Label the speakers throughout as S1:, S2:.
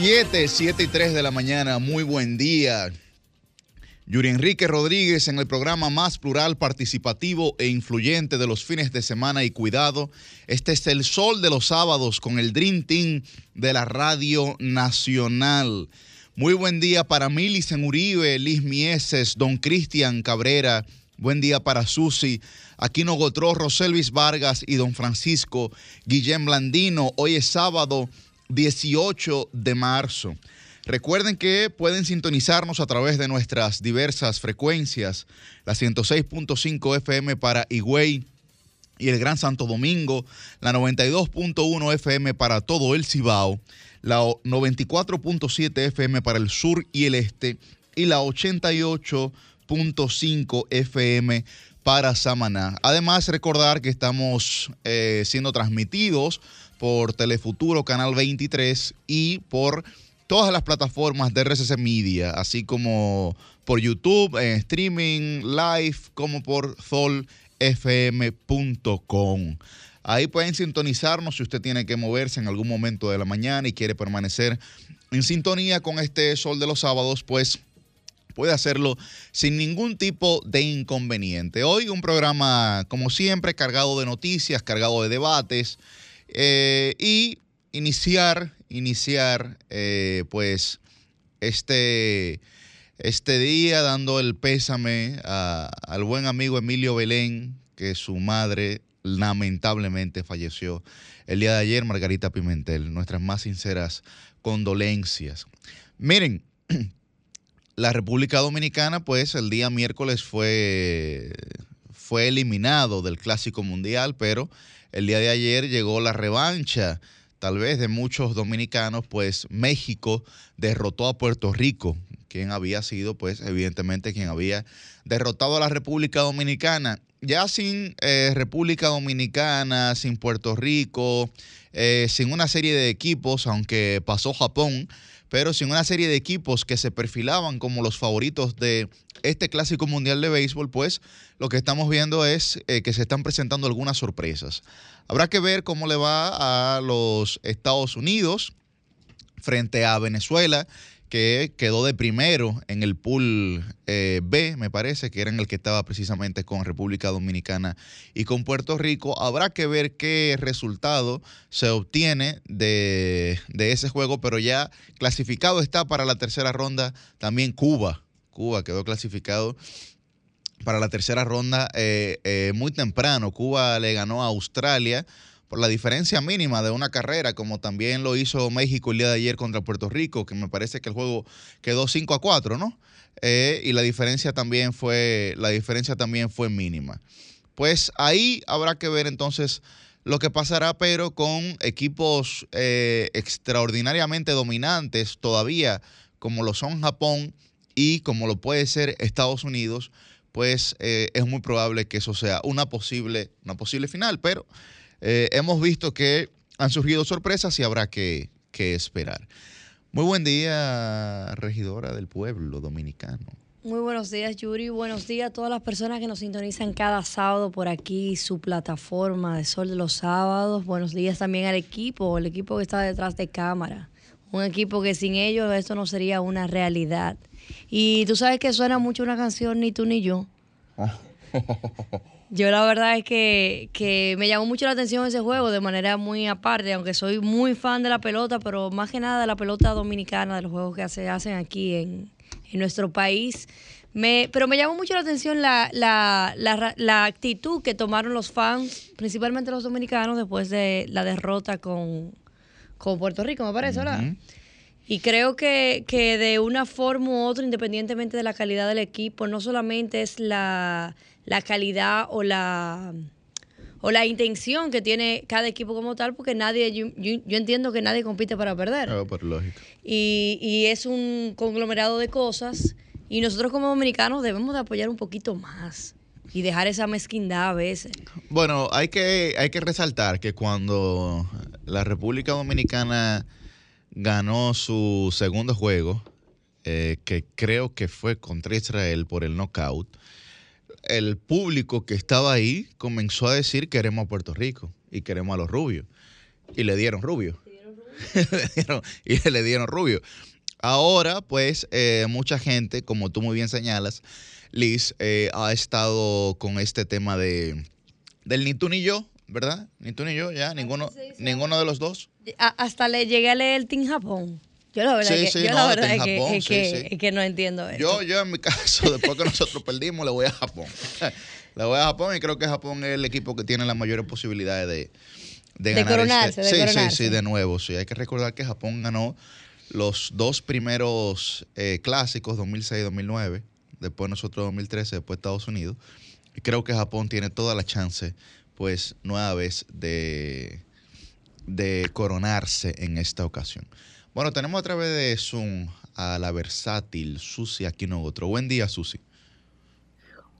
S1: 7, 7 y 3 de la mañana, muy buen día. Yuri Enrique Rodríguez en el programa más plural, participativo e influyente de los fines de semana y cuidado. Este es el sol de los sábados con el Dream Team de la Radio Nacional. Muy buen día para Milicen Uribe, Liz Mieses, Don Cristian Cabrera. Buen día para Susi, Aquino Gotró, Roselvis Vargas y Don Francisco Guillén Blandino. Hoy es sábado 18 de marzo. Recuerden que pueden sintonizarnos a través de nuestras diversas frecuencias, la 106.5 FM para Higüey y el Gran Santo Domingo, la 92.1 FM para todo el Cibao, la 94.7 FM para el sur y el este y la 88.5 FM para Samaná. Además, recordar que estamos eh, siendo transmitidos por Telefuturo Canal 23 y por todas las plataformas de RCC Media, así como por YouTube, streaming, live, como por solfm.com. Ahí pueden sintonizarnos si usted tiene que moverse en algún momento de la mañana y quiere permanecer en sintonía con este sol de los sábados, pues puede hacerlo sin ningún tipo de inconveniente. Hoy un programa, como siempre, cargado de noticias, cargado de debates eh, y iniciar, iniciar, eh, pues, este, este día dando el pésame al buen amigo Emilio Belén, que su madre lamentablemente falleció el día de ayer, Margarita Pimentel. Nuestras más sinceras condolencias. Miren, la República Dominicana, pues el día miércoles fue, fue eliminado del Clásico Mundial, pero el día de ayer llegó la revancha, tal vez de muchos dominicanos, pues México derrotó a Puerto Rico, quien había sido, pues evidentemente, quien había derrotado a la República Dominicana. Ya sin eh, República Dominicana, sin Puerto Rico, eh, sin una serie de equipos, aunque pasó Japón, pero sin una serie de equipos que se perfilaban como los favoritos de este clásico mundial de béisbol, pues lo que estamos viendo es eh, que se están presentando algunas sorpresas. Habrá que ver cómo le va a los Estados Unidos frente a Venezuela que quedó de primero en el pool eh, B, me parece, que era en el que estaba precisamente con República Dominicana y con Puerto Rico. Habrá que ver qué resultado se obtiene de, ese juego, pero ya clasificado está para la tercera ronda también Cuba. Cuba quedó clasificado para la tercera ronda eh, eh, muy temprano. Cuba le ganó a Australia por la diferencia mínima de una carrera, como también lo hizo México el día de ayer contra Puerto Rico, que me parece que el juego quedó 5 a 4, ¿no? Eh, y la diferencia también fue, la diferencia también fue mínima. Pues ahí habrá que ver entonces lo que pasará, pero con equipos eh, extraordinariamente dominantes todavía, como lo son Japón y como lo puede ser Estados Unidos, pues eh, es muy probable que eso sea una posible, una posible final, pero eh, hemos visto que han surgido sorpresas y habrá que, esperar. Muy buen día, regidora del pueblo dominicano.
S2: Muy buenos días, Yuri. Buenos días a todas las personas que nos sintonizan cada sábado por aquí, su plataforma de Sol de los Sábados. Buenos días también al equipo, el equipo que está detrás de cámara. Un equipo que sin ellos esto no sería una realidad. Y tú sabes que suena mucho una canción, ni tú ni yo. Yo la verdad es que, me llamó mucho la atención ese juego de manera muy aparte, aunque soy muy fan de la pelota, pero más que nada de la pelota dominicana, de los juegos que se hacen aquí en, nuestro país. Me, pero me llamó mucho la atención la, la, actitud que tomaron los fans, principalmente los dominicanos, después de la derrota con, Puerto Rico, me parece, ¿verdad? Y creo que, que de una forma u otra, independientemente de la calidad del equipo, no solamente es la la calidad o la o la intención que tiene cada equipo como tal, porque nadie, yo, entiendo que nadie compite para perder.
S1: Ah, por lógico.
S2: Y, y, es un conglomerado de cosas y nosotros como dominicanos debemos de apoyar un poquito más y dejar esa mezquindad a veces.
S1: Bueno, hay que, hay que resaltar que cuando la República Dominicana ganó su segundo juego, eh, que creo que fue contra Israel por el knockout, el público que estaba ahí comenzó a decir queremos a Puerto Rico y queremos a los rubios. Y le dieron rubio. y le dieron rubio. Ahora, pues, eh, mucha gente, como tú muy bien señalas, Liz, eh, ha estado con este tema de del ni tú ni yo, ¿verdad? Ni tú ni yo, ya, ninguno, ninguno de los dos.
S2: hasta le llegué a leer el Team Japón. Yo la verdad, es, que, yo la verdad es, que, que, no entiendo eso.
S1: Yo, yo en mi caso, después que nosotros perdimos, le voy a Japón. le voy a Japón y creo que Japón es el equipo que tiene las mayores posibilidades de, de,
S2: de Coronarse,
S1: este.
S2: sí,
S1: sí, sí, de nuevo. Sí, hay que recordar que Japón ganó los dos primeros eh, clásicos, 2006 y 2009. Después nosotros 2013, después Estados Unidos. Y creo que Japón tiene toda la chance, pues, nueva vez de, de coronarse en esta ocasión. Bueno, tenemos a través de Zoom a la versátil Susi Aquino Otro. Buen día, Susi.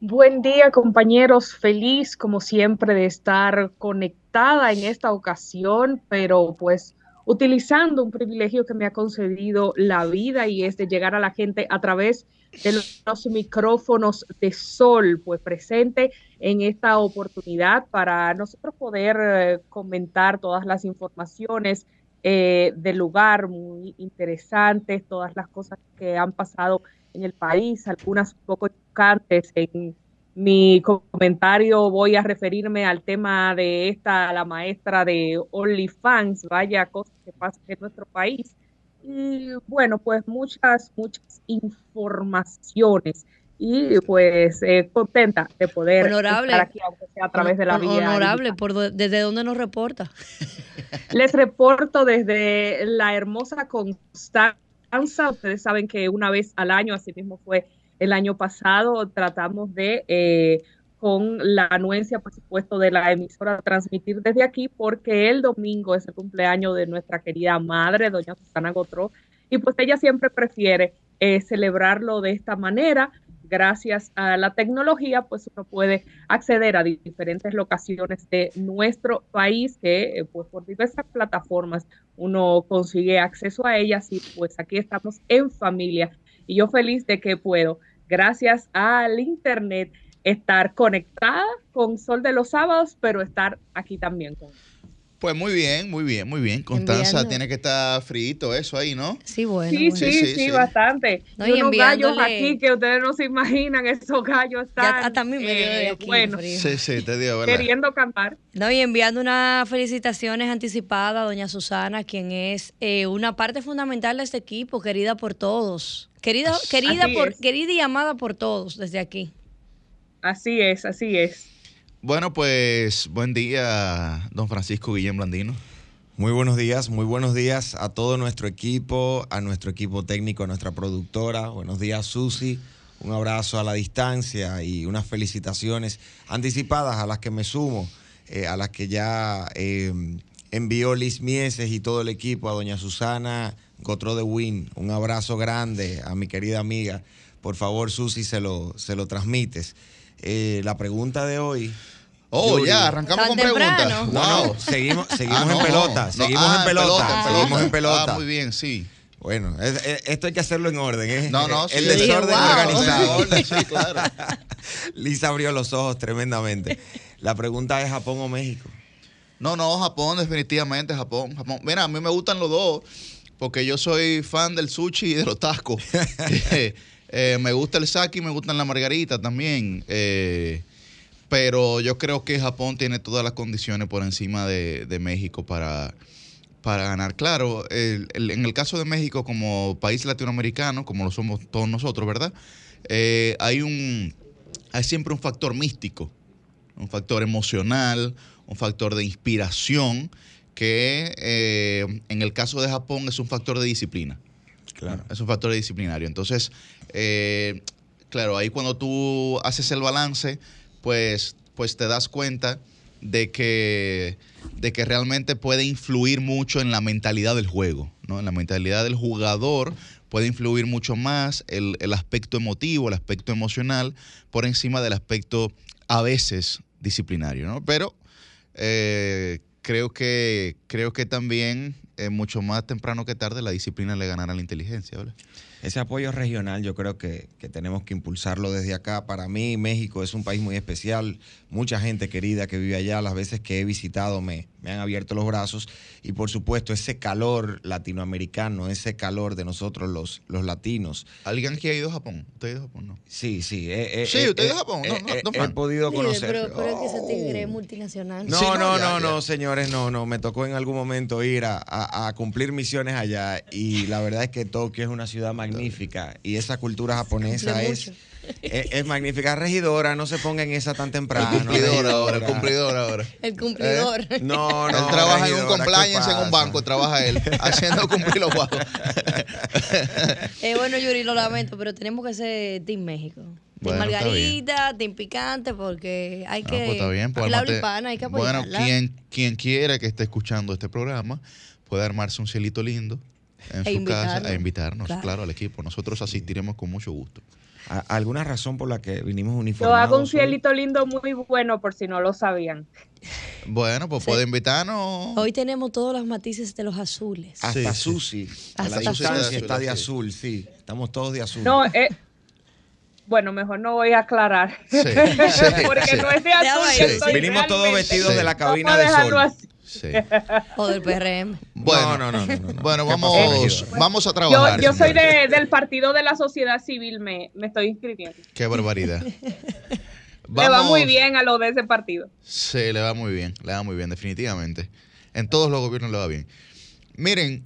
S3: Buen día, compañeros. Feliz, como siempre, de estar conectada en esta ocasión, pero pues utilizando un privilegio que me ha concedido la vida y es de llegar a la gente a través de los micrófonos de sol, pues presente en esta oportunidad para nosotros poder eh, comentar todas las informaciones eh, del lugar muy interesantes, todas las cosas que han pasado en el país, algunas un poco chocantes. En mi comentario voy a referirme al tema de esta, la maestra de OnlyFans, vaya cosas que pasan en nuestro país. Y bueno, pues muchas, muchas informaciones y pues eh, contenta de poder
S2: estar
S3: aquí, aunque sea a través de la vía.
S2: Honorable, por ¿desde dónde nos reporta?
S3: Les reporto desde la hermosa Constanza. Ustedes saben que una vez al año, así mismo fue el año pasado, tratamos de, eh, con la anuencia, por supuesto, de la emisora, transmitir desde aquí, porque el domingo es el cumpleaños de nuestra querida madre, doña Susana Gotró, y pues ella siempre prefiere eh, celebrarlo de esta manera gracias a la tecnología, pues uno puede acceder a diferentes locaciones de nuestro país que eh, pues por diversas plataformas uno consigue acceso a ellas y pues aquí estamos en familia. Y yo feliz de que puedo, gracias al internet, estar conectada con Sol de los Sábados, pero estar aquí también con
S1: pues muy bien, muy bien, muy bien. Constanza tiene que estar frito eso ahí, ¿no?
S2: Sí, bueno.
S3: Sí, Sí, sí, bastante. y, unos gallos aquí que ustedes no se imaginan, esos gallos están.
S2: hasta a mí me dio
S3: eh,
S2: aquí
S3: bueno,
S1: Sí, sí, te dio,
S3: ¿verdad? Queriendo cantar.
S2: No, y enviando unas felicitaciones anticipadas a doña Susana, quien es eh, una parte fundamental de este equipo, querida por todos. Querida, querida, por, querida y amada por todos desde aquí.
S3: Así es, así es.
S1: Bueno, pues buen día, don Francisco Guillén Blandino.
S4: Muy buenos días, muy buenos días a todo nuestro equipo, a nuestro equipo técnico, a nuestra productora. Buenos días, Susi. Un abrazo a la distancia y unas felicitaciones anticipadas a las que me sumo, eh, a las que ya eh, envió Liz Mieses y todo el equipo, a doña Susana Gotro de Win. Un abrazo grande a mi querida amiga. Por favor, Susi, se lo, se lo transmites. Eh, la pregunta de hoy.
S1: Oh, ya, arrancamos con preguntas.
S4: No, seguimos, seguimos ah, en pelota. Seguimos en pelota. seguimos en pelota.
S1: Ah, muy bien, sí.
S4: Bueno, esto hay que hacerlo en orden, ¿eh?
S1: No, no,
S4: El desorden organizado. sí, claro. Lisa abrió los ojos tremendamente. La pregunta es Japón o México.
S1: No, no, Japón, definitivamente Japón. Japón. Mira, a mí me gustan los dos, porque yo soy fan del sushi y de los tacos. Eh, me gusta el sake y me gustan la margarita también. Eh, pero yo creo que Japón tiene todas las condiciones por encima de, México para, para ganar. Claro, en el caso de México como país latinoamericano, como lo somos todos nosotros, ¿verdad? Eh, hay, un, hay siempre un factor místico, un factor emocional, un factor de inspiración, que en el caso de Japón es un factor de disciplina. Claro. Es un factor disciplinario. Entonces, eh, claro, ahí cuando tú haces el balance, pues, pues te das cuenta de que, de que realmente puede influir mucho en la mentalidad del juego, ¿no? En la mentalidad del jugador puede influir mucho más el, aspecto emotivo, el aspecto emocional, por encima del aspecto a veces disciplinario, ¿no? Pero eh, creo, que, creo que también eh, mucho más temprano que tarde la disciplina le ganará la inteligencia.
S4: Ese apoyo regional yo creo que, que, tenemos que impulsarlo desde acá. Para mí México es un país muy especial, mucha gente querida que vive allá, las veces que he visitado me, me han abierto los brazos y por supuesto ese calor latinoamericano, ese calor de nosotros los, los latinos.
S1: ¿Alguien aquí ha ido a Japón? ¿Usted ha ido a Japón? No.
S4: Sí, sí. Eh, eh,
S1: sí,
S4: eh,
S1: usted ha ido a Japón. No, no, no,
S4: he podido conocer.
S2: Pero, pero es que ese tigre es multinacional.
S4: No, no, no, no, señores, no, no. Me tocó en algún momento ir a, a, a cumplir misiones allá y la verdad es que Tokio es una ciudad magnífica y esa cultura japonesa es, es, es, magnífica. Regidora, no se ponga en esa tan temprano.
S1: El cumplidor ahora, el cumplidor ahora.
S2: El cumplidor.
S1: ¿Eh?
S4: No, no.
S1: Él trabaja regidora, en un compliance en un banco, trabaja él, haciendo cumplir los guapos.
S2: eh, bueno, Yuri, lo lamento, pero tenemos que ser Team México. Bueno, Team Margarita, Team Picante, porque hay que.
S1: Pues está bien, pues
S2: la hispana, hay que apoyarla.
S1: Bueno, quien, quien quiera que esté escuchando este programa puede armarse un cielito lindo en
S2: E
S1: su casa a invitarnos,
S2: Claro.
S1: claro. al equipo. Nosotros asistiremos con mucho gusto.
S4: ¿A- ¿Alguna razón por la que vinimos
S3: Yo
S4: uniformados?
S3: hago un cielito lindo muy bueno por si no lo sabían.
S1: Bueno, pues
S2: Sí.
S1: puede invitarnos.
S2: Hoy tenemos todos los matices de los azules.
S4: Hasta
S1: Sí, sí.
S4: Susi. A la
S2: Hasta
S4: distancia
S1: Susi.
S4: está de
S1: Sí.
S4: azul, sí. Estamos todos de azul.
S3: No, eh, bueno, mejor no voy a aclarar.
S1: Sí, sí,
S3: Porque
S1: sí.
S3: no es de azul.
S4: Vinimos todos vestidos de la
S1: Sí.
S4: cabina de sol.
S3: así.
S1: Sí.
S2: O del PRM.
S1: Bueno,
S4: no, no, no, no, no.
S1: Bueno,
S4: ¿Qué
S1: vamos, vamos a
S3: Yo,
S1: trabajar.
S3: yo soy
S1: señores.
S3: de- del partido de la sociedad civil, me, me estoy inscribiendo.
S1: Qué barbaridad.
S3: Le va muy bien a lo de ese partido.
S1: Sí, le va muy bien, le va muy bien, definitivamente. En todos los gobiernos le va bien. Miren,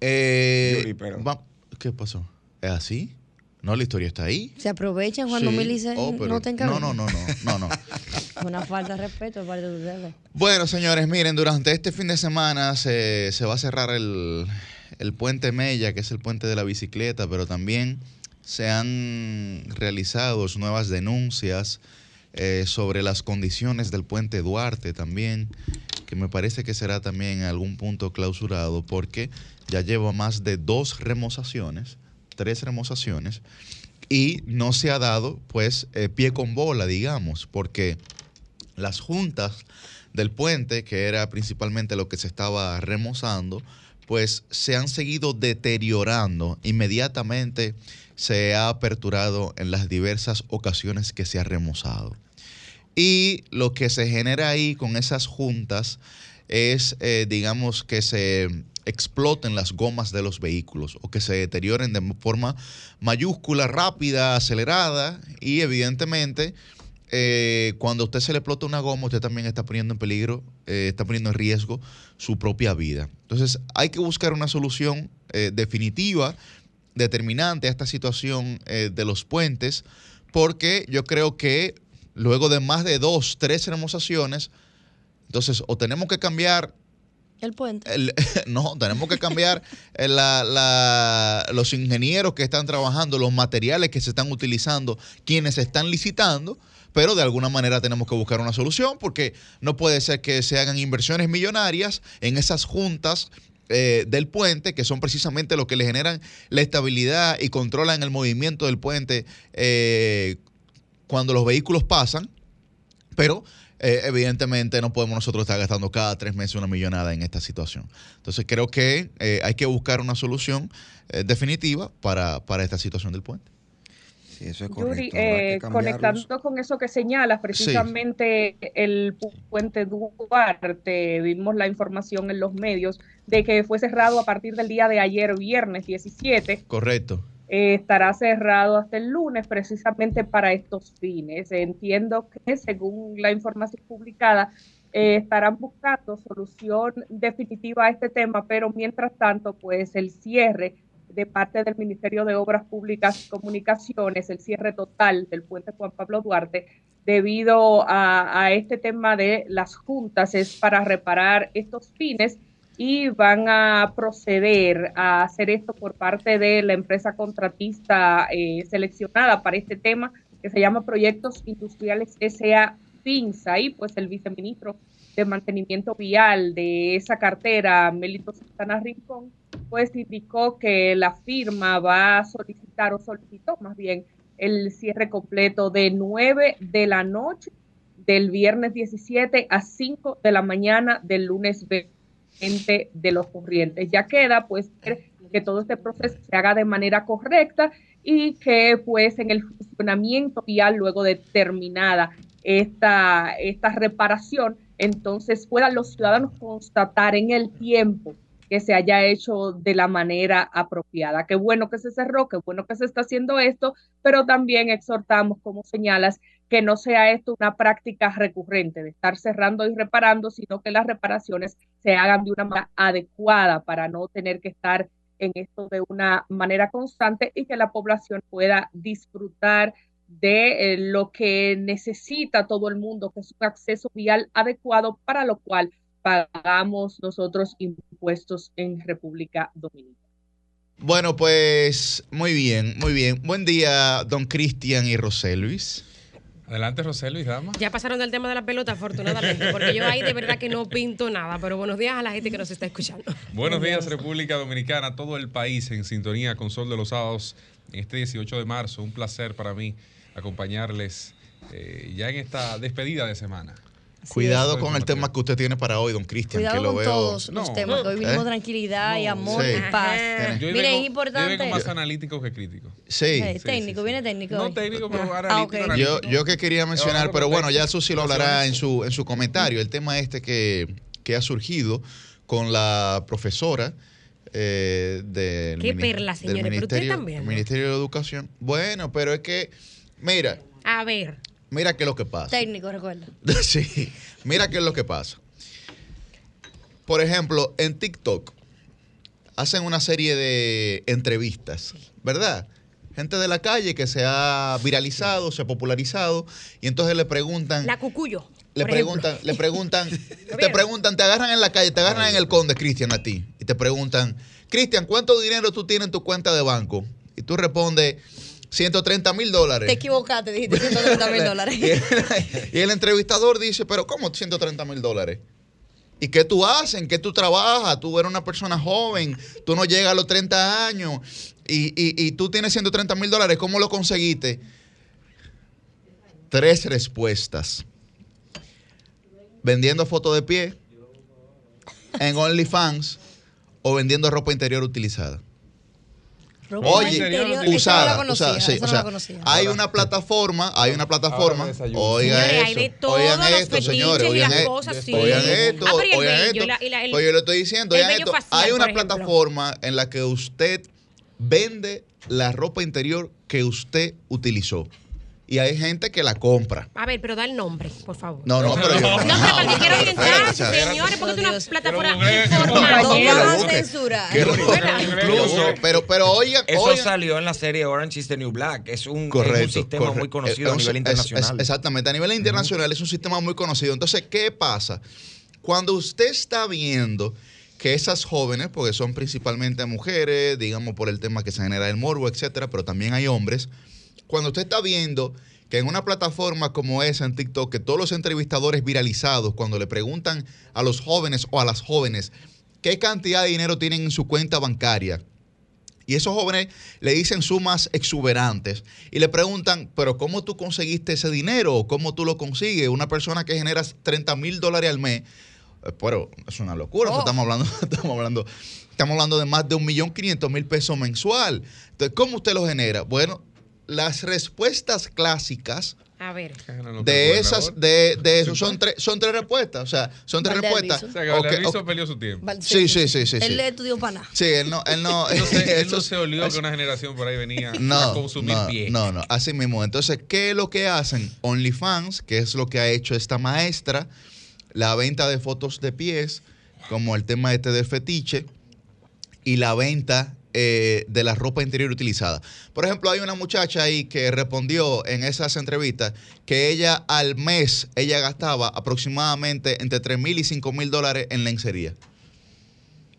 S1: eh,
S4: Yuri, pero-
S1: va- ¿qué pasó? ¿Es así? No, la historia está ahí.
S2: Se aprovechan cuando
S1: Sí.
S2: Milice
S1: Oh, pero-
S2: no te
S1: no, no, no, no, no, no.
S2: Una falta de respeto de ustedes.
S1: Bueno, señores, miren, durante este fin de semana se, se va a cerrar el, el puente Mella, que es el puente de la bicicleta, pero también se han realizado nuevas denuncias eh, sobre las condiciones del puente Duarte también, que me parece que será también en algún punto clausurado, porque ya lleva más de dos remozaciones, tres remozaciones, y no se ha dado, pues, eh, pie con bola, digamos, porque las juntas del puente, que era principalmente lo que se estaba remozando, pues se han seguido deteriorando. Inmediatamente se ha aperturado en las diversas ocasiones que se ha remozado. Y lo que se genera ahí con esas juntas es, eh, digamos, que se exploten las gomas de los vehículos o que se deterioren de forma mayúscula, rápida, acelerada y evidentemente eh, cuando a usted se le explota una goma, usted también está poniendo en peligro, eh, está poniendo en riesgo su propia vida. Entonces, hay que buscar una solución eh, definitiva, determinante a esta situación de los puentes, porque yo creo que luego de más de dos, tres remozaciones, entonces o tenemos que cambiar
S2: El puente.
S1: no, tenemos que cambiar eh, la- la- los ingenieros que están trabajando, los materiales que se están utilizando, quienes están licitando, pero de alguna manera tenemos que buscar una solución porque no puede ser que se hagan inversiones millonarias en esas juntas eh, del puente, que son precisamente lo que le generan la estabilidad y controlan el movimiento del puente eh, cuando los vehículos pasan, pero eh, evidentemente no podemos nosotros estar gastando cada tres meses una millonada en esta situación. Entonces creo que eh, hay que buscar una solución eh, definitiva para, para esta situación del puente.
S4: Sí, eso es correcto.
S3: Yuri, eh, conectando con eso que señalas, precisamente el pu- puente Duarte, vimos la información en los medios de que fue cerrado a partir del día de ayer, viernes 17,
S1: Correcto.
S3: Eh, estará cerrado hasta el lunes precisamente para estos fines. Entiendo que según la información publicada, eh, estarán buscando solución definitiva a este tema, pero mientras tanto, pues el cierre de parte del Ministerio de Obras Públicas y Comunicaciones, el cierre total del puente Juan Pablo Duarte, debido a, a este tema de las juntas, es para reparar estos fines y van a proceder a hacer esto por parte de la empresa contratista eh, seleccionada para este tema, que se llama Proyectos Industriales SA PINSA, y pues el viceministro de Mantenimiento Vial de esa cartera, Melito Santana Rincón, pues indicó que la firma va a solicitar, o solicitó más bien, el cierre completo de 9 de la noche del viernes 17 a 5 de la mañana del lunes 20 de los corrientes. Ya queda pues que todo este proceso se haga de manera correcta y que pues en el funcionamiento vial luego de terminada esta, esta reparación, entonces puedan los ciudadanos constatar en el tiempo que se haya hecho de la manera apropiada. Qué bueno que se cerró, qué bueno que se está haciendo esto, pero también exhortamos, como señalas, que no sea esto una práctica recurrente de estar cerrando y reparando, sino que las reparaciones se hagan de una manera adecuada para no tener que estar en esto de una manera constante y que la población pueda disfrutar de eh, lo que necesita todo el mundo, que es un acceso vial adecuado para lo cual pagamos nosotros impuestos en República Dominicana.
S1: Bueno, pues muy bien, muy bien. Buen día, don Cristian y Roselvis.
S5: Adelante, Roselvis, dama.
S6: Ya pasaron del tema de la pelota, afortunadamente, porque yo ahí de verdad que no pinto nada, pero buenos días a la gente que nos está escuchando.
S5: Buenos días, República Dominicana, todo el país en sintonía con Sol de los Sábados en este 18 de marzo. Un placer para mí acompañarles eh, ya en esta despedida de semana.
S1: Cuidado con el tema que usted tiene para hoy, don Cristian, que lo
S2: con
S1: veo.
S2: todos los temas, hoy vinimos ¿Eh? tranquilidad y amor y paz.
S5: Mire, es importante. Yo vengo más analítico que crítico.
S1: Sí.
S2: técnico, viene técnico.
S5: No técnico, pero analítico.
S1: Yo, yo que quería mencionar, pero bueno, ya Susi lo hablará en su, en su comentario, el tema este que, que ha surgido con la profesora eh, del,
S6: Qué perla, señores,
S1: ministerio,
S6: pero usted también.
S1: Ministerio de Educación. Bueno, pero es que, mira.
S6: A ver.
S1: Mira qué es lo que pasa.
S2: Técnico, recuerda.
S1: sí, mira qué es lo que pasa. Por ejemplo, en TikTok hacen una serie de entrevistas, ¿verdad? Gente de la calle que se ha viralizado, se ha popularizado, y entonces le preguntan.
S6: La cucuyo.
S1: Le preguntan, le preguntan, te preguntan, te agarran en la calle, te agarran en el conde, Cristian, a ti, y te preguntan, Cristian, ¿cuánto dinero tú tienes en tu cuenta de banco? Y tú respondes, 130 mil dólares.
S2: Te equivocaste, dijiste 130 mil dólares.
S1: y el entrevistador dice, pero ¿cómo 130 mil dólares? ¿Y qué tú haces? ¿En qué tú trabajas? Tú eres una persona joven, tú no llegas a los 30 años y, y tú tienes 130 mil dólares. ¿Cómo lo conseguiste? Tres respuestas. Vendiendo fotos de pie en OnlyFans o vendiendo ropa interior utilizada. Oye, usada, usada, sí, o sea, hay una plataforma, hay una plataforma, oigan esto, oigan esto, señores, oigan esto, oigan esto, oigan esto, pues yo le estoy diciendo, oigan esto, hay una plataforma en la que usted vende la ropa interior que usted utilizó y hay gente que la compra.
S6: A ver, pero da el nombre, por favor.
S1: No, no, pero yo.
S6: No, pero porque quiero orientar, señores, porque es una plataforma informativa.
S2: censurar.
S1: Incluso, pero, pero oigan.
S4: Eso salió en la serie Orange is the New Black. Es un, correcto, es un sistema muy conocido a nivel internacional.
S1: exactamente, a nivel internacional es un sistema muy conocido. Entonces, ¿qué pasa? Cuando usted está viendo que esas jóvenes, porque son principalmente mujeres, digamos por el tema que se genera el morbo, etcétera, pero también hay hombres cuando usted está viendo que en una plataforma como esa en TikTok, que todos los entrevistadores viralizados, cuando le preguntan a los jóvenes o a las jóvenes qué cantidad de dinero tienen en su cuenta bancaria, y esos jóvenes le dicen sumas exuberantes y le preguntan, pero ¿cómo tú conseguiste ese dinero? ¿Cómo tú lo consigues? Una persona que genera 30 mil dólares al mes, eh, pero es una locura, oh. estamos hablando, estamos hablando, estamos hablando de más de un millón quinientos mil pesos mensual. Entonces, ¿cómo usted lo genera? Bueno, las respuestas clásicas
S6: a ver.
S1: De esas, de, de eso, son tres, son tres respuestas. O sea, son tres respuestas.
S5: O sea, que okay, okay. perdió su tiempo.
S1: Sí, sí, sí, sí.
S2: Él le estudió para nada.
S1: Sí, él no, él no.
S5: él, no se, él no se olvidó que una generación por ahí venía
S1: no,
S5: a consumir
S1: no,
S5: pie.
S1: No, no, así mismo. Entonces, ¿qué es lo que hacen? OnlyFans, que es lo que ha hecho esta maestra, la venta de fotos de pies, como el tema este del fetiche, y la venta eh, de la ropa interior utilizada. Por ejemplo, hay una muchacha ahí que respondió en esas entrevistas que ella al mes, ella gastaba aproximadamente entre 3 mil y 5 mil dólares en lencería.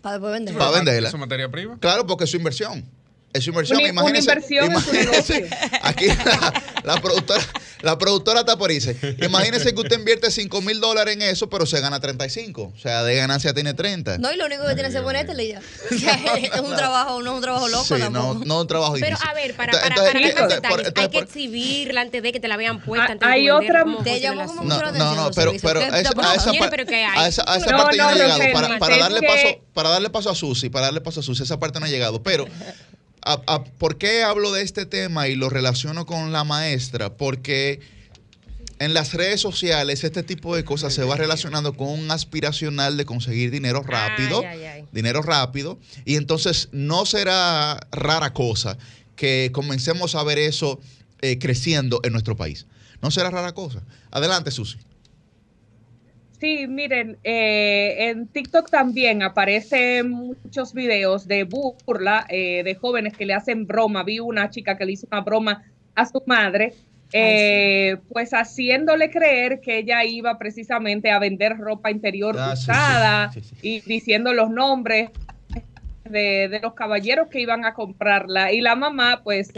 S2: Para venderla.
S1: Para venderla.
S5: ¿Es su materia prima?
S1: Claro, porque es su inversión. Es su inversión.
S3: Una, una inversión
S1: imagínense aquí la, la, productora, La productora está por irse. Imagínese que usted invierte 5 mil dólares en eso, pero se gana 35. O sea, de ganancia tiene 30.
S2: No, y lo único que tiene que hacer es ponértele y ya. O sea, es un trabajo, no es un trabajo loco
S1: Sí,
S2: tampoco.
S1: no, no un trabajo
S6: Pero
S1: difícil.
S6: a ver, para,
S1: Entonces,
S6: para, para
S1: entonces,
S6: hay que exhibirla antes de que te la vean puesta.
S3: Ah,
S6: antes de
S3: hay
S6: vender,
S3: otra-
S6: ¿cómo
S2: Te llamó como?
S1: No,
S2: mucho
S1: no, no, pero, pero
S2: ¿qué
S1: a esa, a esa
S6: pero
S1: parte yo
S3: no,
S1: he llegado. Para, para
S3: es
S1: darle paso, para darle paso a Susi, para darle paso a Susi, esa parte no ha llegado. Pero, a- a- ¿por qué hablo de este tema y lo relaciono con la maestra? Porque en las redes sociales este tipo de cosas se va relacionando con un aspiracional de conseguir dinero rápido,
S6: Ay, ay, ay.
S1: dinero rápido, y entonces no será rara cosa que comencemos a ver eso eh, creciendo en nuestro país. No será rara cosa. Adelante, Susi.
S3: Sí, miren, eh, en TikTok también aparecen muchos videos de burla eh, de jóvenes que le hacen broma. Vi una chica que le hizo una broma a su madre, eh, pues haciéndole creer que ella iba precisamente a vender ropa interior
S1: Ah, sí, sí,
S3: usada
S1: sí, sí.
S3: y diciendo los nombres de, de los caballeros que iban a comprarla. Y la mamá, pues,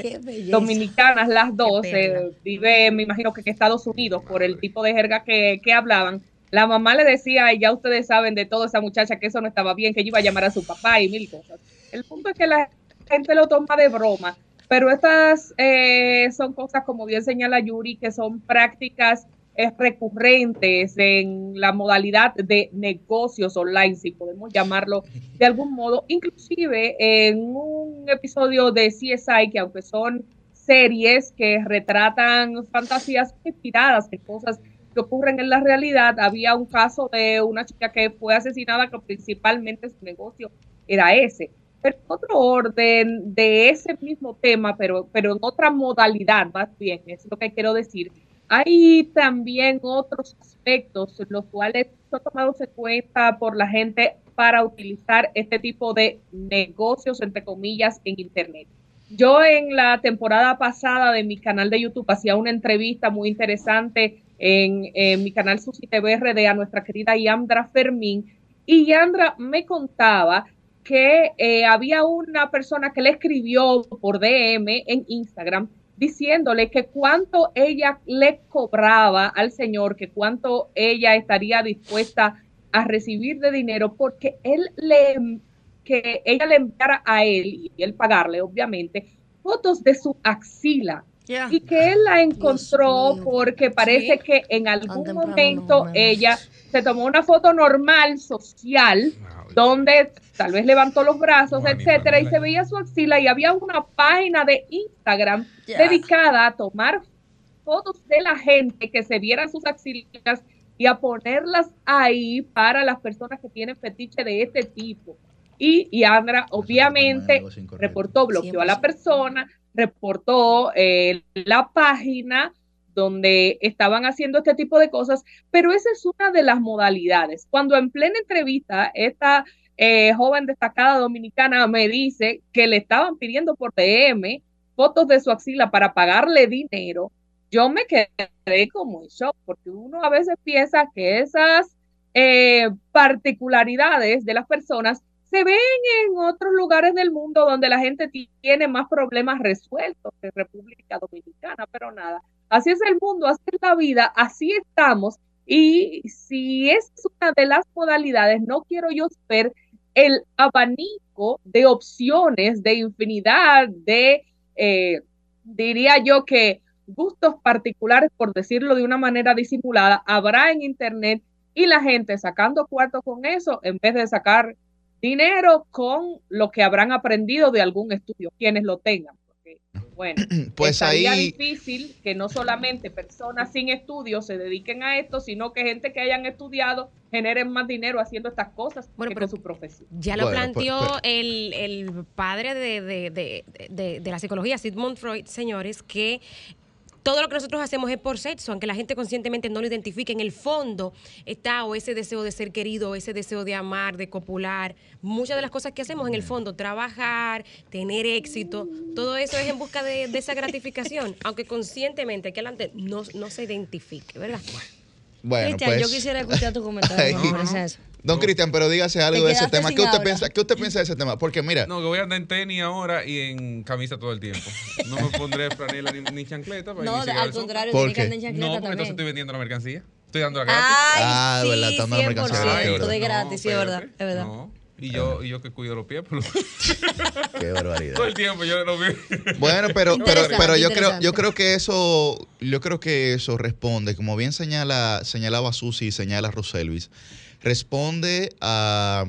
S3: dominicanas las dos, eh, vive, me imagino que en Estados Unidos, por el tipo de jerga que, que hablaban. La mamá le decía, y ya ustedes saben de toda esa muchacha que eso no estaba bien, que ella iba a llamar a su papá y mil cosas. El punto es que la gente lo toma de broma, pero estas eh, son cosas, como bien señala Yuri, que son prácticas eh, recurrentes en la modalidad de negocios online, si podemos llamarlo de algún modo, inclusive en un episodio de CSI, que aunque son series que retratan fantasías inspiradas en cosas que ocurren en la realidad, había un caso de una chica que fue asesinada que principalmente su negocio era ese. Pero otro orden de ese mismo tema, pero, pero en otra modalidad más bien, es lo que quiero decir, hay también otros aspectos los cuales son tomados en cuenta por la gente para utilizar este tipo de negocios, entre comillas, en Internet. Yo en la temporada pasada de mi canal de YouTube hacía una entrevista muy interesante en, mi canal Susi TVRD a nuestra querida Yandra Fermín. Y Yandra me contaba que eh, había una persona que le escribió por DM en Instagram diciéndole que cuánto ella le cobraba al señor, que cuánto ella estaría dispuesta a recibir de dinero porque él le que ella le enviara a él y él pagarle obviamente fotos de su axila
S2: Ya.
S3: y que él la encontró porque parece
S6: Sí.
S3: que en algún momento ella se tomó una foto normal social donde tal vez levantó los brazos,
S5: ni
S3: etcétera, y se veía su axila y había una página de Instagram
S2: Ya.
S3: dedicada a tomar fotos de la gente que se vieran sus axilas y a ponerlas ahí para las personas que tienen fetiche de este tipo. Y, y Andra obviamente reportó, bloqueó a la
S2: 100%.
S3: persona, reportó eh, la página donde estaban haciendo este tipo de cosas, pero esa es una de las modalidades. Cuando en plena entrevista esta eh, joven destacada dominicana me dice que le estaban pidiendo por DM fotos de su axila para pagarle dinero, yo me quedé como en shock, porque uno a veces piensa que esas eh, particularidades de las personas se ven en otros lugares del mundo donde la gente tiene más problemas resueltos que República Dominicana, pero nada, así es el mundo, así es la vida, así estamos. Y si es una de las modalidades, no quiero yo ver el abanico de opciones, de infinidad, de, eh, diría yo que gustos particulares, por decirlo de una manera disimulada, habrá en Internet y la gente sacando cuartos con eso en vez de sacar dinero con lo que habrán aprendido de algún estudio, quienes lo tengan. Porque, bueno,
S1: Pues
S3: estaría
S1: ahí,
S3: difícil que no solamente personas sin estudios se dediquen a esto, sino que gente que hayan estudiado generen más dinero haciendo estas cosas
S6: Bueno,
S3: que
S6: pero-
S3: con su profesión.
S6: Ya lo
S1: Bueno,
S6: planteó
S1: pues,
S6: el, el padre de, de- de- de- de la psicología, Sigmund Freud, señores, que todo lo que nosotros hacemos es por sexo, aunque la gente conscientemente no lo identifique. En el fondo está o ese deseo de ser querido, o ese deseo de amar, de copular. Muchas de las cosas que hacemos en el fondo, trabajar, tener éxito, todo eso es en busca de, de esa gratificación, aunque conscientemente aquí adelante no, no se identifique, ¿verdad?
S1: bueno,
S2: Cristian,
S1: pues,
S2: yo quisiera escuchar tu comentario eso.
S1: Don Cristian, pero dígase algo de ese tema. ¿Qué usted, piensa, ¿Qué usted piensa de ese tema? Porque mira,
S5: No, que voy a andar en tenis ahora y en camisa todo el tiempo. No me pondré franela ni, ni chancleta para
S2: No, al contrario,
S1: ¿Por
S2: tiene que andar en chancleta
S5: No, porque entonces estoy
S2: también.
S5: vendiendo la mercancía. Estoy dando la gratis.
S2: Ay,
S1: Ah,
S2: sí,
S1: verdad, estando en la mercancía,
S2: 100%,
S1: es verdad.
S2: de gratis, sí, es verdad, es verdad.
S5: No. Y yo, y yo que cuido los pies, pero
S1: qué barbaridad.
S5: todo el tiempo yo lo veo.
S1: Bueno, pero, pero, pero yo creo, yo creo que eso, yo creo que eso responde, como bien señala, señalaba Susi y señala Roselvis, responde a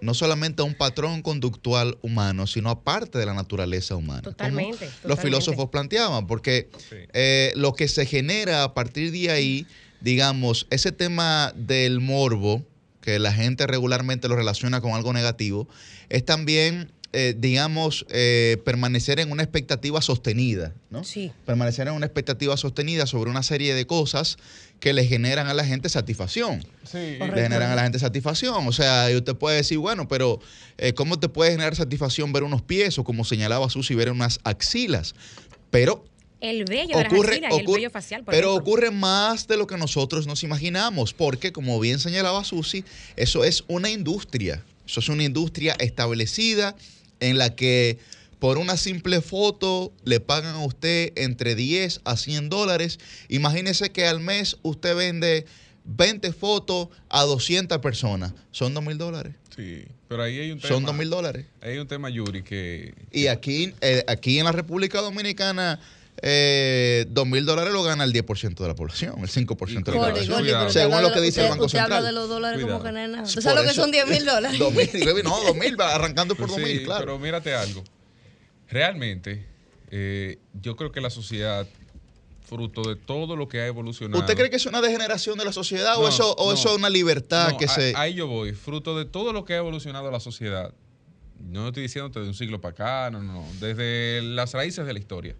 S1: no solamente a un patrón conductual humano, sino a parte de la naturaleza humana. como
S6: Totalmente,
S1: Los filósofos planteaban, porque eh, lo que se genera a partir de ahí, digamos, ese tema del morbo, que la gente regularmente lo relaciona con algo negativo, es también, eh, digamos, eh, permanecer en una expectativa sostenida, ¿no?
S6: Sí.
S1: Permanecer en una expectativa sostenida sobre una serie de cosas que le generan a la gente satisfacción.
S5: Sí.
S1: Le generan a la gente satisfacción. O sea, y usted puede decir, bueno, pero eh, ¿cómo te puede generar satisfacción ver unos pies o como señalaba Susi, ver unas axilas? Pero
S6: El vello de las
S1: ocurre,
S6: axilas y el
S1: ocurre-
S6: vello facial, por
S1: pero
S6: ejemplo.
S1: ocurre más de lo que nosotros nos imaginamos, porque como bien señalaba Susi, eso es una industria, eso es una industria establecida en la que por una simple foto le pagan a usted entre 10 a 100 dólares. Imagínese que al mes usted vende 20 fotos a 200 personas, son 2 mil dólares.
S5: Sí, pero ahí hay un tema.
S1: Son 2 mil dólares.
S5: Ahí hay un tema, Yuri, que.
S1: Y aquí, eh, aquí en la República Dominicana, eh, 2 mil dólares lo gana el 10% de la población, el 5% de la población.
S2: Usted
S1: Según lo que dice el
S2: usted-
S1: Banco
S2: usted habla
S1: Central.
S2: de los dólares como
S5: Cuidado.
S2: que no es nada. ¿Usted
S1: Por
S2: sabe lo que son 10 mil dólares?
S1: 2 mil, no, 2 mil, arrancando por
S5: Pues
S1: 2 mil,
S5: sí,
S1: claro.
S5: Pero mírate algo. Realmente, eh, yo creo que la sociedad, fruto de todo lo que ha evolucionado.
S1: ¿Usted cree que es una degeneración de la sociedad o eso, o
S5: no.
S1: eso es una libertad
S5: No,
S1: que
S5: a-
S1: se...
S5: Ahí yo voy. Fruto de todo lo que ha evolucionado la sociedad. No estoy diciendo de un siglo para acá, no, no. Desde las raíces de la historia.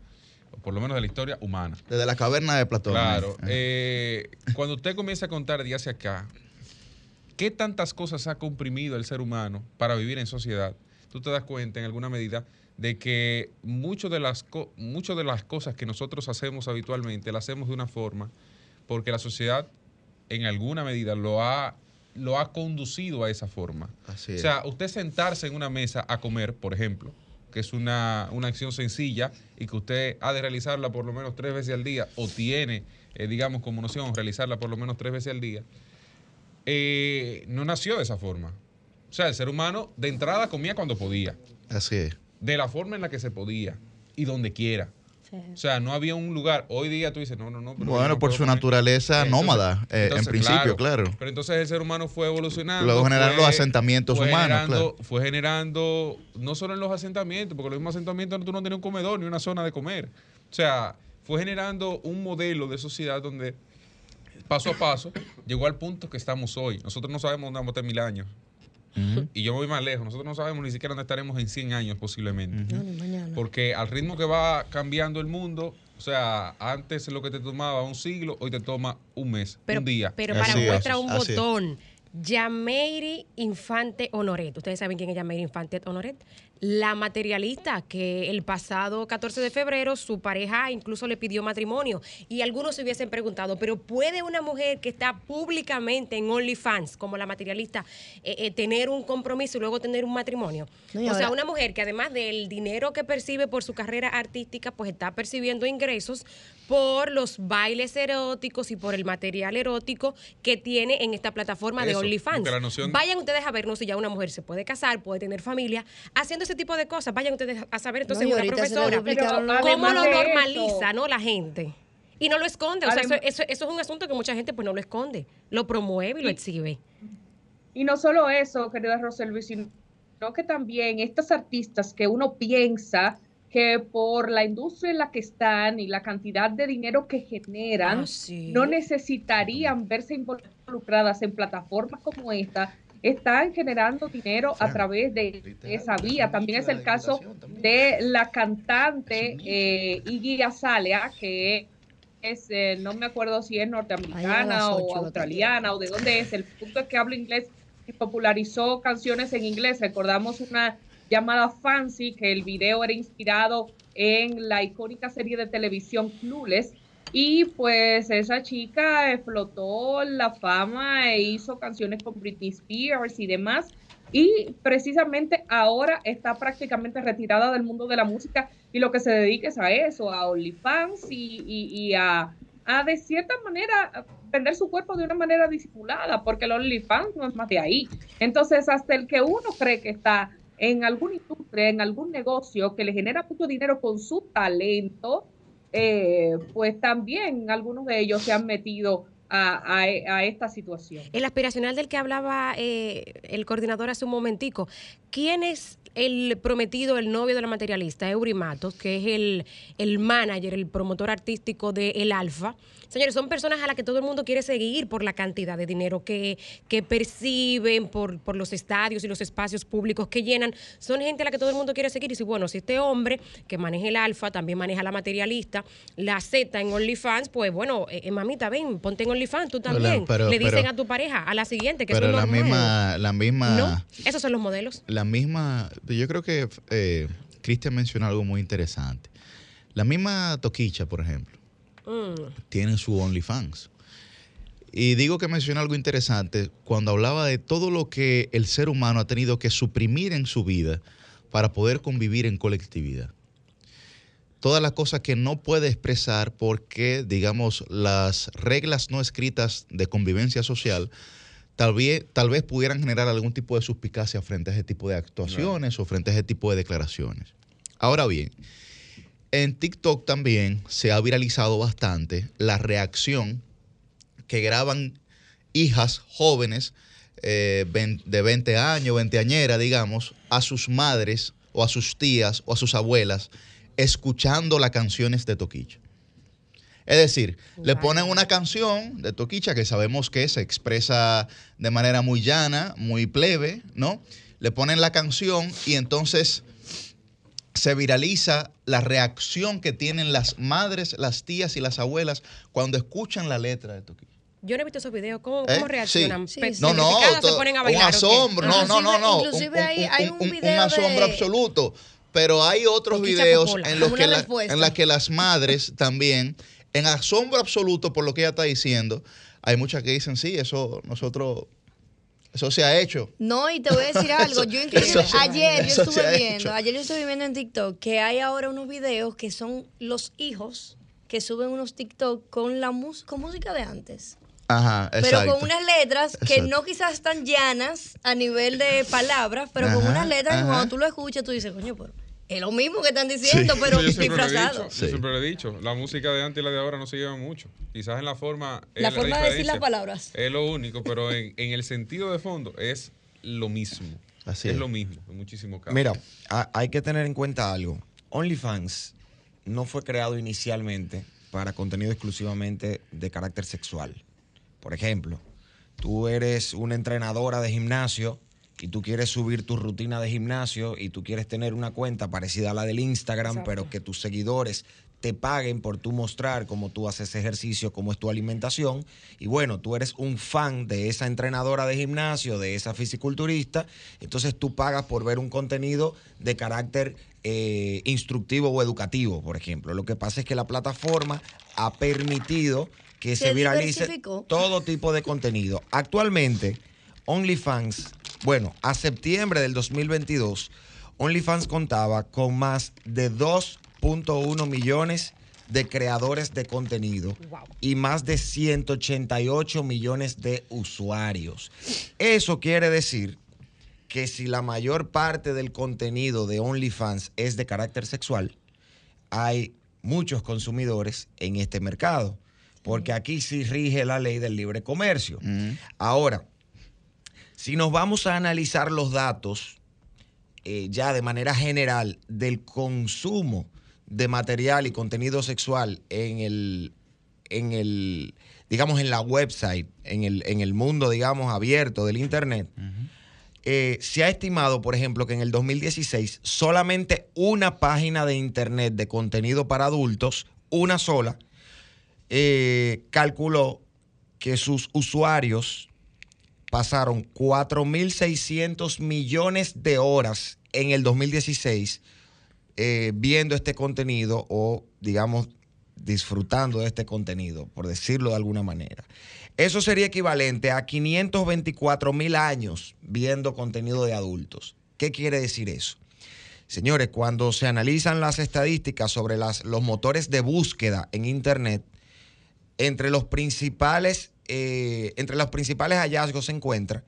S5: O por lo menos de la historia humana.
S1: Desde la caverna de Platón.
S5: Claro.
S1: Ajá.
S5: eh, cuando usted comienza a contar de hacia acá, ¿qué tantas cosas ha comprimido el ser humano para vivir en sociedad? Tú te das cuenta en alguna medida de que mucho de las, de las cosas que nosotros hacemos habitualmente las hacemos de una forma porque la sociedad en alguna medida lo ha, lo ha conducido a esa forma.
S1: Así
S5: O sea, usted sentarse en una mesa a comer, por ejemplo, que es una, una acción sencilla y que usted ha de realizarla por lo menos tres veces al día o tiene, eh, digamos, como noción realizarla por lo menos tres veces al día, eh, no nació de esa forma. O sea, el ser humano de entrada comía cuando podía,
S1: Así es.
S5: De la forma en la que se podía y donde quiera.
S2: Sí.
S5: O sea, no había un lugar. Hoy día tú dices, no, no, no. pero
S1: Bueno,
S5: no
S1: por su naturaleza
S5: Entonces-
S1: nómada, eh, en principio, claro.
S5: Pero entonces el ser humano fue evolucionando.
S1: Luego generaron los asentamientos
S5: fue
S1: humanos,
S5: generando-
S1: claro.
S5: Fue generando, no solo en los asentamientos, porque los mismos asentamientos tú no tenías un comedor ni una zona de comer. O sea, fue generando un modelo de sociedad donde paso a paso llegó al punto que estamos hoy. Nosotros no sabemos dónde vamos a estar mil años. Y yo me voy más lejos. Nosotros no sabemos ni siquiera dónde estaremos en 100 años posiblemente.
S2: No, ni mañana.
S5: Porque al ritmo que va cambiando el mundo, o sea, antes lo que te tomaba un siglo, hoy te toma un mes,
S6: Pero,
S5: un día.
S6: pero
S1: Así
S6: para
S1: es,
S6: muestra un
S1: así es.
S6: Yameiri Infante Honoret. ¿Ustedes saben quién es Yameiri Infante Honoret? La materialista que el pasado 14 de febrero su pareja incluso le pidió matrimonio. Y algunos se hubiesen preguntado, ¿pero puede una mujer que está públicamente en OnlyFans, como la materialista, eh, eh, tener un compromiso y luego tener un matrimonio?
S2: No,
S6: o sea, una mujer que además del dinero que percibe por su carrera artística, pues está percibiendo ingresos por los bailes eróticos y por el material erótico que tiene en esta plataforma de OnlyFans.
S5: porque la noción-
S6: Vayan ustedes a vernos si ya una mujer se puede casar, puede tener familia, haciendo ese tipo de cosas. Vayan ustedes a saber entonces
S2: No,
S6: una profesora cómo lo normaliza, ¿no? La gente. Y no lo esconde. O sea, eso, eso- eso es un asunto que mucha gente pues no lo esconde. Lo promueve y lo exhibe.
S3: Y no solo eso, querida Roselvi, sino que también estas artistas que uno piensa que por la industria en la que están y la cantidad de dinero que generan,
S6: Ah, sí.
S3: no necesitarían verse involucradas en plataformas como esta, están generando dinero a través de esa vía. También es el caso de la cantante eh, Iggy Azalea, que es, eh, no me acuerdo si es norteamericana o australiana o de dónde es. El punto es que habla inglés y popularizó canciones en inglés. Recordamos una llamada Fancy, que el video era inspirado en la icónica serie de televisión Clueless. Y pues esa chica explotó la fama e hizo canciones con Britney Spears y demás. Y precisamente ahora está prácticamente retirada del mundo de la música y lo que se dedica es a eso, a OnlyFans y, y, a, a, de cierta manera vender su cuerpo de una manera disimulada, porque el OnlyFans no es más de ahí. Entonces, hasta el que uno cree que está en alguna industria, en algún negocio que le genera mucho dinero con su talento, eh, pues también algunos de ellos se han metido a, esta situación.
S6: El aspiracional del que hablaba eh, el coordinador hace un momentico, ¿quién es el prometido, el novio de la materialista, Eurimatos, que es el, el manager, el promotor artístico de El Alfa? Señores, son personas a las que todo el mundo quiere seguir por la cantidad de dinero que, que perciben, por, por los estadios y los espacios públicos que llenan. Son gente a la que todo el mundo quiere seguir. Y si, bueno, si este hombre que maneja el alfa, también maneja la materialista, la Z en OnlyFans, pues bueno, eh, eh, mamita, ven, ponte en OnlyFans tú también. Le dicen a tu pareja, a la siguiente, que
S1: pero
S6: es
S1: la misma, la misma.
S6: No, esos son los modelos.
S1: La misma. Yo creo que eh, Cristian mencionó algo muy interesante. La misma Toquicha, por ejemplo tienen su OnlyFans. Y digo que menciona algo interesante cuando hablaba de todo lo que el ser humano ha tenido que suprimir en su vida para poder convivir en colectividad. Todas las cosas que no puede expresar porque, digamos, las reglas no escritas de convivencia social tal vez, tal vez pudieran generar algún tipo de suspicacia frente a ese tipo de actuaciones o frente a ese tipo de declaraciones. Ahora bien, en TikTok también se ha viralizado bastante la reacción que graban hijas jóvenes eh, de 20 años, 20 añeras, digamos, a sus madres o a sus tías o a sus abuelas escuchando las canciones de Toquicha. Es decir, le ponen una canción de Toquicha que sabemos que se expresa de manera muy llana, muy plebe, ¿no? Le ponen la canción y entonces se viraliza la reacción que tienen las madres, las tías y las abuelas cuando escuchan la letra de Toquilla.
S6: Yo no he visto esos videos. ¿Cómo, ¿Eh? reaccionan?
S1: no, no, un asombro. No, no, no, no. Inclusive hay, un, video un asombro absoluto. Pero hay otros videos en los que, en las que las madres también, en asombro absoluto por lo que ella está diciendo, hay muchas que dicen, sí, eso nosotros eso se ha hecho.
S2: No, y te voy a decir algo. Yo inclusive ayer yo estuve viendo, ayer yo estuve viendo en TikTok que hay ahora unos videos que son los hijos que suben unos TikTok con la con música de antes.
S1: Ajá,
S2: exacto. Pero con unas letras que no quizás tan llanas a nivel de palabras, pero con unas letras que cuando tú lo escuchas tú dices, coño, pero es lo mismo que están diciendo, pero disfrazado.
S5: Yo siempre lo he dicho, la música de antes y la de ahora no se llevan mucho. Quizás en la forma...
S2: La forma de decir las palabras.
S5: Es lo único, pero en, el sentido de fondo es lo mismo. Así es. lo mismo en muchísimos casos.
S4: Mira, hay que tener en cuenta algo. OnlyFans no fue creado inicialmente para contenido exclusivamente de carácter sexual. Por ejemplo, tú eres una entrenadora de gimnasio y tú quieres subir tu rutina de gimnasio y tú quieres tener una cuenta parecida a la del Instagram, pero que tus seguidores te paguen por tú mostrar cómo tú haces ejercicio, cómo es tu alimentación. Y bueno, tú eres un fan de esa entrenadora de gimnasio, de esa fisiculturista, entonces tú pagas por ver un contenido de carácter eh, instructivo o educativo, por ejemplo. Lo que pasa es que la plataforma ha permitido que se, se viralice todo tipo de contenido. Actualmente, OnlyFans bueno, a septiembre del 2022, OnlyFans contaba con más de 2.1 millones de creadores de contenido y más de 188 millones de usuarios. Eso quiere decir que si la mayor parte del contenido de OnlyFans es de carácter sexual, hay muchos consumidores en este mercado, porque aquí sí rige la ley del libre comercio. Ahora, si nos vamos a analizar los datos eh, ya de manera general del consumo de material y contenido sexual en el, en el digamos, en la website, en el, en el mundo, digamos, abierto del Internet, eh, se ha estimado, por ejemplo, que en el 2016 solamente una página de Internet de contenido para adultos, una sola, eh, calculó que sus usuarios pasaron 4.600 millones de horas en el 2016 eh, viendo este contenido o, digamos, disfrutando de este contenido, por decirlo de alguna manera. Eso sería equivalente a 524 mil años viendo contenido de adultos. ¿Qué quiere decir eso? Señores, cuando se analizan las estadísticas sobre las, los motores de búsqueda en Internet, entre los principales, eh, entre los principales hallazgos se encuentra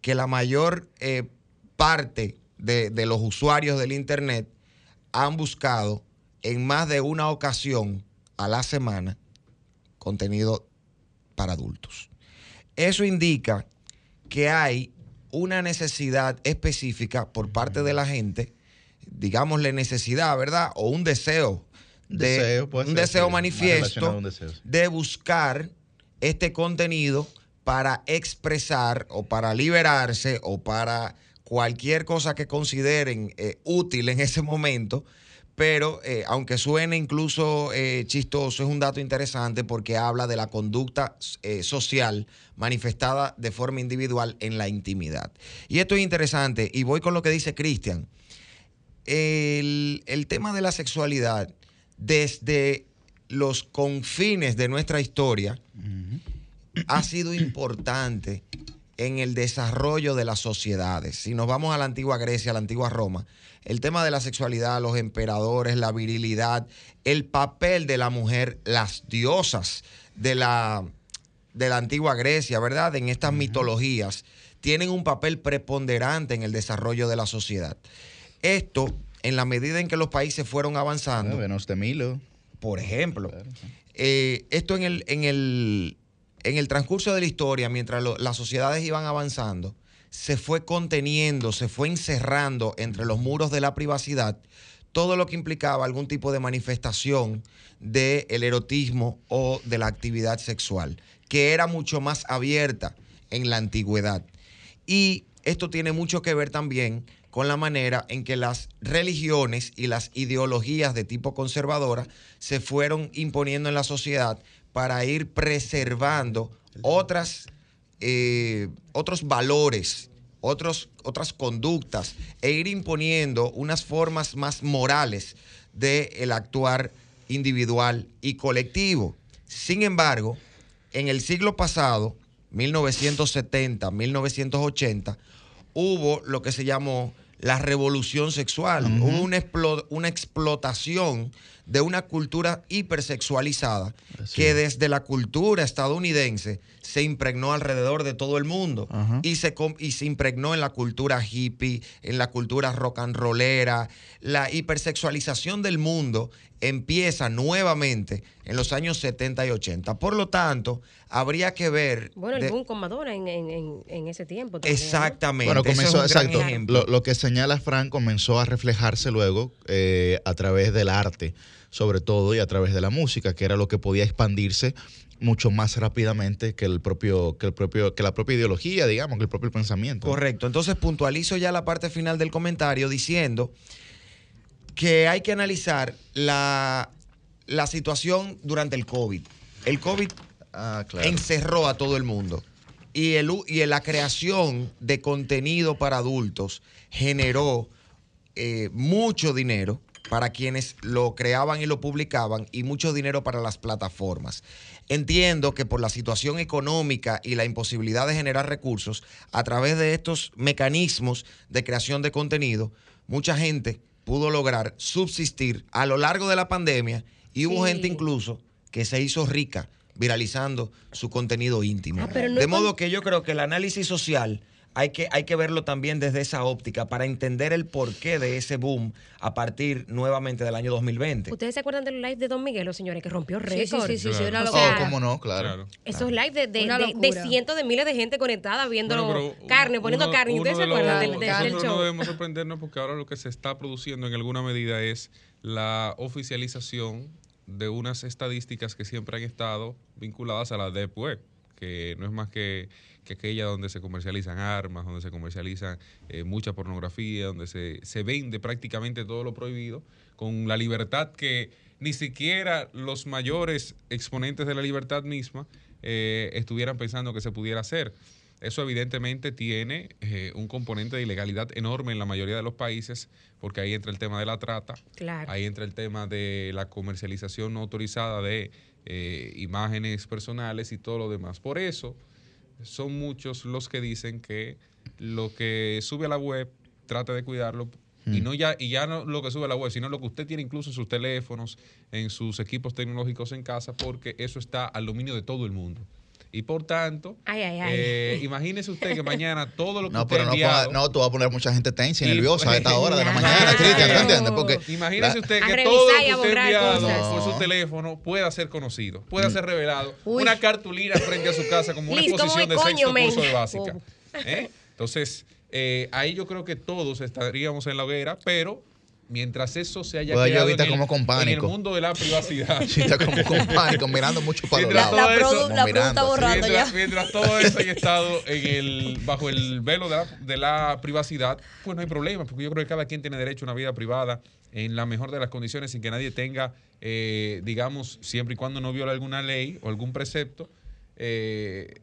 S4: que la mayor eh, parte de, de los usuarios del Internet han buscado en más de una ocasión a la semana contenido para adultos. Eso indica que hay una necesidad específica por parte de la gente, digámosle necesidad, ¿verdad? O un deseo, de,
S1: Deseo,
S4: un deseo manifiesto
S1: deseo, sí.
S4: de buscar este contenido para expresar o para liberarse o para cualquier cosa que consideren eh, útil en ese momento. Pero eh, aunque suene incluso eh, chistoso, es un dato interesante porque habla de la conducta social manifestada de forma individual en la intimidad. Y esto es interesante, y voy con lo que dice Cristian. El, el tema de la sexualidad, desde los confines de nuestra historia, ha sido importante en el desarrollo de las sociedades. Si nos vamos a la antigua Grecia, a la antigua Roma, el tema de la sexualidad, los emperadores, la virilidad, el papel de la mujer, las diosas de la, de la antigua Grecia, ¿verdad? En estas mitologías, tienen un papel preponderante en el desarrollo de la sociedad. Esto, en la medida en que los países fueron avanzando,
S1: de Milo.
S4: Por ejemplo, eh, esto en el, en, el, en el transcurso de la historia, mientras lo- las sociedades iban avanzando, se fue conteniendo, se fue encerrando entre los muros de la privacidad todo lo que implicaba algún tipo de manifestación del erotismo o de la actividad sexual, que era mucho más abierta en la antigüedad. Y esto tiene mucho que ver también con la manera en que las religiones y las ideologías de tipo conservadora se fueron imponiendo en la sociedad para ir preservando otras, eh, otros valores, otros, otras conductas e ir imponiendo unas formas más morales del actuar individual y colectivo. Sin embargo, en el siglo pasado, 1970, 1980, hubo lo que se llamó la revolución sexual. Hubo una, explo- una explotación de una cultura hipersexualizada
S1: Así
S4: que
S1: es.
S4: desde la cultura estadounidense se impregnó alrededor de todo el mundo y, se, y se impregnó en la cultura hippie, en la cultura rock and rollera. La hipersexualización del mundo empieza nuevamente en los años 70 y 80. Por lo tanto, habría que ver...
S6: Bueno, el
S4: de-
S6: boom con Madonna en, en- en- en ese tiempo. también, ¿no?
S4: Exactamente.
S1: Bueno,
S4: es
S1: comenzó,
S4: un gran
S1: exacto.
S4: ejemplo.
S1: Lo, lo que señala Fran comenzó a reflejarse luego eh, a través del arte, sobre todo, y a través de la música, que era lo que podía expandirse mucho más rápidamente que el propio, que el propio, que la propia ideología, digamos, que el propio pensamiento.
S4: Correcto. Entonces puntualizo ya la parte final del comentario diciendo que hay que analizar la, la situación durante el COVID. El COVID
S1: Ah, claro.
S4: encerró a todo el mundo. Y, el, u- y la creación de contenido para adultos generó eh, mucho dinero para quienes lo creaban y lo publicaban y mucho dinero para las plataformas. Entiendo que por la situación económica y la imposibilidad de generar recursos, a través de estos mecanismos de creación de contenido, mucha gente pudo lograr subsistir a lo largo de la pandemia y hubo
S6: Sí.
S4: gente incluso que se hizo rica viralizando su contenido íntimo.
S6: Ah, no
S4: de modo que yo creo que el análisis social hay que, hay que verlo también desde esa óptica para entender el porqué de ese boom a partir nuevamente del año 2020.
S6: ¿Ustedes se acuerdan de los lives de Don Miguel, los señores, que rompió
S2: Sí,
S6: récord?
S2: sí, sí, sí,
S5: Claro.
S2: una
S6: O
S2: locura.
S6: sea,
S1: Oh, cómo no, claro.
S5: Claro.
S6: Esos lives de, de, de- cientos de miles de gente conectada viendo
S5: Bueno,
S6: carne, poniendo
S5: uno-
S6: carne. ¿Ustedes se acuerdan del, del- del
S5: Nosotros no
S6: show?
S5: debemos sorprendernos porque ahora lo que se está produciendo en alguna medida es la oficialización de unas estadísticas que siempre han estado vinculadas a la Deep Web, que no es más que, que aquella donde se comercializan armas, donde se comercializan eh, mucha pornografía, donde se, se vende prácticamente todo lo prohibido, con la libertad que ni siquiera los mayores exponentes de la libertad misma eh, estuvieran pensando que se pudiera hacer. Eso evidentemente tiene eh, un componente de ilegalidad enorme en la mayoría de los países, porque ahí entra el tema de la trata,
S6: Claro.
S5: ahí entra el tema de la comercialización no autorizada de eh, imágenes personales y todo lo demás. Por eso son muchos los que dicen que lo que sube a la web trate de cuidarlo y
S1: Hmm.
S5: no ya y ya no lo que sube a la web, sino lo que usted tiene incluso en sus teléfonos, en sus equipos tecnológicos en casa, porque eso está al dominio de todo el mundo. Y por tanto,
S6: Ay, ay, ay.
S5: eh, imagínese usted que mañana todo lo que
S1: No,
S5: usted
S1: pero no,
S5: enviado,
S1: ponga- no, tú vas a poner mucha gente tensa y nerviosa a esta hora de la mañana, Cristian, ¿tú entiendes? Porque
S5: Imagínese
S1: la-
S5: usted que todo lo que usted enviado
S6: cosas.
S5: por
S1: No.
S5: su teléfono pueda ser conocido, pueda
S1: Mm.
S5: ser revelado.
S6: Uy.
S5: Una cartulina frente a su casa como una
S6: Liz, ¿cómo
S5: exposición de sexto
S6: coño, men?
S5: curso de básica.
S6: Oh.
S5: ¿Eh? Entonces, eh, ahí yo creo que todos estaríamos en la hoguera, pero mientras eso se haya
S1: Pues yo
S5: quedado en el,
S1: como con
S5: en el
S1: pánico.
S5: mundo de la privacidad.
S1: Sí, está como con pánico, mirando mucho para los
S5: Mientras
S1: lados.
S5: todo
S2: La,
S5: eso-
S2: la está borrando
S5: mientras,
S2: ya.
S5: mientras todo eso haya estado en el, bajo el velo de la, de la privacidad, pues no hay problema, porque yo creo que cada quien tiene derecho a una vida privada en la mejor de las condiciones sin que nadie tenga, eh, digamos, siempre y cuando no viole alguna ley o algún precepto, eh,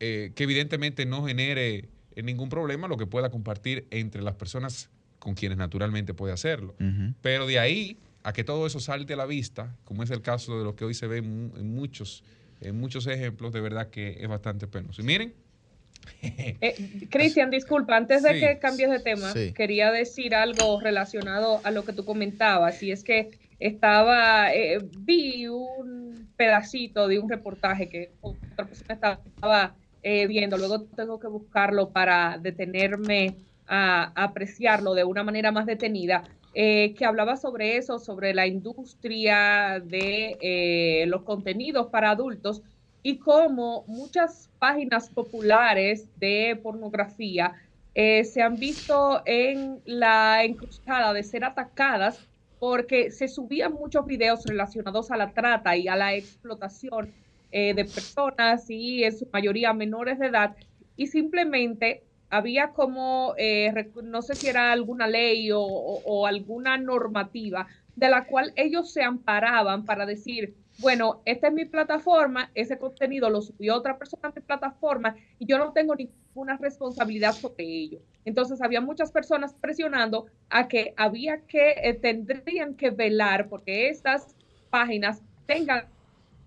S5: eh, que evidentemente no genere ningún problema lo que pueda compartir entre las personas con quienes naturalmente puede hacerlo. Pero de ahí a que todo eso salte a la vista, como es el caso de lo que hoy se ve en, mu- en muchos, en muchos ejemplos, de verdad que es bastante penoso. Y miren,
S3: Eh, Cristian, disculpa, antes de
S5: Sí.
S3: que cambies de tema,
S1: Sí.
S3: quería decir algo relacionado a lo que tú comentabas, y es que estaba, eh, vi un pedacito de un reportaje que otra persona estaba eh, viendo, luego tengo que buscarlo para detenerme a, apreciarlo de una manera más detenida, eh, que hablaba sobre eso, sobre la industria de eh, los contenidos para adultos y cómo muchas páginas populares de pornografía eh, se han visto en la encrucijada de ser atacadas porque se subían muchos videos relacionados a la trata y a la explotación de personas y en su mayoría menores de edad y simplemente había como, eh, no sé si era alguna ley o alguna normativa de la cual ellos se amparaban para decir, bueno, esta es mi plataforma, ese contenido lo subió otra persona a mi plataforma y yo no tengo ninguna responsabilidad sobre ello. Entonces había muchas personas presionando a que había que, eh, tendrían que velar porque estas páginas tengan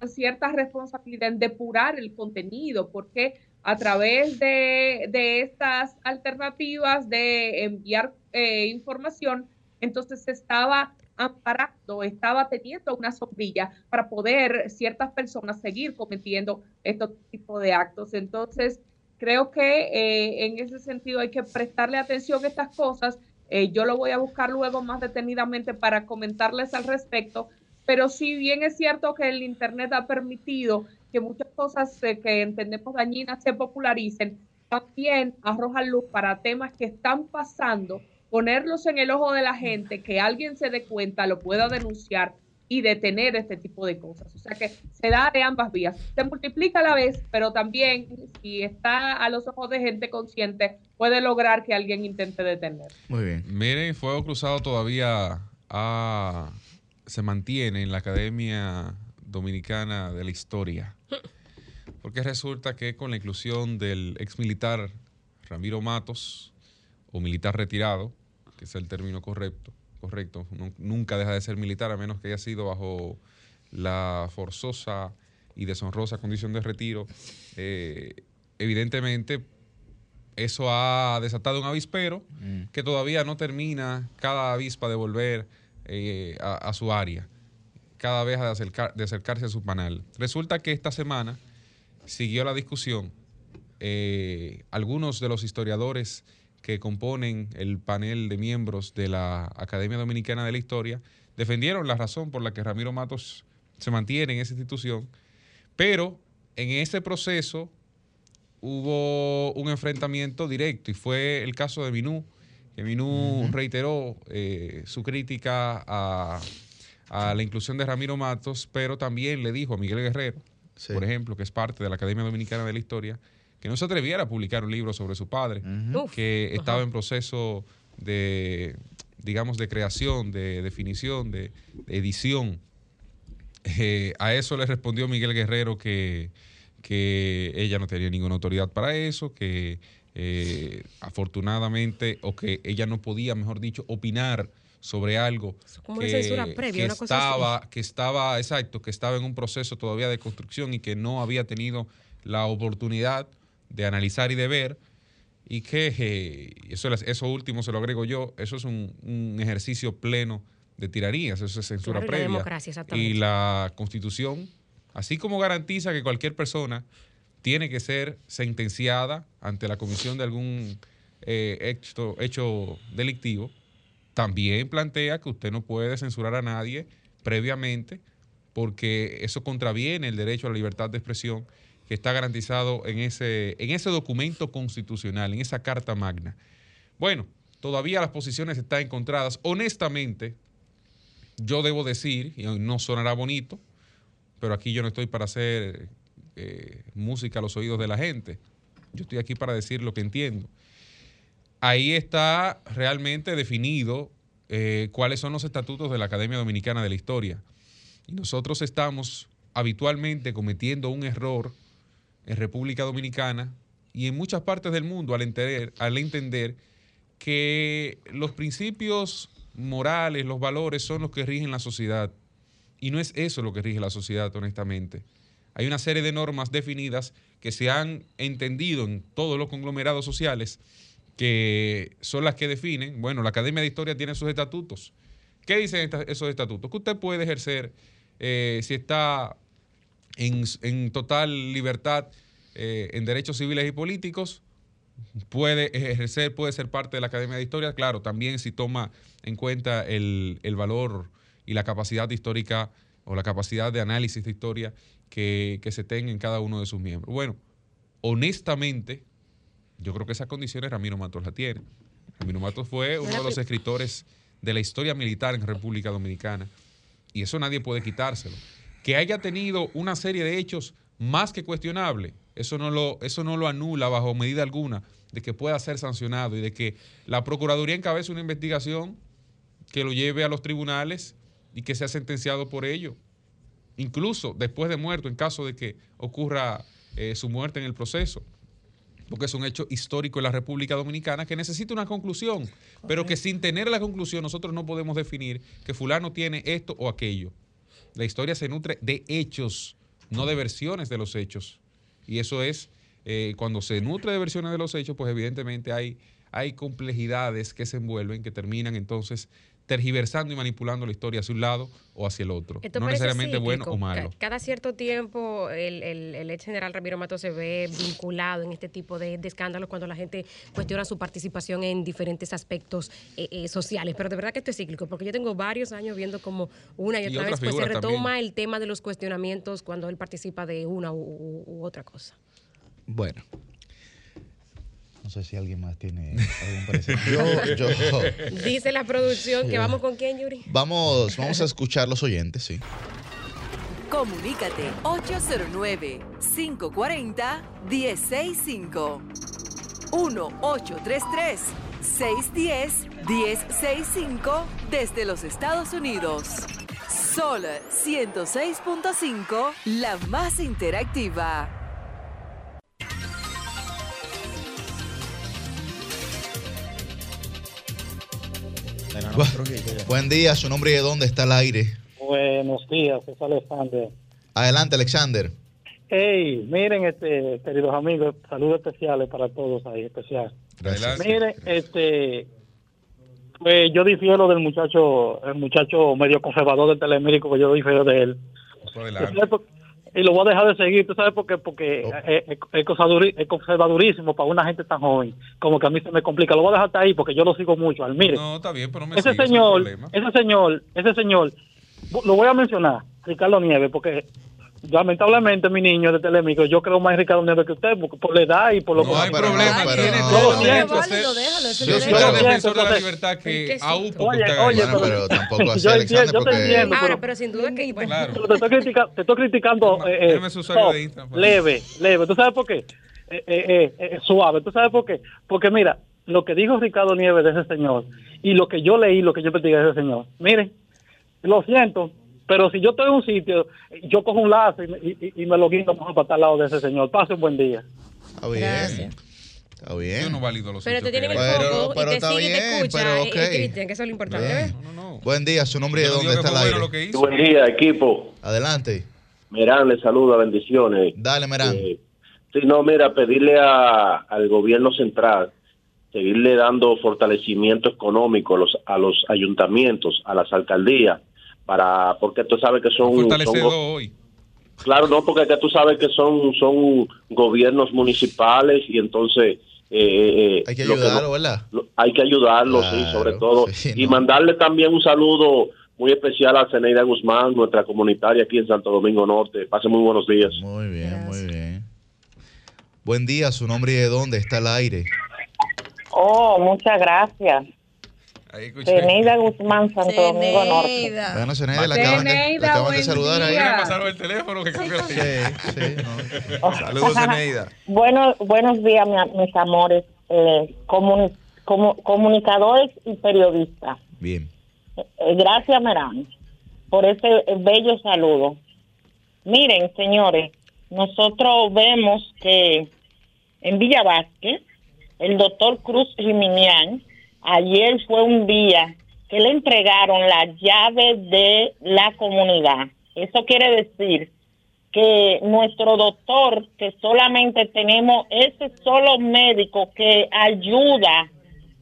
S3: cierta responsabilidad en depurar el contenido, porque a través de, de estas alternativas de enviar eh, información, entonces estaba amparando, estaba teniendo una sombrilla para poder ciertas personas seguir cometiendo estos tipos de actos. Entonces, creo que eh, en ese sentido hay que prestarle atención a estas cosas. Eh, yo lo voy a buscar luego más detenidamente para comentarles al respecto, pero si bien es cierto que el Internet ha permitido que muchas cosas eh, que entendemos dañinas se popularicen, también arroja luz para temas que están pasando, ponerlos en el ojo de la gente, que alguien se dé cuenta, lo pueda denunciar y detener este tipo de cosas. O sea que se da de ambas vías. Se multiplica a la vez, pero también si está a los ojos de gente consciente, puede lograr que alguien intente detener.
S1: Muy bien.
S5: miren, Fuego Cruzado todavía ha- se mantiene en la Academia Dominicana de la Historia. Porque resulta que con la inclusión del ex militar Ramiro Matos, o militar retirado, que es el término correcto, correcto, nu- nunca deja de ser militar a menos que haya sido bajo la forzosa y deshonrosa condición de retiro, eh, evidentemente eso ha desatado un avispero
S1: Mm.
S5: que todavía no termina cada avispa de volver eh, a, a su área, cada vez de, acercar- de acercarse a su panel. Resulta que esta semana siguió la discusión. eh, algunos de los historiadores que componen el panel de miembros de la Academia Dominicana de la Historia defendieron la razón por la que Ramiro Matos se mantiene en esa institución, pero en ese proceso hubo un enfrentamiento directo y fue el caso de Minú, que Minú reiteró eh, su crítica a, a la inclusión de Ramiro Matos, pero también le dijo a Miguel Guerrero,
S1: Sí.
S5: por ejemplo, que es parte de la Academia Dominicana de la Historia, que no se atreviera a publicar un libro sobre su padre, que estaba en proceso de, digamos, de creación, de definición, de, de edición. Eh, a eso le respondió Miguel Guerrero que, que ella no tenía ninguna autoridad para eso, que eh, afortunadamente, o que ella no podía, mejor dicho, opinar sobre algo
S6: como
S5: que,
S6: una censura previa,
S5: que
S6: una cosa así.
S5: estaba, que estaba, exacto, que estaba en un proceso todavía de construcción y que no había tenido la oportunidad de analizar y de ver y que eh, eso, eso último se lo agrego yo, eso es un, un ejercicio pleno de tiranías, eso es censura
S6: Claro, y la
S5: previa.
S6: democracia, exactamente.
S5: y la constitución, así como garantiza que cualquier persona tiene que ser sentenciada ante la comisión de algún eh, hecho, hecho delictivo, también plantea que usted no puede censurar a nadie previamente porque eso contraviene el derecho a la libertad de expresión que está garantizado en ese, en ese documento constitucional, en esa Carta Magna. Bueno, todavía las posiciones están encontradas. Honestamente, yo debo decir, y no sonará bonito, pero aquí yo no estoy para hacer eh, música a los oídos de la gente. Yo estoy aquí para decir lo que entiendo. Ahí está realmente definido eh, cuáles son los estatutos de la Academia Dominicana de la Historia. Y nosotros estamos habitualmente cometiendo un error en República Dominicana y en muchas partes del mundo al entender, al entender que los principios morales, los valores son los que rigen la sociedad. Y no es eso lo que rige la sociedad, honestamente. Hay una serie de normas definidas que se han entendido en todos los conglomerados sociales que son las que definen. Bueno, la Academia de Historia tiene sus estatutos. ¿Qué dicen esos estatutos? Que usted puede ejercer, eh, si está en, en total libertad eh, en derechos civiles y políticos, puede ejercer, puede ser parte de la Academia de Historia, claro, también si toma en cuenta el, el valor y la capacidad histórica o la capacidad de análisis de historia que, que se tenga en cada uno de sus miembros. Bueno, honestamente, yo creo que esas condiciones Ramiro Matos la tiene. Ramiro Matos fue uno de los escritores de la historia militar en República Dominicana y eso nadie puede quitárselo. Que haya tenido una serie de hechos más que cuestionable, eso no lo, eso no lo anula bajo medida alguna de que pueda ser sancionado y de que la Procuraduría encabece una investigación que lo lleve a los tribunales y que sea sentenciado por ello. Incluso después de muerto, en caso de que ocurra eh, su muerte en el proceso porque es un hecho histórico en la República Dominicana que necesita una conclusión, pero que sin tener la conclusión nosotros no podemos definir que fulano tiene esto o aquello. La historia se nutre de hechos, no de versiones de los hechos. Y eso es, eh, cuando se nutre de versiones de los hechos, pues evidentemente hay, hay complejidades que se envuelven, que terminan entonces tergiversando y manipulando la historia hacia un lado o hacia el otro.
S6: Esto
S5: no necesariamente bueno o malo.
S6: Ca- Cada cierto tiempo el, el, el ex general Ramiro Mato se ve vinculado en este tipo de, de escándalos cuando la gente cuestiona su participación en diferentes aspectos eh, eh, sociales. Pero de verdad que esto es cíclico, porque yo tengo varios años viendo como una y
S5: Y
S6: otra vez pues, se retoma
S5: también.
S6: el tema de los cuestionamientos cuando él participa de una u, u- u otra cosa.
S1: Bueno. No sé si alguien más tiene algún parecer. Yo, yo.
S6: Dice la producción que vamos con quién, Yuri.
S1: Vamos, vamos a escuchar los oyentes, sí.
S7: Comunícate 809-540-1065. 1-833-610-1065 desde los Estados Unidos. Sol 106.5, la más interactiva.
S1: Buen día, su nombre y de dónde está el aire.
S8: Buenos días, es Alexander.
S1: Adelante, Alexander.
S8: Hey, miren, este, queridos amigos, saludos especiales para todos ahí, especial.
S5: Adelante.
S8: Miren, este, pues yo difiero del muchacho, el muchacho medio conservador del Telemérico, que yo difiero de él.
S5: Pues adelante.
S8: ¿Tú sabes por- Y lo voy a dejar de seguir, ¿tú sabes por qué? Porque
S1: Oh.
S8: es, es- es para una gente tan joven, como que a mí se me complica. Lo voy a dejar hasta ahí porque yo lo sigo mucho. Al mire,
S5: No, está bien, pero me
S8: ese
S5: sigue,
S8: señor,
S5: problema.
S8: ese señor, ese señor, lo voy a mencionar, Ricardo Nieves, porque lamentablemente mi niño de Telemicro, yo creo más en Ricardo Nieves que usted, porque por la edad y por lo
S5: No hay problema, tiene todo
S8: Yo
S5: soy
S8: derecho.
S5: defensor de la libertad que
S6: ¿Qué es
S5: aún
S8: Oye, oye,
S1: pero tampoco así,
S8: Yo
S1: Alexander,
S8: entiendo, yo te
S1: porque
S8: entiendo.
S6: Ahora,
S8: pero-
S6: pero sin duda que...
S8: te estoy, critica- te estoy criticando
S5: Déjame-
S8: eh, eh,
S5: déjame su usuario
S8: soft,
S5: de Instagram, por
S8: leve, leve. ¿Tú sabes por qué? Eh, eh, eh, eh, suave. ¿Tú sabes por qué? Porque mira, lo que dijo Ricardo Nieves de ese señor y lo que yo leí, lo que yo investigué de ese señor. Miren, lo siento, Pero si yo estoy en un sitio, yo cojo un lazo y, me- y- y- y me lo guindo mejor para estar al lado de ese señor. Pase un buen día.
S1: Está bien.
S2: Gracias.
S1: Está bien.
S5: Yo no valido los
S6: Pero te tienen el.
S1: Pero-
S6: foco
S1: pero
S6: y te sigue y te
S1: bien,
S6: escucha.
S1: pero
S6: eh, Cristian, que eso es lo importante.
S5: No, no, no.
S1: Buen día, su nombre y de dónde está el aire.
S5: lo que hizo.
S9: Buen día, equipo.
S1: Adelante.
S9: Merán, le saluda, bendiciones.
S1: Dale, Merán.
S9: Eh, sí, no, mira, pedirle a- al gobierno central seguirle dando fortalecimiento económico a los, a los ayuntamientos, a las alcaldías, para porque tú sabes que son... son
S5: hoy.
S9: claro, no, porque que tú sabes que son, son gobiernos municipales y entonces... eh, eh,
S1: Hay que ayudarlo, ¿verdad?
S9: lo- hay que ayudarlos, sí, sobre todo.
S1: sí,
S9: y
S1: no.
S9: mandarle también un saludo muy especial a Zeneida Guzmán, nuestra comunitaria aquí en Santo Domingo Norte. Pase muy buenos días.
S1: Muy bien,
S2: Gracias.
S1: muy bien. Buen día, su nombre y de dónde está el aire.
S10: Oh, muchas gracias.
S5: Ahí.
S10: Zeneida Guzmán, Santo Domingo Norte.
S2: Zeneida.
S1: Bueno, Zeneida, la acaban de,
S3: Zeneida,
S1: la acaban de
S3: buen
S1: saludar ahí.
S3: día.
S5: Me pasaron el teléfono que cambió la
S1: Sí, sí, no.
S4: Saludos, Zeneida.
S10: Bueno, buenos días, mi- mis amores, eh, como- comunicadores y periodistas.
S1: Bien.
S10: Eh, gracias, Merán, por ese eh, bello saludo. Miren, señores, nosotros vemos que en Villa Vázquez, el doctor Cruz Jiminián, ayer fue un día que le entregaron las llaves de la comunidad. Eso quiere decir que nuestro doctor, que solamente tenemos ese solo médico que ayuda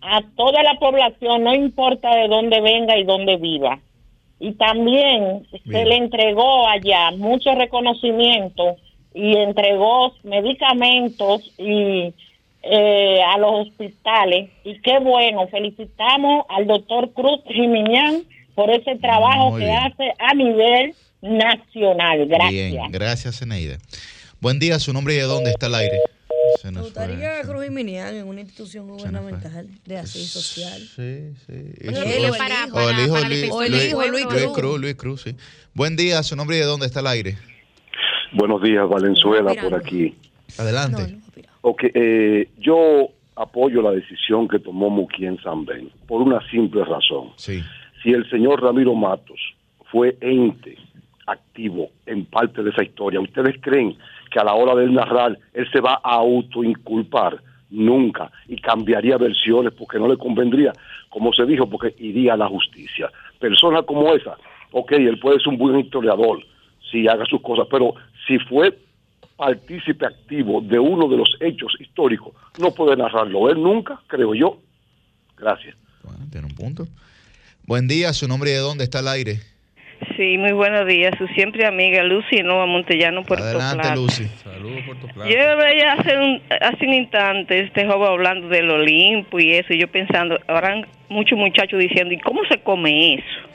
S10: a toda la población, no importa de dónde venga y dónde viva. Y también se le entregó allá mucho reconocimiento y entregó medicamentos y eh, a los hospitales. Y qué bueno, felicitamos al doctor Cruz Jiminián por ese trabajo
S1: Muy
S10: que
S1: bien.
S10: hace a nivel nacional. Gracias.
S1: Bien, gracias, Zeneida. Buen día, su nombre y de dónde está el aire. Se
S2: Me
S1: nos fue.
S2: gustaría Cruz Jiminián en una institución gubernamental de así social.
S1: Sí, sí.
S2: O el hijo.
S1: Luis,
S2: Cruz.
S1: Luis Cruz, sí. Buen día, su nombre y de dónde está el aire.
S11: Buenos días, Valenzuela, por aquí.
S1: Adelante.
S11: Ok, eh, yo apoyo la decisión que tomó Muquien Sanben por una simple razón.
S1: Sí.
S11: Si el señor Ramiro Matos fue ente activo en parte de esa historia, ¿ustedes creen que a la hora de él narrar él se va a autoinculpar? Nunca. Y cambiaría versiones porque no le convendría, como se dijo, porque iría a la justicia. Personas como esa, ok, él puede ser un buen historiador, si haga sus cosas, pero si fue partícipe activo de uno de los hechos históricos, no puede narrarlo él nunca, creo yo. Gracias.
S1: Bueno, tiene un punto. Buen día, su nombre y de dónde está el aire.
S10: Sí, muy buenos días. Su siempre amiga Lucy Nova Montellano, Puerto
S1: Adelante,
S10: Plata.
S1: Lucy.
S5: Saludos por tu plata.
S10: Yo veía hace un, hace un instante este joven hablando del Olimpo y eso, y yo pensando, habrán muchos muchachos diciendo, ¿y cómo se come eso?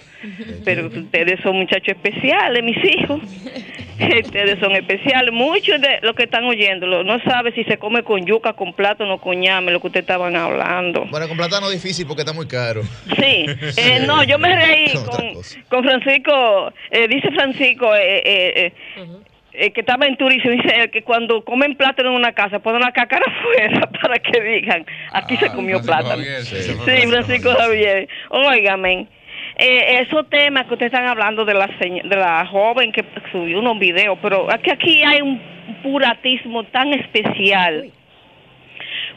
S10: Pero ustedes son muchachos especiales, mis hijos. ustedes son especiales. Muchos de los que están oyéndolo no saben si se come con yuca, con plátano, con ñame, lo que ustedes estaban hablando.
S1: Bueno, con plátano difícil porque está muy caro.
S10: Sí, eh, no, yo me reí con, Francisco, eh, dice Francisco, eh, eh, eh, eh, que estaba en turismo, dice que cuando comen plátano en una casa ponen la cácara afuera para que digan, aquí se
S5: Ah,
S10: comió
S5: Francisco
S10: plátano.
S5: Javier, sí.
S10: Sí, Francisco Javier. Óigame, eh, esos temas que ustedes están hablando de la de la joven que subió unos videos, pero aquí, aquí hay un puratismo tan especial.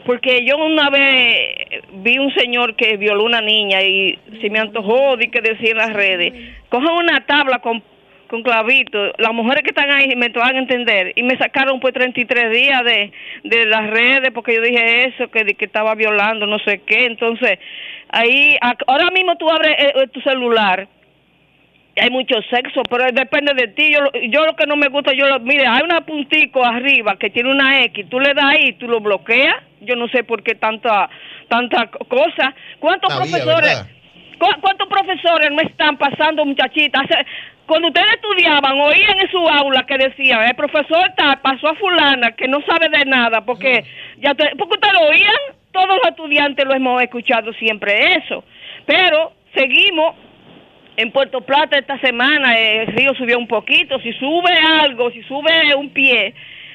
S10: Porque yo una vez vi un señor que violó una niña y se me antojó de que decía en las redes, cojan una tabla con, con clavitos, las mujeres que están ahí me van a entender, y me sacaron pues 33 días de, de las redes porque yo dije eso, que estaba violando, no sé qué, entonces ahí, ahora mismo tú abres eh, eh, tu celular hay mucho sexo, pero depende de ti. Yo, lo- yo lo que no me gusta, yo lo, mire, hay una puntico arriba que tiene una X, tú le das ahí, tú lo bloqueas. Yo no sé por qué tanta tanta co- cosa. ¿Cuántos
S1: Sabía,
S10: profesores cu- cuántos profesores no están pasando muchachitas? Cuando ustedes estudiaban, oían en su aula que decían, el profesor tal pasó a fulana que no sabe de nada, porque ya te- porque ustedes lo oían, todos los estudiantes lo hemos escuchado siempre eso. Pero seguimos en Puerto Plata esta semana el río subió un poquito. Si sube algo, si sube un pie,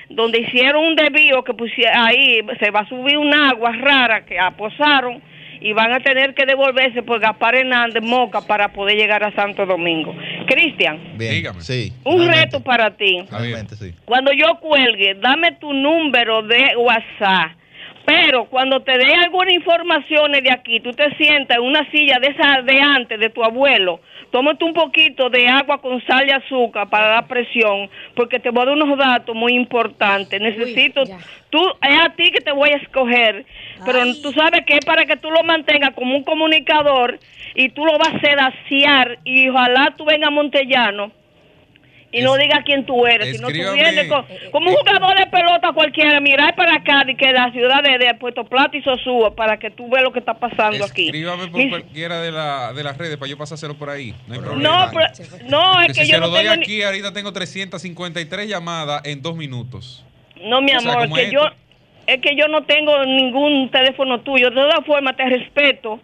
S10: donde hicieron un desvío que pusieron ahí, se va a subir un agua rara que aposaron y van a tener que devolverse por Gaspar Hernández Moca para poder llegar a Santo Domingo. Cristian,
S1: Bien,
S5: Dígame.
S1: sí.
S10: un reto para ti.
S1: Finalmente, sí.
S10: Cuando yo cuelgue, dame tu número de WhatsApp. Pero cuando te dé alguna información de aquí, tú te sientas en una silla de esa de antes, de tu abuelo, tómate un poquito de agua con sal y azúcar para la presión, porque te voy a dar unos datos muy importantes. Necesito, tú, es a ti que te voy a escoger, pero tú sabes que es para que tú lo mantengas como un comunicador y tú lo vas a sedaciar y ojalá tú vengas a Montellano y no digas quién tú eres, sino tú vienes con- como un jugador de pelota cualquiera, mirar para acá y que la ciudad de, de Puerto Plata y Sosúa para que tú veas lo que está pasando aquí.
S5: Escríbame por
S10: Mis-
S5: cualquiera de, la, de las redes para yo pasárselo por ahí. No hay
S10: No,
S5: problema.
S10: pero- no, es
S5: Que
S10: que
S5: si
S10: yo
S5: se lo
S10: no
S5: doy
S10: tengo ni-
S5: aquí, ahorita tengo 353 llamadas en dos minutos.
S10: No, mi
S5: O sea,
S10: amor, que yo es que yo no tengo ningún teléfono tuyo. De todas formas, te respeto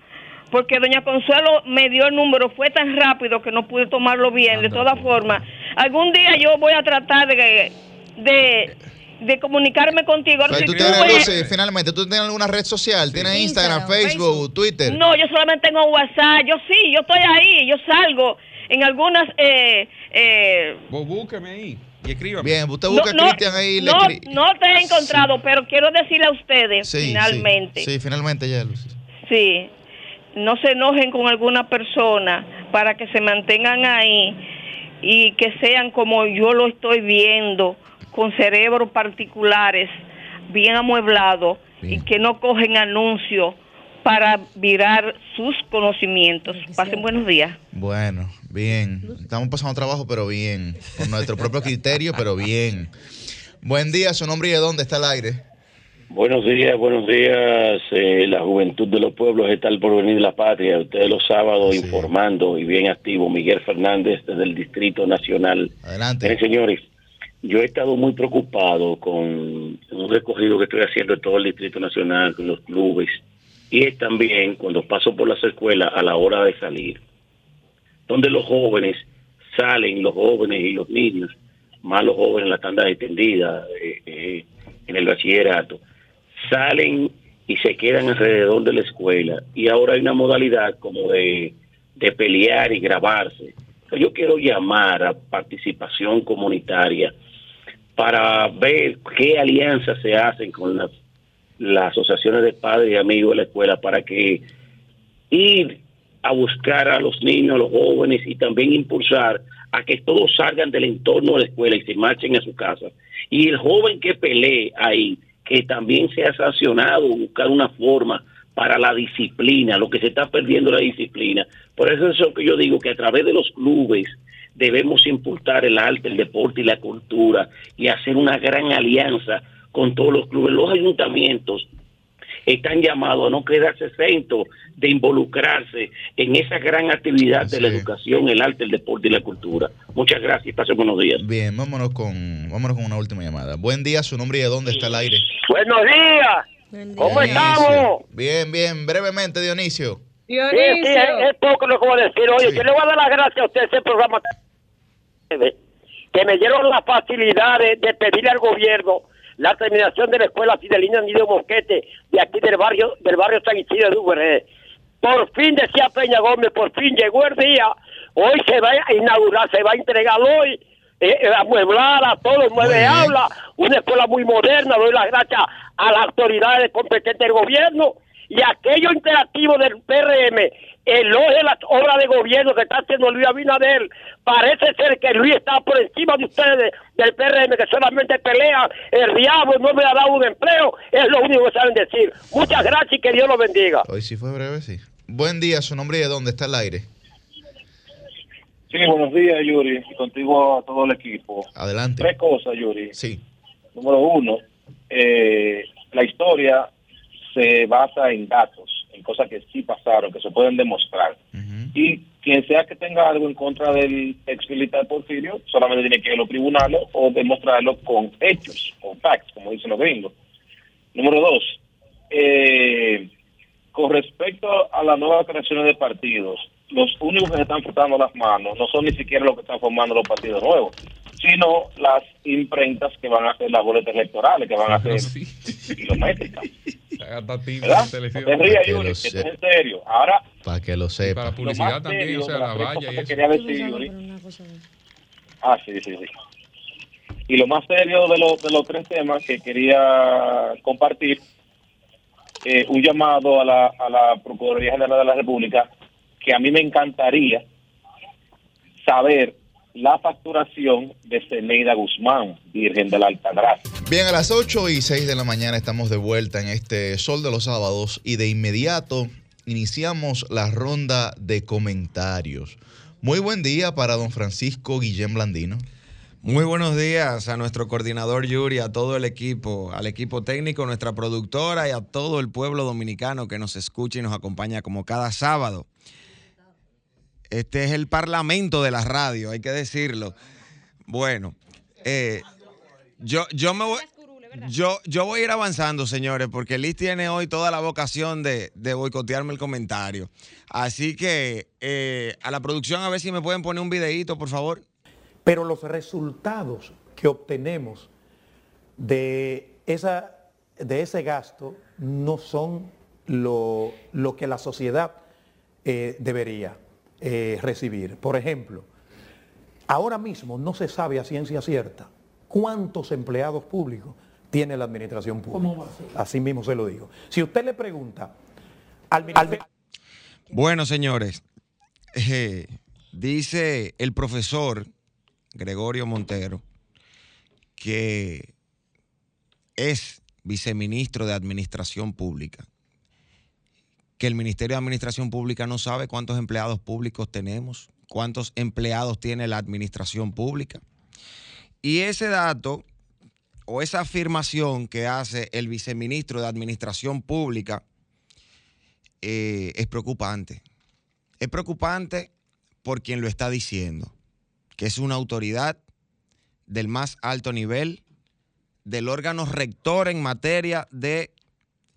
S10: porque doña Consuelo me dio el número, fue tan rápido que no pude tomarlo bien. De todas formas, algún día yo voy a tratar de de, de comunicarme contigo. Ahora,
S1: Pero
S10: si
S1: tú
S10: tú
S1: tienes,
S10: ves-
S1: Lucy, finalmente, ¿tú tienes alguna red social? ¿Tienes Instagram, Facebook, Twitter?
S10: No, yo solamente tengo WhatsApp. Yo sí, yo estoy ahí, yo salgo en algunas eh, eh,
S5: Vos búsqueme ahí y escríbame.
S1: Bien, usted busca a
S10: no,
S1: Cristian ahí le
S10: no, no te he encontrado, pero quiero decirle a ustedes
S1: Sí, sí,
S10: finalmente.
S1: Sí, finalmente ya, Lucy.
S10: Sí, no se enojen con alguna persona para que se mantengan ahí y que sean como yo lo estoy viendo, con cerebros particulares, bien amueblados y que no cogen anuncios para virar sus conocimientos. Pasen buenos días.
S1: Bueno, bien. Estamos pasando trabajo, pero bien. Con nuestro propio criterio, pero bien. Buen día, su nombre y de dónde está el aire.
S12: Buenos días, buenos días. Eh, la juventud de los pueblos está al porvenir de la patria. Ustedes los sábados informando y bien activo. Miguel Fernández desde el Distrito Nacional.
S1: Adelante.
S12: Miren, señores, yo he estado muy preocupado con un recorrido que estoy haciendo de todo el Distrito Nacional, con los clubes. Y es también cuando paso por las escuelas a la hora de salir. Donde los jóvenes salen, los jóvenes y los niños, más los jóvenes en la tanda extendida, eh, eh, en el bachillerato, salen y se quedan alrededor de la escuela. Y ahora hay una modalidad como de, de pelear y grabarse. Yo quiero llamar a participación comunitaria para ver qué alianzas se hacen con las, las asociaciones de padres y amigos de la escuela para que ir a buscar a los niños, a los jóvenes y también impulsar a que todos salgan del entorno de la escuela y se marchen a su casa. Y el joven que pelee ahí, que también sea sancionado, buscar una forma para la disciplina, lo que se está perdiendo la disciplina. Por eso es lo que yo digo que a través de los clubes debemos impulsar el arte, el deporte y la cultura y hacer una gran alianza con todos los clubes. Los ayuntamientos están llamados a no quedarse exentos de involucrarse en esa gran actividad de la educación, el arte, el deporte y la cultura. Muchas gracias y pasen buenos días.
S1: Bien, vámonos con, vámonos con una última llamada. Buen día, su nombre y de dónde está el aire.
S13: Buenos días. ¿Cómo
S1: Dionisio.
S13: estamos?
S1: Bien, bien, brevemente, Dionisio.
S13: Sí, sí, es, es poco lo que voy a decir. Oye, yo le voy a dar las gracias a usted ese programa que me dieron la facilidad de, de pedirle al gobierno la terminación de la escuela Fidelina Nido Mosquete de aquí del barrio del barrio San Isidro de Uberé. Por fin decía Peña Gómez, por fin llegó el día. Hoy se va a inaugurar, se va a entregar hoy eh, eh, amueblada, todo el mueble habla, una escuela muy moderna, doy las gracias a las autoridades competentes del gobierno y aquello interactivo del PRM, eloge las obras de gobierno que está haciendo Luis Abinader, parece ser que Luis está por encima de ustedes del PRM, que solamente pelea el diablo, no me ha dado un empleo, es lo único que saben decir. Muchas gracias y que Dios los bendiga.
S1: Hoy sí fue breve, sí. Buen día, su nombre y de dónde está el aire.
S14: Sí, buenos días, Yuri, y contigo a todo el equipo.
S1: Adelante.
S14: Tres cosas, Yuri.
S1: Sí.
S14: Número uno, eh, la historia se basa en datos, en cosas que sí pasaron, que se pueden demostrar. Y quien sea que tenga algo en contra del ex militar Porfirio, solamente tiene que ir a los tribunales o demostrarlo con hechos, con facts, como dicen los gringos. Número dos, eh, con respecto a las nuevas creaciones de partidos, los únicos que se están frotando las manos no son ni siquiera los que están formando los partidos nuevos, sino las imprentas que van a hacer las boletas electorales, que van a hacer kilométricas. ¿Verdad? No te rías,
S1: Que
S14: Yuri,
S1: lo
S14: que esto es
S1: sé.
S14: en serio. Ahora,
S1: Para que lo sepa.
S5: Publicidad también, o sea, la valla y
S14: que
S5: eso.
S14: quería decir, Yuri, Ah, sí, sí, sí. Y lo más serio de, los de los tres temas que quería compartir, eh, un llamado a la, a la Procuraduría General de la República, que a mí me encantaría saber la facturación de Ceneida Guzmán, Virgen de la Altagracia.
S1: Bien, a las 8 y 6 de la mañana estamos de vuelta en este Sol de los Sábados y de inmediato iniciamos la ronda de comentarios. Muy buen día para don Francisco Guillén Blandino.
S4: Muy buenos días a nuestro coordinador Yuri, a todo el equipo, al equipo técnico, nuestra productora y a todo el pueblo dominicano que nos escucha y nos acompaña como cada sábado. Este es el parlamento de la radio, hay que decirlo. Bueno, eh, yo, yo me voy. Yo, yo voy a ir avanzando, señores, porque Liz tiene hoy toda la vocación de, de boicotearme el comentario. Así que eh, a la producción, a ver si me pueden poner un videíto, por favor.
S15: Pero los resultados que obtenemos de, esa, de ese gasto no son lo, lo que la sociedad eh, debería eh, recibir. Por ejemplo, ahora mismo no se sabe a ciencia cierta cuántos empleados públicos tiene la administración pública. Así mismo se lo digo. Si usted le pregunta al, al
S4: Bueno, señores, eh, dice el profesor Gregorio Montero que es viceministro de Administración Pública, que el Ministerio de Administración Pública no sabe cuántos empleados públicos tenemos, cuántos empleados tiene la Administración Pública. Y ese dato o esa afirmación que hace el viceministro de Administración Pública eh, es preocupante. Es preocupante por quien lo está diciendo, que es una autoridad del más alto nivel, del órgano rector en materia de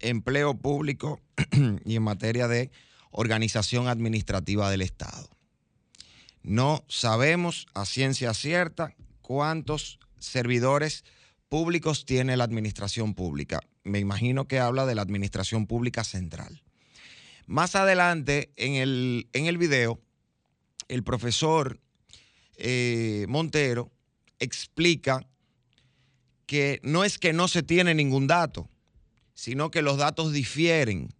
S4: empleo público y en materia de organización administrativa del Estado. No sabemos a ciencia cierta cuántos servidores públicos tiene la administración pública. Me imagino que habla de la administración pública central. Más adelante en el, en el video, el profesor eh, Montero explica que no es que no se tiene ningún dato, sino que los datos difieren,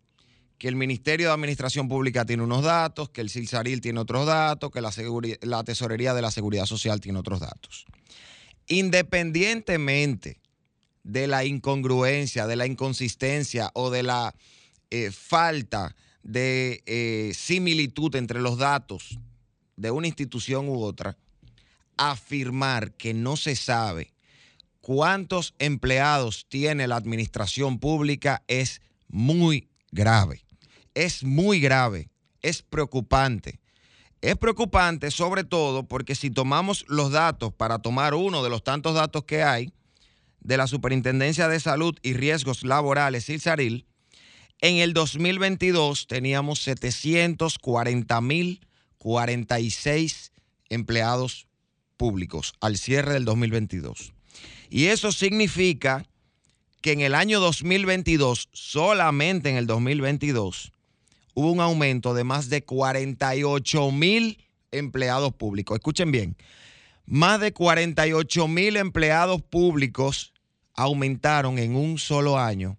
S4: que el Ministerio de Administración Pública tiene unos datos, que el CILSARIL tiene otros datos, que la, la Tesorería de la Seguridad Social tiene otros datos. Independientemente de la incongruencia, de la inconsistencia o de la eh, falta de eh, similitud entre los datos de una institución u otra, afirmar que no se sabe cuántos empleados tiene la administración pública es muy grave. Es muy grave, es preocupante. Es preocupante sobre todo porque si tomamos los datos para tomar uno de los tantos datos que hay de la Superintendencia de Salud y Riesgos Laborales, Saril, en el 2022 teníamos 740.046 empleados públicos al cierre del 2022. Y eso significa que en el año 2022, solamente en el 2022, hubo un aumento de más de 48 mil empleados públicos. Escuchen bien, más de 48 mil empleados públicos aumentaron en un solo año,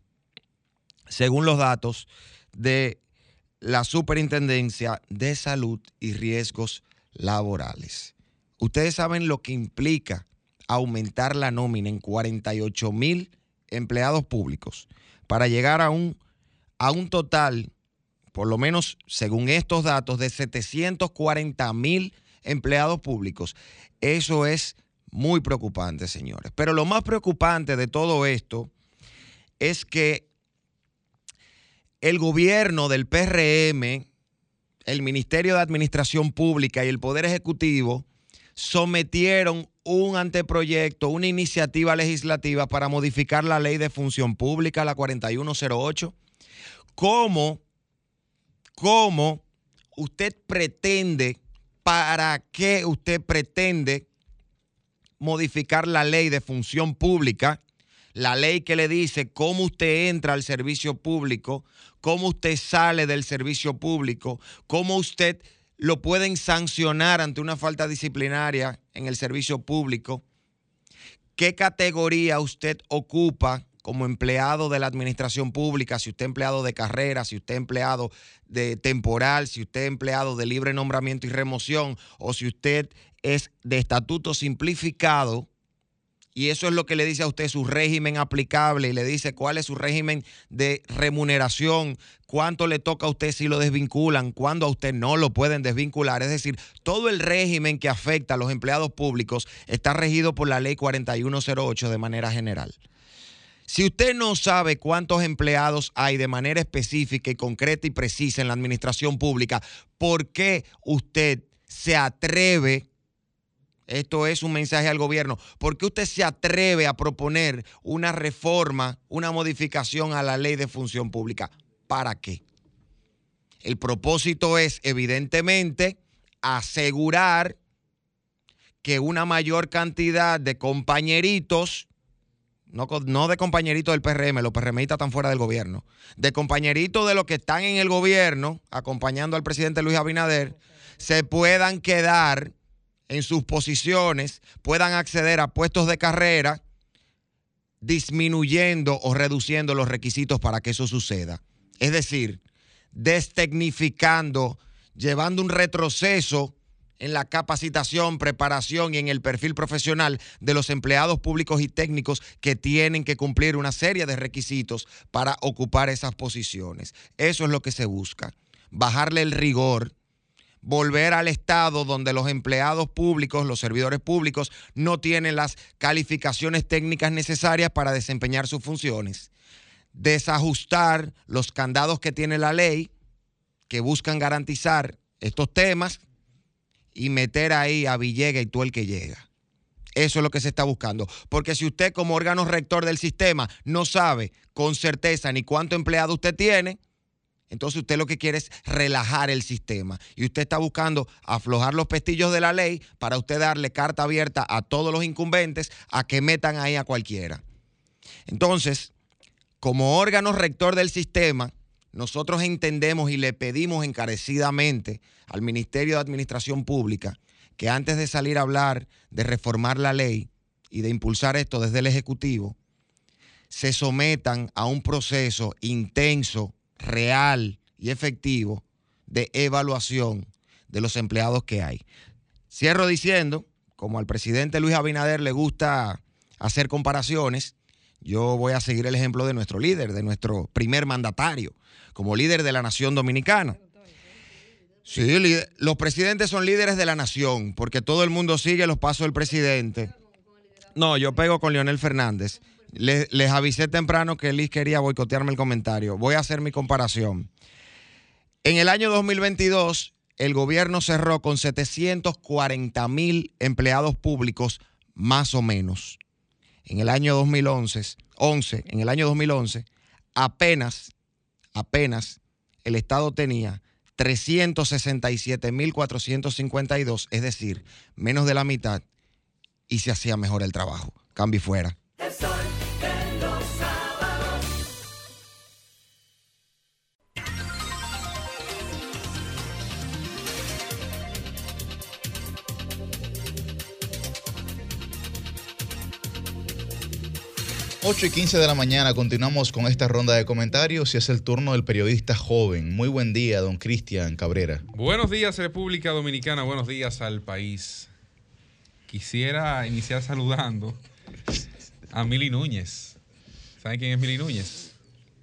S4: según los datos de la Superintendencia de Salud y Riesgos Laborales. Ustedes saben lo que implica aumentar la nómina en 48 mil empleados públicos para llegar a un, a un total por lo menos según estos datos, de 740 mil empleados públicos. Eso es muy preocupante, señores. Pero lo más preocupante de todo esto es que el gobierno del PRM, el Ministerio de Administración Pública y el Poder Ejecutivo sometieron un anteproyecto, una iniciativa legislativa para modificar la ley de función pública, la 4108, como cómo usted pretende, para qué usted pretende modificar la ley de función pública, la ley que le dice cómo usted entra al servicio público, cómo usted sale del servicio público, cómo usted lo pueden sancionar ante una falta disciplinaria en el servicio público. ¿Qué categoría usted ocupa como empleado de la administración pública? Si usted es empleado de carrera, si usted es empleado de temporal, si usted es empleado de libre nombramiento y remoción, o si usted es de estatuto simplificado, y eso es lo que le dice a usted su régimen aplicable y le dice cuál es su régimen de remuneración, cuánto le toca a usted si lo desvinculan, cuándo a usted no lo pueden desvincular. Es decir, todo el régimen que afecta a los empleados públicos está regido por la ley 4108 de manera general. Si usted no sabe cuántos empleados hay de manera específica y concreta y precisa en la administración pública, ¿por qué usted se atreve esto es un mensaje al gobierno. ¿Por qué usted se atreve a proponer una reforma, una modificación a la ley de función pública? ¿Para qué? El propósito es, evidentemente, asegurar que una mayor cantidad de compañeritos, no, de compañeritos del PRM, los PRMistas están fuera del gobierno, de compañeritos de los que están en el gobierno, acompañando al presidente Luis Abinader, se puedan quedar en sus posiciones puedan acceder a puestos de carrera, disminuyendo o reduciendo los requisitos para que eso suceda. Es decir, destecnificando, llevando un retroceso en la capacitación, preparación y en el perfil profesional de los empleados públicos y técnicos que tienen que cumplir una serie de requisitos para ocupar esas posiciones. Eso es lo que se busca, bajarle el rigor volver al estado donde los empleados públicos, los servidores públicos, no tienen las calificaciones técnicas necesarias para desempeñar sus funciones. Desajustar los candados que tiene la ley que buscan garantizar estos temas y meter ahí a Villega y tú el que llega. Eso es lo que se está buscando. Porque si usted como órgano rector del sistema no sabe con certeza ni cuánto empleado usted tiene, entonces usted lo que quiere es relajar el sistema y usted está buscando aflojar los pestillos de la ley para usted darle carta abierta a todos los incumbentes a que metan ahí a cualquiera. Entonces, como órgano rector del sistema, nosotros entendemos y le pedimos encarecidamente al Ministerio de Administración Pública que antes de salir a hablar de reformar la ley y de impulsar esto desde el Ejecutivo, se sometan a un proceso intenso real y efectivo de evaluación de los empleados que hay. Cierro diciendo, como al presidente Luis Abinader le gusta hacer comparaciones, yo voy a seguir el ejemplo de nuestro líder, de nuestro primer mandatario, como líder de la nación dominicana. Sí, los presidentes son líderes de la nación, porque todo el mundo sigue los pasos del presidente. No, yo pego con Leonel Fernández. Les, avisé temprano que Liz quería boicotearme el comentario. Voy a hacer mi comparación. En el año 2022, el gobierno cerró con 740 mil empleados públicos, más o menos. En el año 2011, 11, en el año 2011, apenas, apenas el Estado tenía 367.452, es decir, menos de la mitad, y se hacía mejor el trabajo. Cambio fuera.
S1: 8 y 15 de la mañana continuamos con esta ronda de comentarios y es el turno del periodista joven. Muy buen día, don Cristian Cabrera.
S5: Buenos días, República Dominicana. Buenos días al país. Quisiera iniciar saludando a Mili Núñez. ¿Saben quién es Mili Núñez?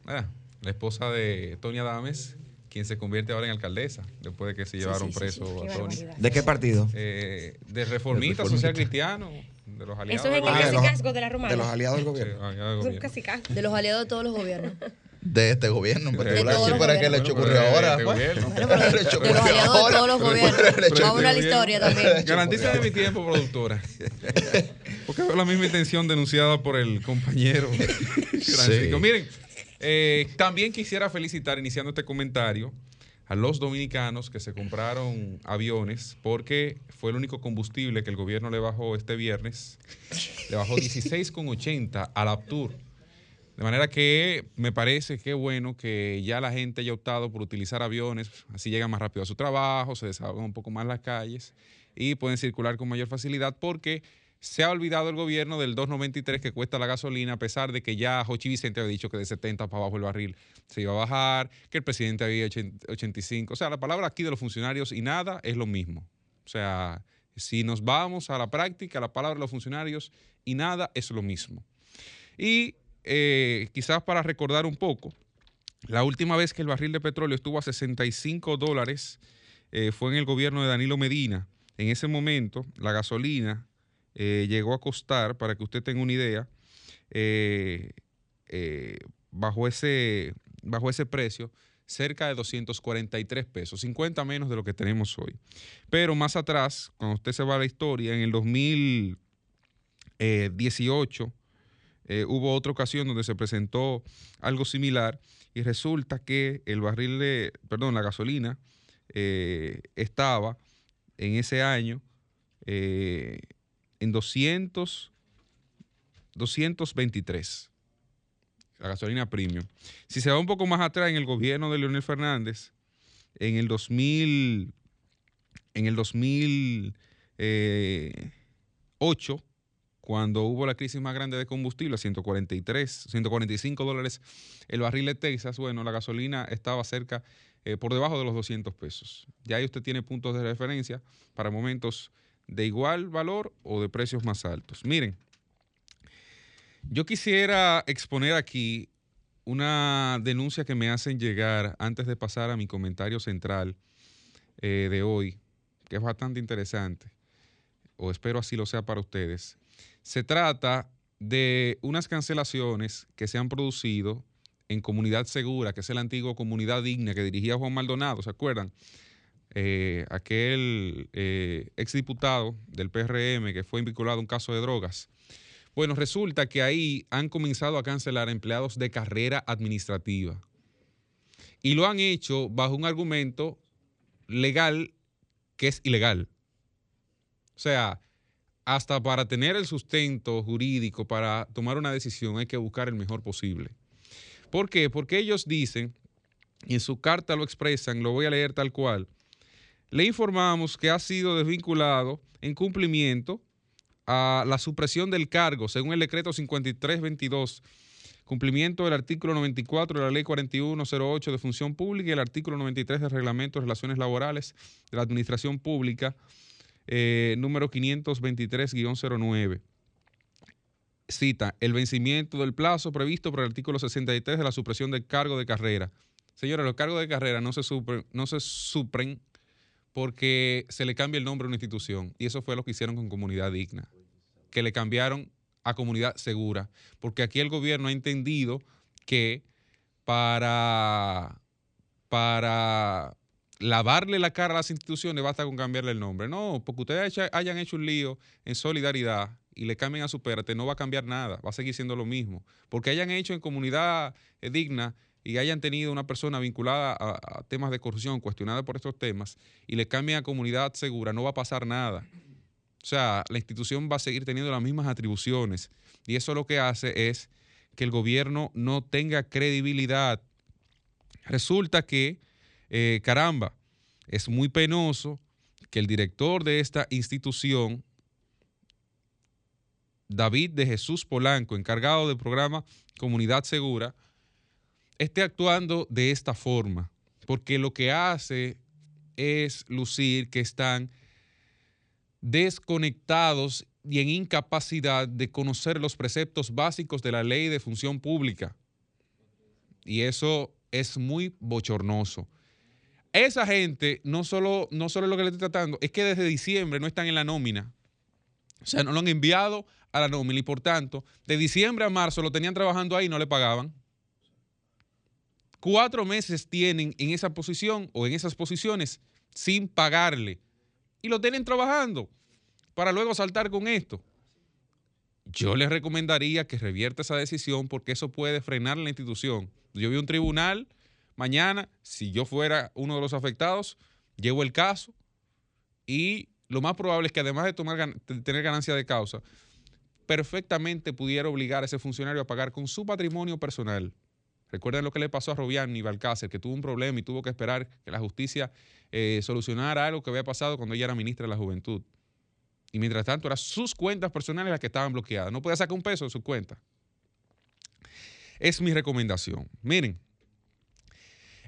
S5: Ah, la esposa de Tony Adames, quien se convierte ahora en alcaldesa, después de que se llevaron preso a Tony.
S4: ¿De qué partido?
S5: Eh, de reformista, social cristiano de los aliados.
S6: Eso es el cacicazgo de la romana.
S4: De los aliados del gobierno.
S6: De
S2: los aliados de todos los gobiernos.
S1: De este gobierno en particular. Sí, para que le ocurrió ahora.
S2: de los aliados de todos los gobiernos. Vamos a la historia también.
S5: Garantiza de mi tiempo, productora. Porque veo la misma intención denunciada por el compañero Francisco. Miren, eh, también quisiera felicitar, iniciando este comentario, a los dominicanos que se compraron aviones porque fue el único combustible que el gobierno le bajó este viernes. Le bajó 16,80 al Aptur. De manera que me parece que bueno que ya la gente haya optado por utilizar aviones, así llegan más rápido a su trabajo, se desahogan un poco más las calles y pueden circular con mayor facilidad porque se ha olvidado el gobierno del 2.93 que cuesta la gasolina, a pesar de que ya Jochi Vicente había dicho que de 70 para abajo el barril se iba a bajar, que el presidente había hecho 85. O sea, la palabra aquí de los funcionarios y nada es lo mismo. O sea, si nos vamos a la práctica, la palabra de los funcionarios y nada es lo mismo. Y eh, quizás para recordar un poco, la última vez que el barril de petróleo estuvo a 65 dólares eh, fue en el gobierno de Danilo Medina. En ese momento, la gasolina eh, llegó a costar, para que usted tenga una idea, eh, eh, bajo, ese, bajo ese precio, cerca de 243 pesos, 50 menos de lo que tenemos hoy. Pero más atrás, cuando usted se va a la historia, en el 2018 hubo otra ocasión donde se presentó algo similar y resulta que el barril de, perdón, la gasolina estaba en ese año en 200, 223. La gasolina premium. Si se va un poco más atrás en el gobierno de Leonel Fernández, en el 2000, en el 2008, cuando hubo la crisis más grande de combustible, 143, 145 dólares el barril de Texas, bueno, la gasolina estaba cerca, eh, por debajo de los 200 pesos. Ya ahí usted tiene puntos de referencia para momentos de igual valor o de precios más altos. Miren, yo quisiera exponer aquí una denuncia que me hacen llegar antes de pasar a mi comentario central eh, de hoy, que es bastante interesante, o espero así lo sea para ustedes. Se trata de unas cancelaciones que se han producido en Comunidad Segura, que es la antigua Comunidad Digna que dirigía Juan Maldonado, ¿se acuerdan? Eh, aquel eh, exdiputado del PRM que fue vinculado a un caso de drogas. Bueno, resulta que ahí han comenzado a cancelar empleados de carrera administrativa. Y lo han hecho bajo un argumento legal que es ilegal. O sea, hasta para tener el sustento jurídico para tomar una decisión hay que buscar el mejor posible. ¿Por qué? Porque ellos dicen, y en su carta lo expresan, lo voy a leer tal cual, le informamos que ha sido desvinculado en cumplimiento a la supresión del cargo, según el decreto 5322, cumplimiento del artículo 94 de la ley 4108 de función pública y el artículo 93 del reglamento de relaciones laborales de la administración pública, eh, número 523-09. Cita, el vencimiento del plazo previsto por el artículo 63 de la supresión del cargo de carrera. Señores, los cargos de carrera no se, supren, no se supren porque se le cambia el nombre a una institución. Y eso fue lo que hicieron con Comunidad Digna, que le cambiaron a Comunidad Segura, porque aquí el gobierno ha entendido que para, para lavarle la cara a las instituciones basta con cambiarle el nombre. No, porque ustedes hayan hecho un lío en solidaridad y le cambien a su perte, no va a cambiar nada, va a seguir siendo lo mismo. Porque hayan hecho en comunidad digna y hayan tenido una persona vinculada a, temas de corrupción, cuestionada por estos temas, y le cambien a comunidad segura, no va a pasar nada. O sea, la institución va a seguir teniendo las mismas atribuciones. Y eso lo que hace es que el gobierno no tenga credibilidad. Resulta que, eh, caramba, es muy penoso que el director de esta institución, David de Jesús Polanco, encargado del programa Comunidad Segura, esté actuando de esta forma, porque lo que hace es lucir que están desconectados y en incapacidad de conocer los preceptos básicos de la ley de función pública. Y eso es muy bochornoso. Esa gente no solo, no solo lo que le estoy tratando, es que desde diciembre no están en la nómina. O sea, no lo han enviado a la nómina y por tanto, de diciembre a marzo lo tenían trabajando ahí y no le pagaban. Cuatro meses tienen en esa posición o en esas posiciones sin pagarle. Y lo tienen trabajando para luego saltar con esto. Yo les recomendaría que revierta esa decisión porque eso puede frenar la institución. Yo vi un tribunal mañana, si yo fuera uno de los afectados, llevo el caso y lo más probable es que además de, tomar, de tener ganancia de causa, perfectamente pudiera obligar a ese funcionario a pagar con su patrimonio personal. Recuerden lo que le pasó a Robián y Balcácer, que tuvo un problema y tuvo que esperar que la justicia eh, solucionara algo que había pasado cuando ella era ministra de la Juventud. Y mientras tanto, eran sus cuentas personales las que estaban bloqueadas. No podía sacar un peso de su cuenta. Es mi recomendación. Miren,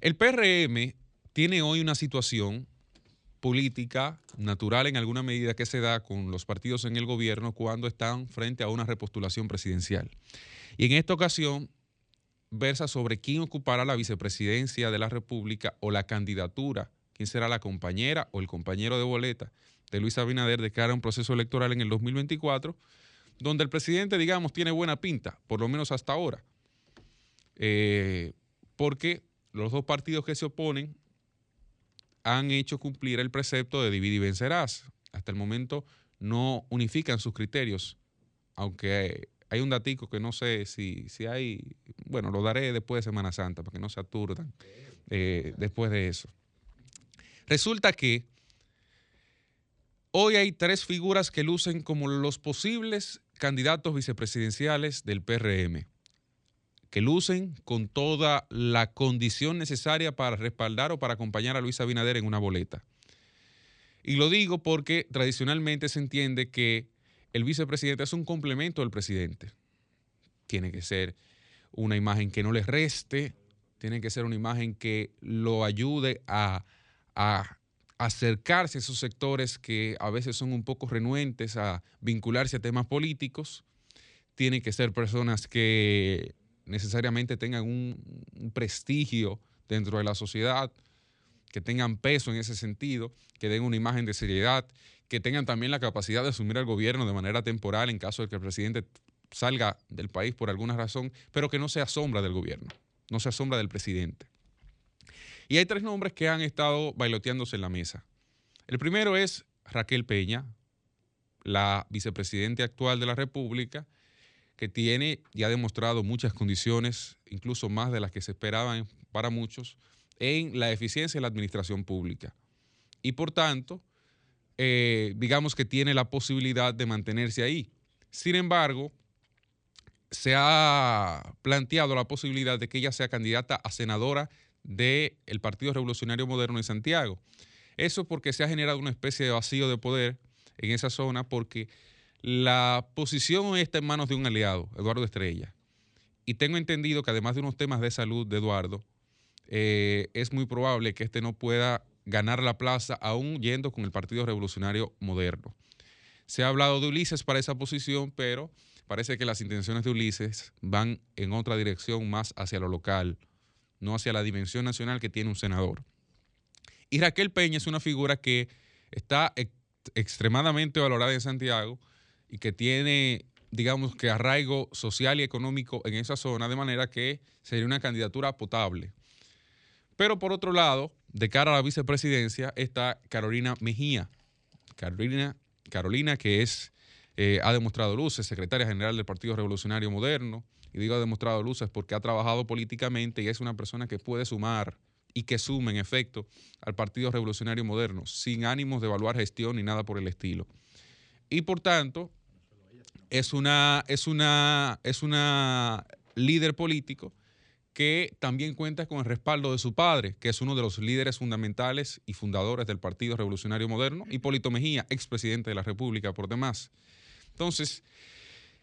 S5: el PRM tiene hoy una situación política natural en alguna medida que se da con los partidos en el gobierno cuando están frente a una repostulación presidencial. Y en esta ocasión versa sobre quién ocupará la vicepresidencia de la República o la candidatura, quién será la compañera o el compañero de boleta de Luis Abinader de cara a un proceso electoral en el 2024, donde el presidente, digamos, tiene buena pinta, por lo menos hasta ahora, eh, porque los dos partidos que se oponen han hecho cumplir el precepto de dividir y vencerás. Hasta el momento no unifican sus criterios, aunque hay un datico que no sé si, si hay, bueno, lo daré después de Semana Santa para que no se aturdan eh, después de eso. Resulta que hoy hay tres figuras que lucen como los posibles candidatos vicepresidenciales del PRM que lucen con toda la condición necesaria para respaldar o para acompañar a Luis Abinader en una boleta. Y lo digo porque tradicionalmente se entiende que el vicepresidente es un complemento del presidente. Tiene que ser una imagen que no le reste, tiene que ser una imagen que lo ayude a, acercarse a esos sectores que a veces son un poco renuentes a vincularse a temas políticos. Tiene que ser personas que necesariamente tengan un, prestigio dentro de la sociedad, que tengan peso en ese sentido, que den una imagen de seriedad, que tengan también la capacidad de asumir el gobierno de manera temporal en caso de que el presidente salga del país por alguna razón, pero que no sea sombra del gobierno, no sea sombra del presidente. Y hay tres nombres que han estado bailoteándose en la mesa. El primero es Raquel Peña, la vicepresidenta actual de la República, que tiene y ha demostrado muchas condiciones, incluso más de las que se esperaban para muchos, en la eficiencia de la administración pública. Y por tanto, eh, digamos que tiene la posibilidad de mantenerse ahí. Sin embargo, se ha planteado la posibilidad de que ella sea candidata a senadora del Partido Revolucionario Moderno de Santiago. Eso porque se ha generado una especie de vacío de poder en esa zona porque la posición está en manos de un aliado, Eduardo Estrella. Y tengo entendido que además de unos temas de salud de Eduardo, eh, es muy probable que este no pueda ganar la plaza aún yendo con el Partido Revolucionario Moderno. Se ha hablado de Ulises para esa posición, pero parece que las intenciones de Ulises van en otra dirección, más hacia lo local, no hacia la dimensión nacional que tiene un senador. Y Raquel Peña es una figura que está extremadamente valorada en Santiago y que tiene, digamos que arraigo social y económico en esa zona, de manera que sería una candidatura potable. Pero por otro lado, de cara a la vicepresidencia está Carolina Mejía. Carolina, Carolina que es, eh, ha demostrado luces, secretaria general del Partido Revolucionario Moderno, y digo ha demostrado luces porque ha trabajado políticamente y es una persona que puede sumar y que sume en efecto al Partido Revolucionario Moderno, sin ánimos de evaluar gestión ni nada por el estilo. Y por tanto, es una, es una, es una líder político que también cuenta con el respaldo de su padre, que es uno de los líderes fundamentales y fundadores del Partido Revolucionario Moderno, Hipólito Mejía, expresidente de la República por demás. Entonces,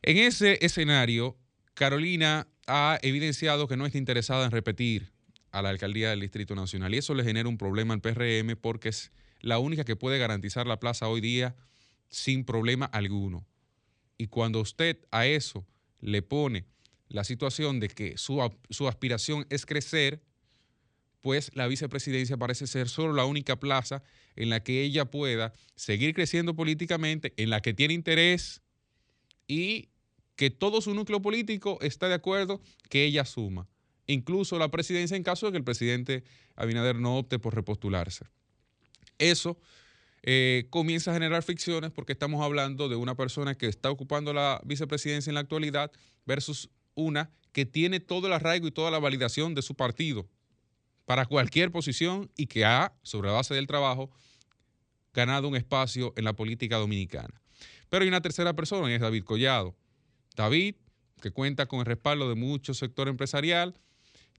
S5: en ese escenario, Carolina ha evidenciado que no está interesada en repetir a la alcaldía del Distrito Nacional y eso le genera un problema al PRM porque es la única que puede garantizar la plaza hoy día sin problema alguno. Y cuando usted a eso le pone la situación de que su, su, aspiración es crecer, pues la vicepresidencia parece ser solo la única plaza en la que ella pueda seguir creciendo políticamente, en la que tiene interés y que todo su núcleo político está de acuerdo que ella suma. Incluso la presidencia en caso de que el presidente Abinader no opte por repostularse. Eso eh, comienza a generar fricciones porque estamos hablando de una persona que está ocupando la vicepresidencia en la actualidad versus una que tiene todo el arraigo y toda la validación de su partido para cualquier posición y que ha, sobre la base del trabajo, ganado un espacio en la política dominicana. Pero hay una tercera persona y es David Collado. David, que cuenta con el respaldo de mucho sector empresarial,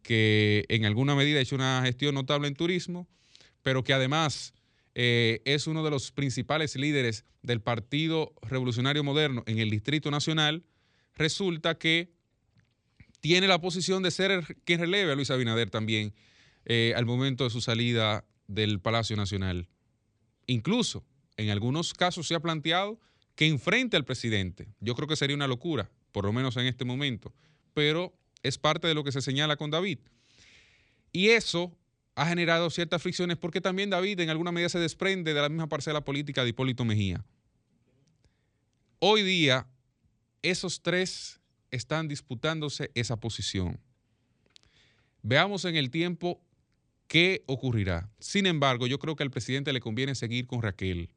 S5: que en alguna medida ha hecho una gestión notable en turismo, pero que además eh, es uno de los principales líderes del Partido Revolucionario Moderno en el Distrito Nacional, resulta que tiene la posición de ser quien releve a Luis Abinader también eh, al momento de su salida del Palacio Nacional. Incluso en algunos casos se ha planteado que enfrente al presidente. Yo creo que sería una locura, por lo menos en este momento, pero es parte de lo que se señala con David. Y eso ha generado ciertas fricciones porque también David en alguna medida se desprende de la misma parcela política de Hipólito Mejía. Hoy día, esos tres están disputándose esa posición. Veamos en el tiempo qué ocurrirá. Sin embargo, yo creo que al presidente le conviene seguir con Raquel,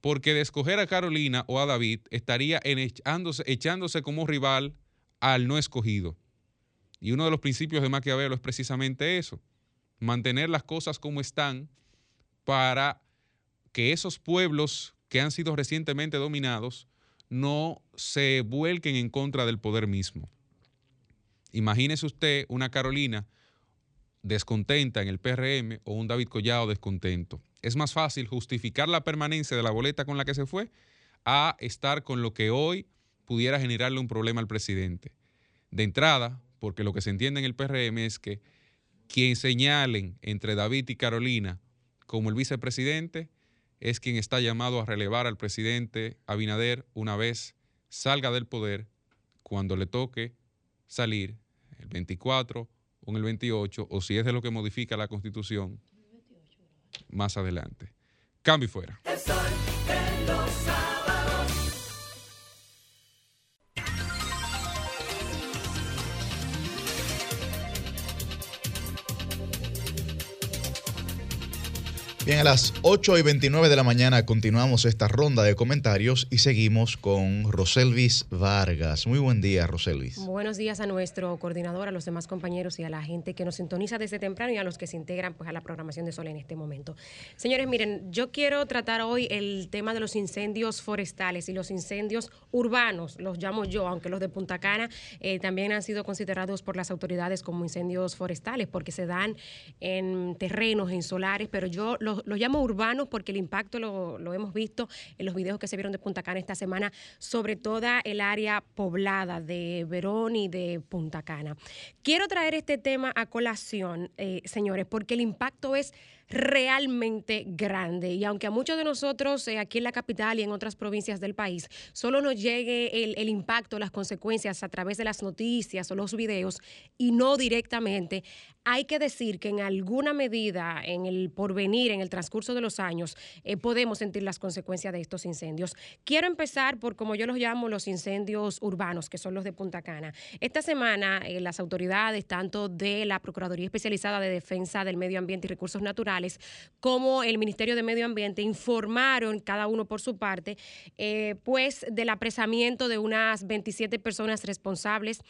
S5: porque de escoger a Carolina o a David estaría echándose, como rival al no escogido. Y uno de los principios de Maquiavelo es precisamente eso, mantener las cosas como están para que esos pueblos que han sido recientemente dominados no se vuelquen en contra del poder mismo. Imagínese usted una Carolina descontenta en el PRM o un David Collado descontento. Es más fácil justificar la permanencia de la boleta con la que se fue a estar con lo que hoy pudiera generarle un problema al presidente. De entrada, porque lo que se entiende en el PRM es que quien señalen entre David y Carolina como el vicepresidente es quien está llamado a relevar al presidente Abinader una vez salga del poder cuando le toque salir el 24 o en el 28 o si es de lo que modifica la constitución más adelante. Cambio fuera.
S1: Bien, a las 8 y 29 de la mañana continuamos esta ronda de comentarios y seguimos con Roselvis Vargas. Muy buen día, Roselvis.
S6: Buenos días a nuestro coordinador, a los demás compañeros y a la gente que nos sintoniza desde temprano y a los que se integran pues, a la programación de Sol en este momento. Señores, miren, yo quiero tratar hoy el tema de los incendios forestales y los incendios urbanos, los llamo yo, aunque los de Punta Cana eh, también han sido considerados por las autoridades como incendios forestales porque se dan en terrenos, en solares, pero yo los los, llamo urbanos porque el impacto lo, hemos visto en los videos que se vieron de Punta Cana esta semana, sobre toda el área poblada de Verón y de Punta Cana. Quiero traer este tema a colación, eh, señores, porque el impacto es realmente grande. Y aunque a muchos de nosotros eh, aquí en la capital y en otras provincias del país solo nos llegue el, impacto, las consecuencias a través de las noticias o los videos y no directamente, hay que decir que en alguna medida, en el porvenir, en el transcurso de los años, eh, podemos sentir las consecuencias de estos incendios. Quiero empezar por, como yo los llamo, los incendios urbanos, que son los de Punta Cana. Esta semana, eh, las autoridades, tanto de la Procuraduría Especializada de Defensa del Medio Ambiente y Recursos Naturales, como el Ministerio de Medio Ambiente, informaron, cada uno por su parte, eh, pues del apresamiento de unas 27 personas responsables,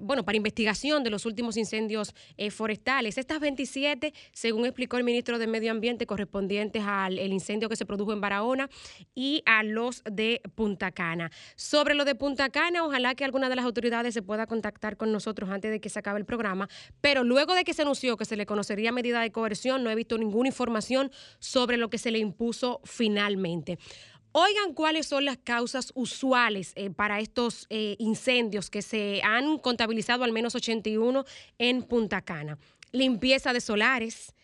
S6: bueno, para investigación de los últimos incendios eh, forestales. Estas 27, según explicó el ministro de Medio Ambiente, correspondientes al incendio que se produjo en Barahona y a los de Punta Cana. Sobre lo de Punta Cana, ojalá que alguna de las autoridades se pueda contactar con nosotros antes de que se acabe el programa, pero luego de que se anunció que se le conocería medida de coerción, no he visto ninguna información sobre lo que se le impuso finalmente. Oigan cuáles son las causas usuales eh, para estos eh, incendios que se han contabilizado al menos 81 en Punta Cana. Limpieza de solares,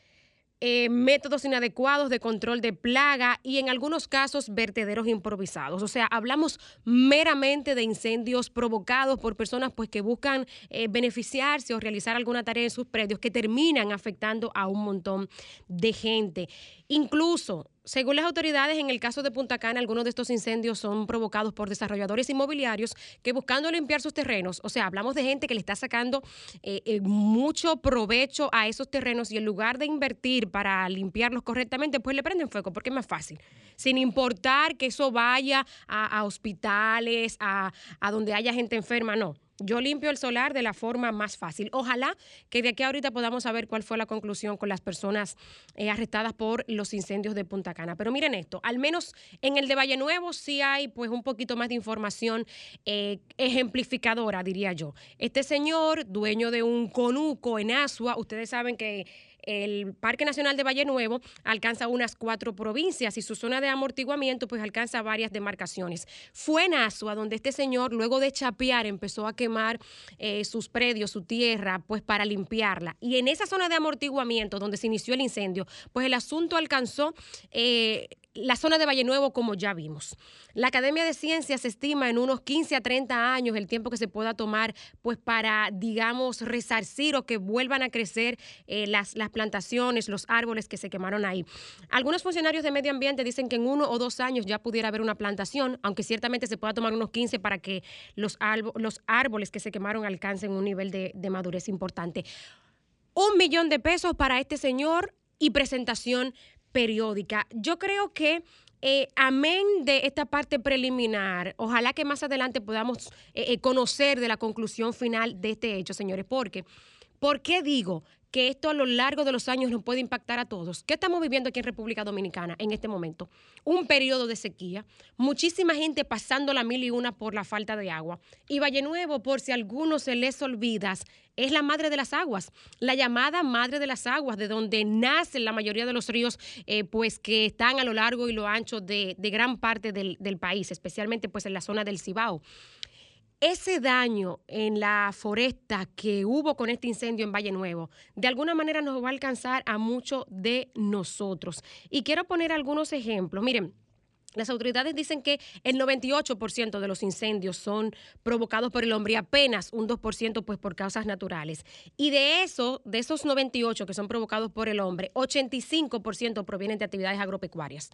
S6: eh, métodos inadecuados de control de plaga y en algunos casos vertederos improvisados. O sea, hablamos meramente de incendios provocados por personas pues, que buscan beneficiarse o realizar alguna tarea en sus predios que terminan afectando a un montón de gente. Incluso según las autoridades, en el caso de Punta Cana, algunos de estos incendios son provocados por desarrolladores inmobiliarios que buscando limpiar sus terrenos, o sea, hablamos de gente que le está sacando eh, eh, mucho provecho a esos terrenos y en lugar de invertir para limpiarlos correctamente, pues le prenden fuego porque es más fácil. Sin importar que eso vaya a, hospitales, a, a donde haya gente enferma, no Yo limpio el solar de la forma más fácil. Ojalá que de aquí a ahorita podamos saber cuál fue la conclusión con las personas eh, arrestadas por los incendios de Punta Cana. Pero miren esto, al menos en el de Valle Nuevo sí hay pues un poquito más de información eh, ejemplificadora, diría yo. Este señor, dueño de un conuco en Asua, ustedes saben que el Parque Nacional de Valle Nuevo alcanza unas cuatro provincias y su zona de amortiguamiento pues alcanza varias demarcaciones. Fue en Asua donde este señor luego de chapear empezó a quemar eh, sus predios, su tierra, pues para limpiarla. Y en esa zona de amortiguamiento donde se inició el incendio, pues el asunto alcanzó... Eh, la zona de Valle Nuevo, como ya vimos. La Academia de Ciencias estima en unos 15 a 30 años el tiempo que se pueda tomar, pues para, digamos, resarcir o que vuelvan a crecer eh, las, las plantaciones, los árboles que se quemaron ahí. Algunos funcionarios de medio ambiente dicen que en uno o dos años ya pudiera haber una plantación, aunque ciertamente se pueda tomar unos 15 para que los, los árboles que se quemaron alcancen un nivel de, de madurez importante. Un millón de pesos para este señor y presentación periódica. Yo creo que eh, amén de esta parte preliminar, ojalá que más adelante podamos eh, eh, conocer de la conclusión final de este hecho, señores, porque, ¿por qué digo que esto a lo largo de los años nos puede impactar a todos. ¿Qué estamos viviendo aquí en República Dominicana en este momento? Un periodo de sequía, muchísima gente pasando la mil y una por la falta de agua. Y Valle Nuevo, por si a algunos se les olvida, es la madre de las aguas, la llamada madre de las aguas, de donde nacen la mayoría de los ríos, eh, pues que están a lo largo y lo ancho de, gran parte del, del país, especialmente pues en la zona del Cibao ese daño en la foresta que hubo con este incendio en Valle Nuevo, de alguna manera nos va a alcanzar a muchos de nosotros. Y quiero poner algunos ejemplos. Miren, las autoridades dicen que el 98% de los incendios son provocados por el hombre y apenas un 2% pues por causas naturales. Y de eso, de esos 98 que son provocados por el hombre, 85% provienen de actividades agropecuarias.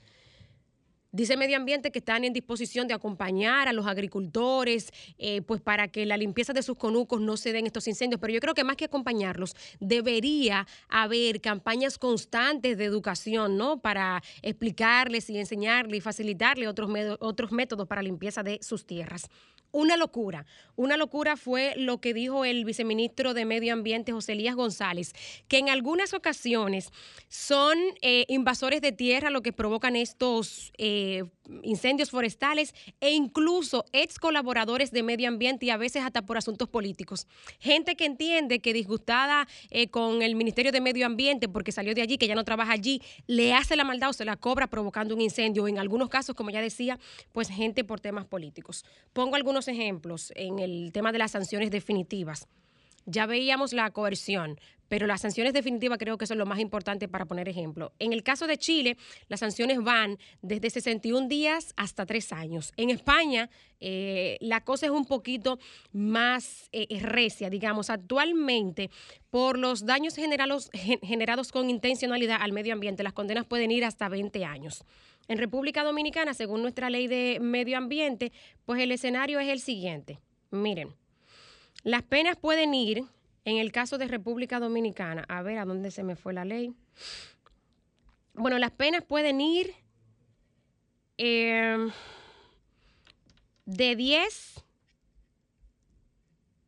S6: Dice Medio Ambiente que están en disposición de acompañar a los agricultores, eh, pues para que la limpieza de sus conucos no se den estos incendios. Pero yo creo que más que acompañarlos, debería haber campañas constantes de educación, ¿no? Para explicarles y enseñarles y facilitarles otros, otros métodos para limpieza de sus tierras una locura. Una locura fue lo que dijo el viceministro de Medio Ambiente, José Elías González, que en algunas ocasiones son eh, invasores de tierra lo que provocan estos eh, incendios forestales e incluso ex colaboradores de medio ambiente y a veces hasta por asuntos políticos. Gente que entiende que disgustada eh, con el Ministerio de Medio Ambiente porque salió de allí, que ya no trabaja allí, le hace la maldad o se la cobra provocando un incendio. En algunos casos, como ya decía, pues gente por temas políticos. Pongo algunos ejemplos en el tema de las sanciones definitivas. Ya veíamos la coerción, pero las sanciones definitivas creo que son lo más importante para poner ejemplo. En el caso de Chile, las sanciones van desde 61 días hasta 3 años. En España, eh, la cosa es un poquito más eh, recia, digamos. Actualmente, por los daños generados, generados con intencionalidad al medio ambiente, las condenas pueden ir hasta 20 años. En República Dominicana, según nuestra ley de medio ambiente, pues el escenario es el siguiente. Miren. Las penas pueden ir, en el caso de República Dominicana, a ver a dónde se me fue la ley. Bueno, las penas pueden ir em, de 10,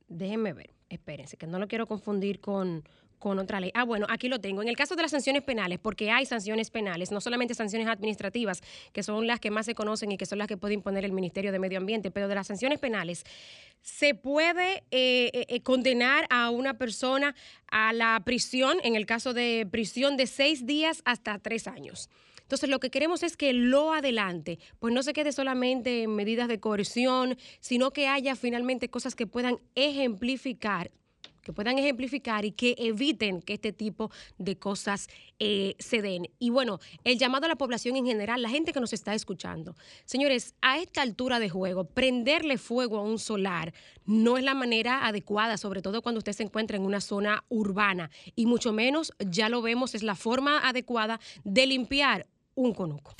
S6: déjenme ver, espérense, que no lo quiero confundir con, con otra ley. Ah, bueno, aquí lo tengo. En el caso de las sanciones penales, porque hay sanciones penales, no solamente sanciones administrativas, que son las que más se conocen y que son las que puede imponer el Ministerio de Medio Ambiente, pero de las sanciones penales, se puede eh, eh, eh, condenar a una persona a la prisión, en el caso de prisión de seis días hasta tres años. Entonces, lo que queremos es que lo adelante, pues no se quede solamente en medidas de coerción, sino que haya finalmente cosas que puedan ejemplificar que puedan ejemplificar y que eviten que este tipo de cosas eh, se den. Y bueno, el llamado a la población en general, la gente que nos está escuchando. Señores, a esta altura de juego, prenderle fuego a un solar no es la manera adecuada, sobre todo cuando usted se encuentra en una zona urbana. Y mucho menos, ya lo vemos, es la forma adecuada de limpiar un conuco.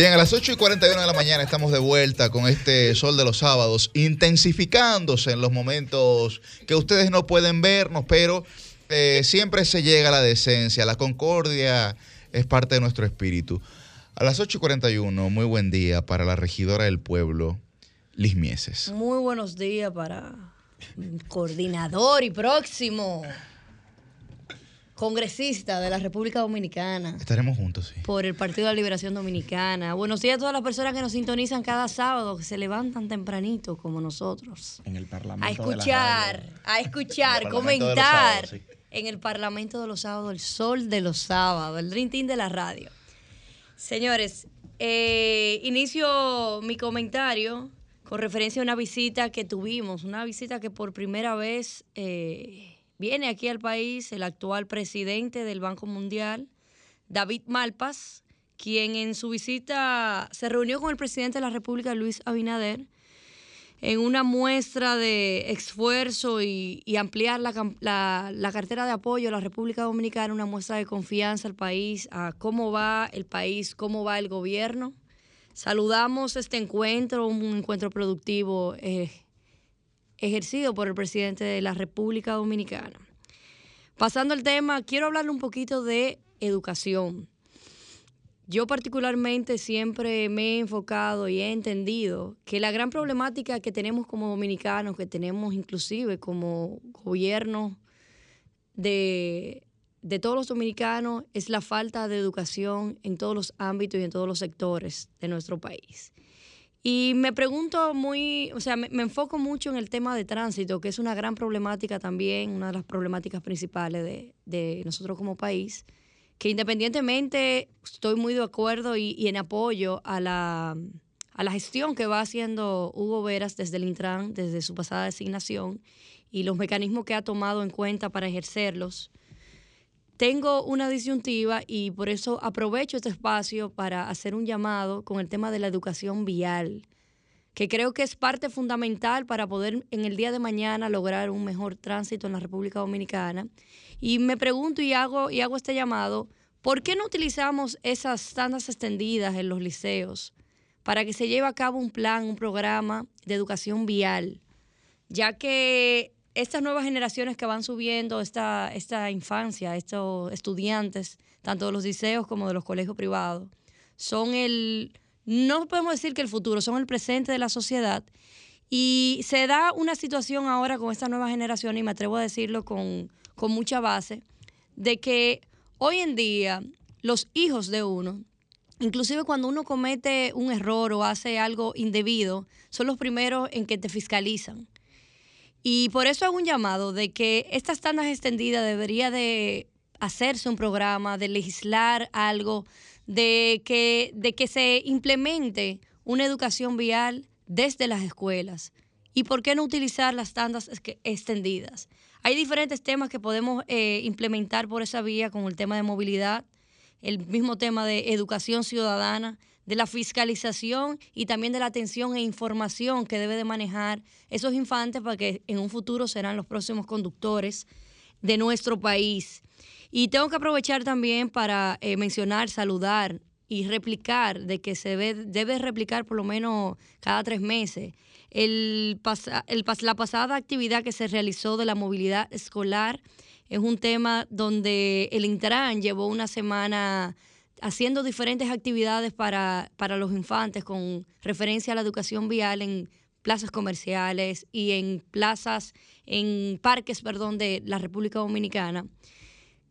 S1: Bien, a las 8 y 41 de la mañana estamos de vuelta con este sol de los sábados, intensificándose en los momentos que ustedes no pueden vernos, pero eh, siempre se llega a la decencia, la concordia es parte de nuestro espíritu. A las 8 y 41, muy buen día para la regidora del pueblo, Liz Mieses.
S2: Muy buenos días para coordinador y próximo congresista de la República Dominicana
S1: Estaremos juntos, sí.
S2: por el Partido de la Liberación Dominicana. Buenos días a todas las personas que nos sintonizan cada sábado, que se levantan tempranito como nosotros.
S4: En el Parlamento.
S2: A
S4: de la
S2: escuchar,
S4: radio.
S2: a escuchar,
S4: de
S2: comentar
S4: sábados,
S2: en el Parlamento de los Sábados, el sol de los sábados, el Dream Team de la radio. Señores, eh, inicio mi comentario con referencia a una visita que tuvimos, una visita que por primera vez eh, viene aquí al país el actual presidente del Banco Mundial, David Malpas, quien en su visita se reunió con el presidente de la República, Luis Abinader, en una muestra de esfuerzo y, ampliar la cartera de apoyo a la República Dominicana, una muestra de confianza al país, a cómo va el país, cómo va el gobierno. Saludamos este encuentro, un encuentro productivo eh, ejercido por el presidente de la República Dominicana. Pasando al tema, quiero hablarle un poquito de educación. Yo particularmente siempre me he enfocado y he entendido que la gran problemática que tenemos como dominicanos, que tenemos inclusive como gobierno de, de todos los dominicanos, es la falta de educación en todos los ámbitos y en todos los sectores de nuestro país. Y me pregunto muy, o sea, me, me enfoco mucho en el tema de tránsito, que es una gran problemática también, una de las problemáticas principales de, de nosotros como país, que independientemente estoy muy de acuerdo y, y en apoyo a la, a la gestión que va haciendo Hugo Veras desde el Intran, desde su pasada designación, y los mecanismos que ha tomado en cuenta para ejercerlos, tengo una disyuntiva y por eso aprovecho este espacio para hacer un llamado con el tema de la educación vial, que creo que es parte fundamental para poder en el día de mañana lograr un mejor tránsito en la República Dominicana. Y me pregunto y hago, y hago este llamado, ¿por qué no utilizamos esas tandas extendidas en los liceos para que se lleve a cabo un plan, un programa de educación vial? ya que estas nuevas generaciones que van subiendo, esta, esta infancia, estos estudiantes, tanto de los liceos como de los colegios privados, son el, no podemos decir que el futuro, son el presente de la sociedad. Y se da una situación ahora con esta nueva generación, y me atrevo a decirlo con, con mucha base, de que hoy en día los hijos de uno, inclusive cuando uno comete un error o hace algo indebido, son los primeros en que te fiscalizan. Y por eso hago un llamado de que estas tandas extendidas debería de hacerse un programa, de legislar algo, de que, de que se implemente una educación vial desde las escuelas. ¿Y por qué no utilizar las tandas extendidas? Hay diferentes temas que podemos eh, implementar por esa vía, como el tema de movilidad, el mismo tema de educación ciudadana, de la fiscalización y también de la atención e información que debe de manejar esos infantes para que en un futuro serán los próximos conductores de nuestro país. Y tengo que aprovechar también para eh, mencionar, saludar y replicar de que se debe, replicar por lo menos cada tres meses el el la pasada actividad que se realizó de la movilidad escolar es un tema donde el Intran llevó una semana haciendo diferentes actividades para, para los infantes con referencia a la educación vial en plazas comerciales y en plazas, en parques, perdón, de la República Dominicana.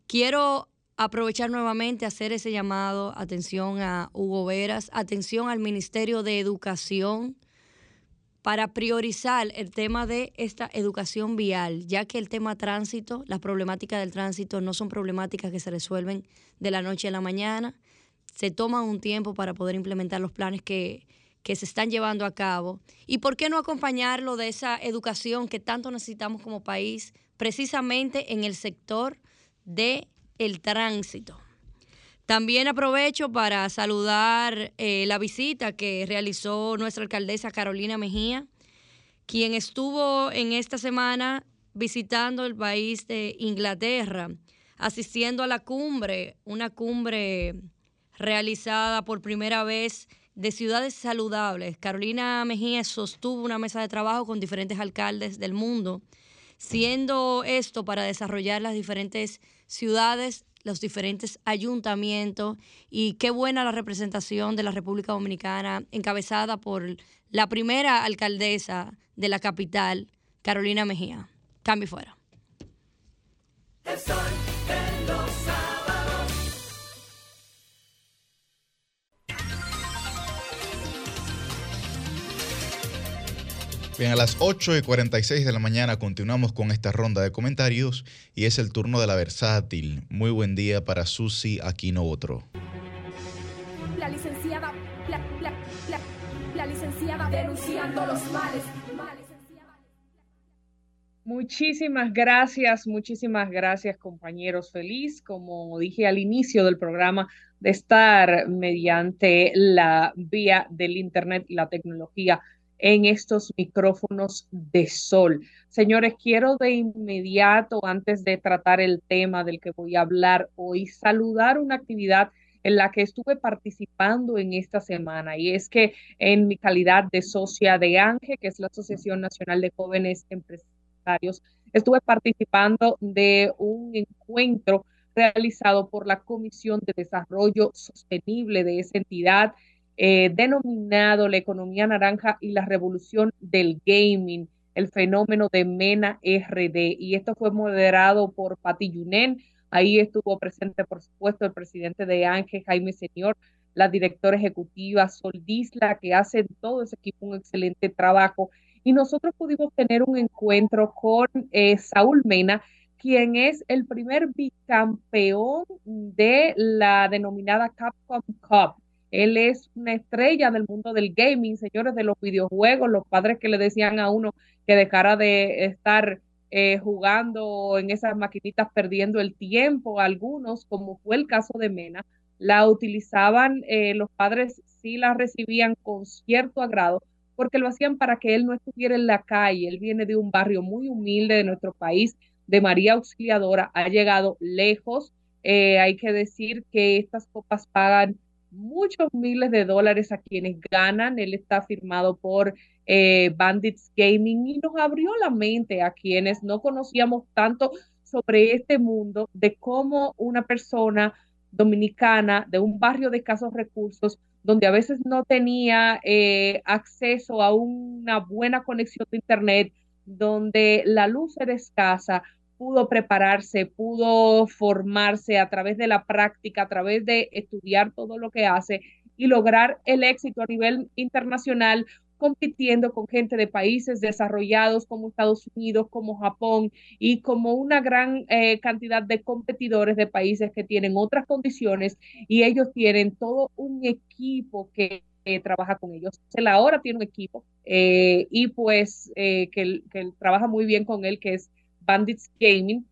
S2: Quiero aprovechar nuevamente hacer ese llamado, atención a Hugo Veras, atención al Ministerio de Educación para priorizar el tema de esta educación vial, ya que el tema tránsito, las problemáticas del tránsito no son problemáticas que se resuelven de la noche a la mañana, se toman un tiempo para poder implementar los planes que, que se están llevando a cabo. ¿Y por qué no acompañarlo de esa educación que tanto necesitamos como país, precisamente en el sector de el tránsito? También aprovecho para saludar eh, la visita que realizó nuestra alcaldesa Carolina Mejía, quien estuvo en esta semana visitando el país de Inglaterra, asistiendo a la cumbre, una cumbre realizada por primera vez de ciudades saludables. Carolina Mejía sostuvo una mesa de trabajo con diferentes alcaldes del mundo, siendo esto para desarrollar las diferentes ciudades, los diferentes ayuntamientos y qué buena la representación de la República Dominicana encabezada por la primera alcaldesa de la capital, Carolina Mejía. Cambio fuera.
S1: Bien, a las 8 y 46 de la mañana continuamos con esta ronda de comentarios y es el turno de la versátil. Muy buen día para Susi Aquino Otro.
S16: La licenciada, la, la, la, la licenciada denunciando los males.
S3: Muchísimas gracias, muchísimas gracias compañeros. Feliz, como dije al inicio del programa, de estar mediante la vía del Internet y la tecnología en estos micrófonos de sol. Señores, quiero de inmediato, antes de tratar el tema del que voy a hablar hoy, saludar una actividad en la que estuve participando en esta semana y es que en mi calidad de socia de ANGE, que es la Asociación Nacional de Jóvenes Empresarios, estuve participando de un encuentro realizado por la Comisión de Desarrollo Sostenible de esa entidad eh, denominado la economía naranja y la revolución del gaming, el fenómeno de MENA RD. Y esto fue moderado por Pati Yunen. Ahí estuvo presente, por supuesto, el presidente de Ángel, Jaime Señor, la directora ejecutiva Sol Disla, que hace todo ese equipo un excelente trabajo. Y nosotros pudimos tener un encuentro con eh, Saúl Mena, quien es el primer bicampeón de la denominada Capcom Cup. Él es una estrella del mundo del gaming, señores, de los videojuegos, los padres que le decían a uno que dejara de estar eh, jugando en esas maquinitas perdiendo el tiempo, algunos, como fue el caso de Mena, la utilizaban, eh, los padres sí la recibían con cierto agrado, porque lo hacían para que él no estuviera en la calle. Él viene de un barrio muy humilde de nuestro país, de María Auxiliadora, ha llegado lejos. Eh, hay que decir que estas copas pagan muchos miles de dólares a quienes ganan. Él está firmado por eh, Bandits Gaming y nos abrió la mente a quienes no conocíamos tanto sobre este mundo de cómo una persona dominicana de un barrio de escasos recursos, donde a veces no tenía eh, acceso a una buena conexión de Internet, donde la luz era escasa, pudo prepararse, pudo formarse a través de la práctica, a través de estudiar todo lo que hace y lograr el éxito a nivel internacional compitiendo con gente de países desarrollados como Estados Unidos, como Japón y como una gran eh, cantidad de competidores de países que tienen otras condiciones y ellos tienen todo un equipo que trabaja con ellos. Él ahora tiene un equipo eh, y pues eh, que, que trabaja muy bien con él, que es Bandits Gaming,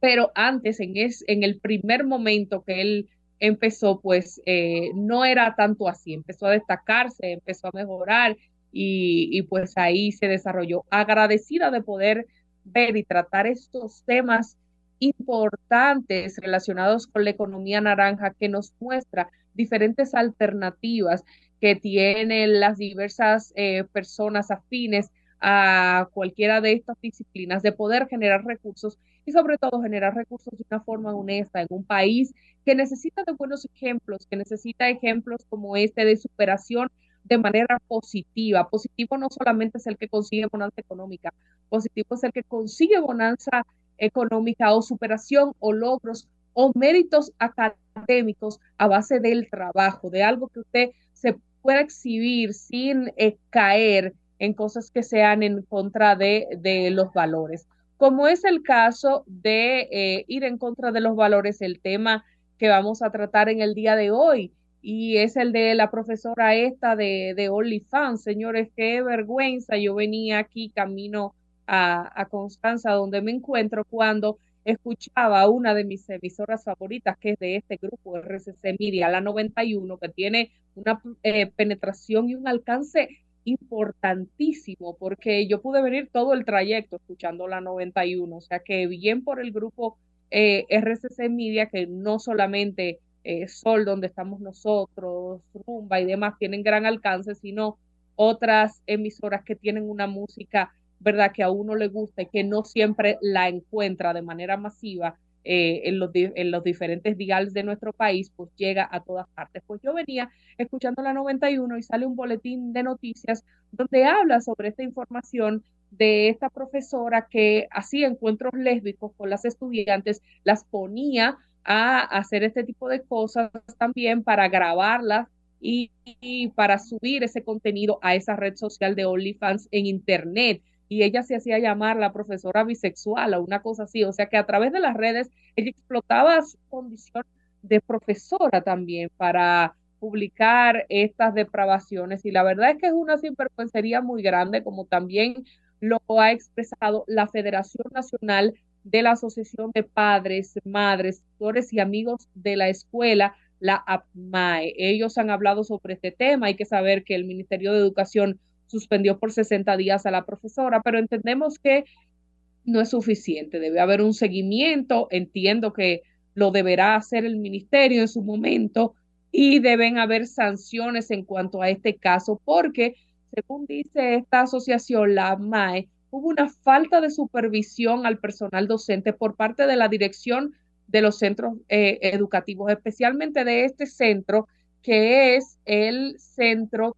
S3: pero antes, en, es, en el primer momento que él empezó, pues eh, no era tanto así, empezó a destacarse, empezó a mejorar y, y, pues ahí se desarrolló. Agradecida de poder ver y tratar estos temas importantes relacionados con la economía naranja que nos muestra diferentes alternativas que tienen las diversas eh, personas afines a cualquiera de estas disciplinas, de poder generar recursos y sobre todo generar recursos de una forma honesta en un país que necesita de buenos ejemplos, que necesita ejemplos como este de superación de manera positiva. Positivo no solamente es el que consigue bonanza económica, positivo es el que consigue bonanza económica o superación o logros o méritos académicos a base del trabajo, de algo que usted se pueda exhibir sin eh, caer en cosas que sean en contra de, los valores. Como es el caso de eh, ir en contra de los valores, el tema que vamos a tratar en el día de hoy, y es el de la profesora esta de, de OnlyFans. Señores, qué vergüenza. Yo venía aquí camino a, a Constanza, donde me encuentro, cuando escuchaba una de mis emisoras favoritas, que es de este grupo, RCC Media, la 91, que tiene una eh, penetración y un alcance importantísimo porque yo pude venir todo el trayecto escuchando la 91, o sea que bien por el grupo eh, RCC Media que no solamente eh, Sol, donde estamos nosotros, Rumba y demás, tienen gran alcance, sino otras emisoras que tienen una música, ¿verdad?, que a uno le gusta y que no siempre la encuentra de manera masiva eh, en, los, en los diferentes dials de nuestro país, pues llega a todas partes. Pues yo venía escuchando la 91 y sale un boletín de noticias donde habla sobre esta información de esta profesora que hacía encuentros lésbicos con las estudiantes, las ponía a hacer este tipo de cosas también para grabarlas y, y, para subir ese contenido a esa red social de OnlyFans en Internet. Y ella se hacía llamar la profesora bisexual o una cosa así. O sea que a través de las redes ella explotaba su condición de profesora también para publicar estas depravaciones. Y la verdad es que es una sinvergüencería muy grande, como también lo ha expresado la Federación Nacional de la Asociación de Padres, Madres, Tutores y Amigos de la Escuela, la APMAE. Ellos han hablado sobre este tema. Hay que saber que el Ministerio de Educación suspendió por 60 días a la profesora, pero entendemos que no es suficiente. Debe haber un seguimiento. Entiendo que lo deberá hacer el ministerio en su momento y deben haber sanciones en cuanto a este caso, porque según dice esta asociación, la APMAE, hubo una falta de supervisión al personal docente por parte de la dirección de los centros eh, educativos, especialmente de este centro, que es el centro